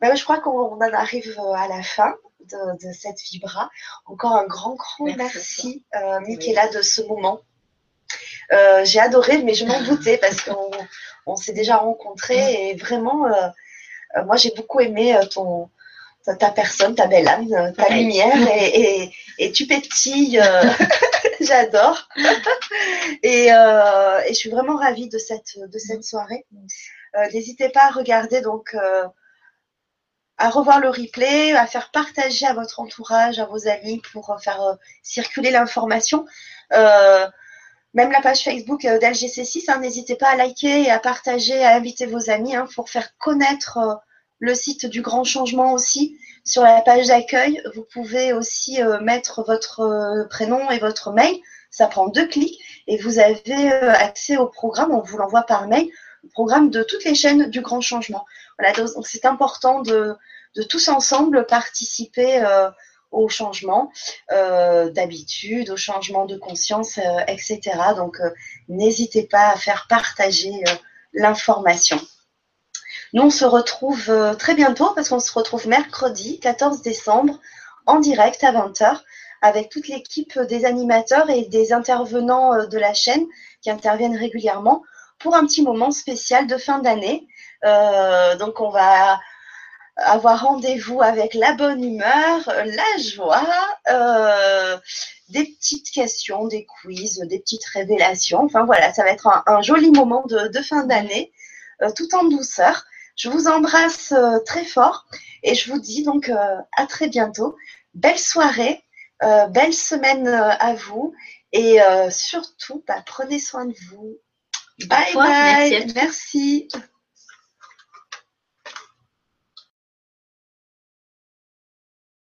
Ben, je crois qu'on en arrive à la fin de, cette Vibra. Encore un grand, grand merci, Michaela de ce moment. J'ai adoré, mais je m'en doutais parce qu'on s'est déjà rencontrés et vraiment, moi j'ai beaucoup aimé ton, ta personne, ta belle âme, ta lumière et, tu pétilles. Euh, j'adore. et, euh, et, je suis vraiment ravie de cette, de cette soirée. Euh, n'hésitez pas à regarder donc à revoir le replay, à faire partager à votre entourage, à vos amis pour faire circuler l'information. même la page Facebook d'LGC6, hein, n'hésitez pas à liker et à partager, à inviter vos amis hein, pour faire connaître le site du Grand Changement aussi. Sur la page d'accueil, vous pouvez aussi euh, mettre votre euh, prénom et votre mail. Ça prend deux clics et vous avez euh, accès au programme. On vous l'envoie par mail. Le programme de toutes les chaînes du Grand Changement. Voilà, donc c'est important de, de, tous ensemble participer au changement d'habitude, au changement de conscience, etc. Donc, n'hésitez pas à faire partager l'information. Nous, on se retrouve euh, très bientôt parce qu'on se retrouve mercredi 14 décembre en direct à 20h avec toute l'équipe des animateurs et des intervenants euh, de la chaîne qui interviennent régulièrement pour un petit moment spécial de fin d'année. Euh, donc, on va avoir rendez-vous avec la bonne humeur, la joie, des petites questions, des quiz, des petites révélations. Enfin voilà, ça va être un, joli moment de, fin d'année, tout en douceur. Je vous embrasse euh, très fort et je vous dis donc euh, à très bientôt. Belle soirée, euh, belle semaine à vous et surtout, bah, prenez soin de vous. Bye bye, merci.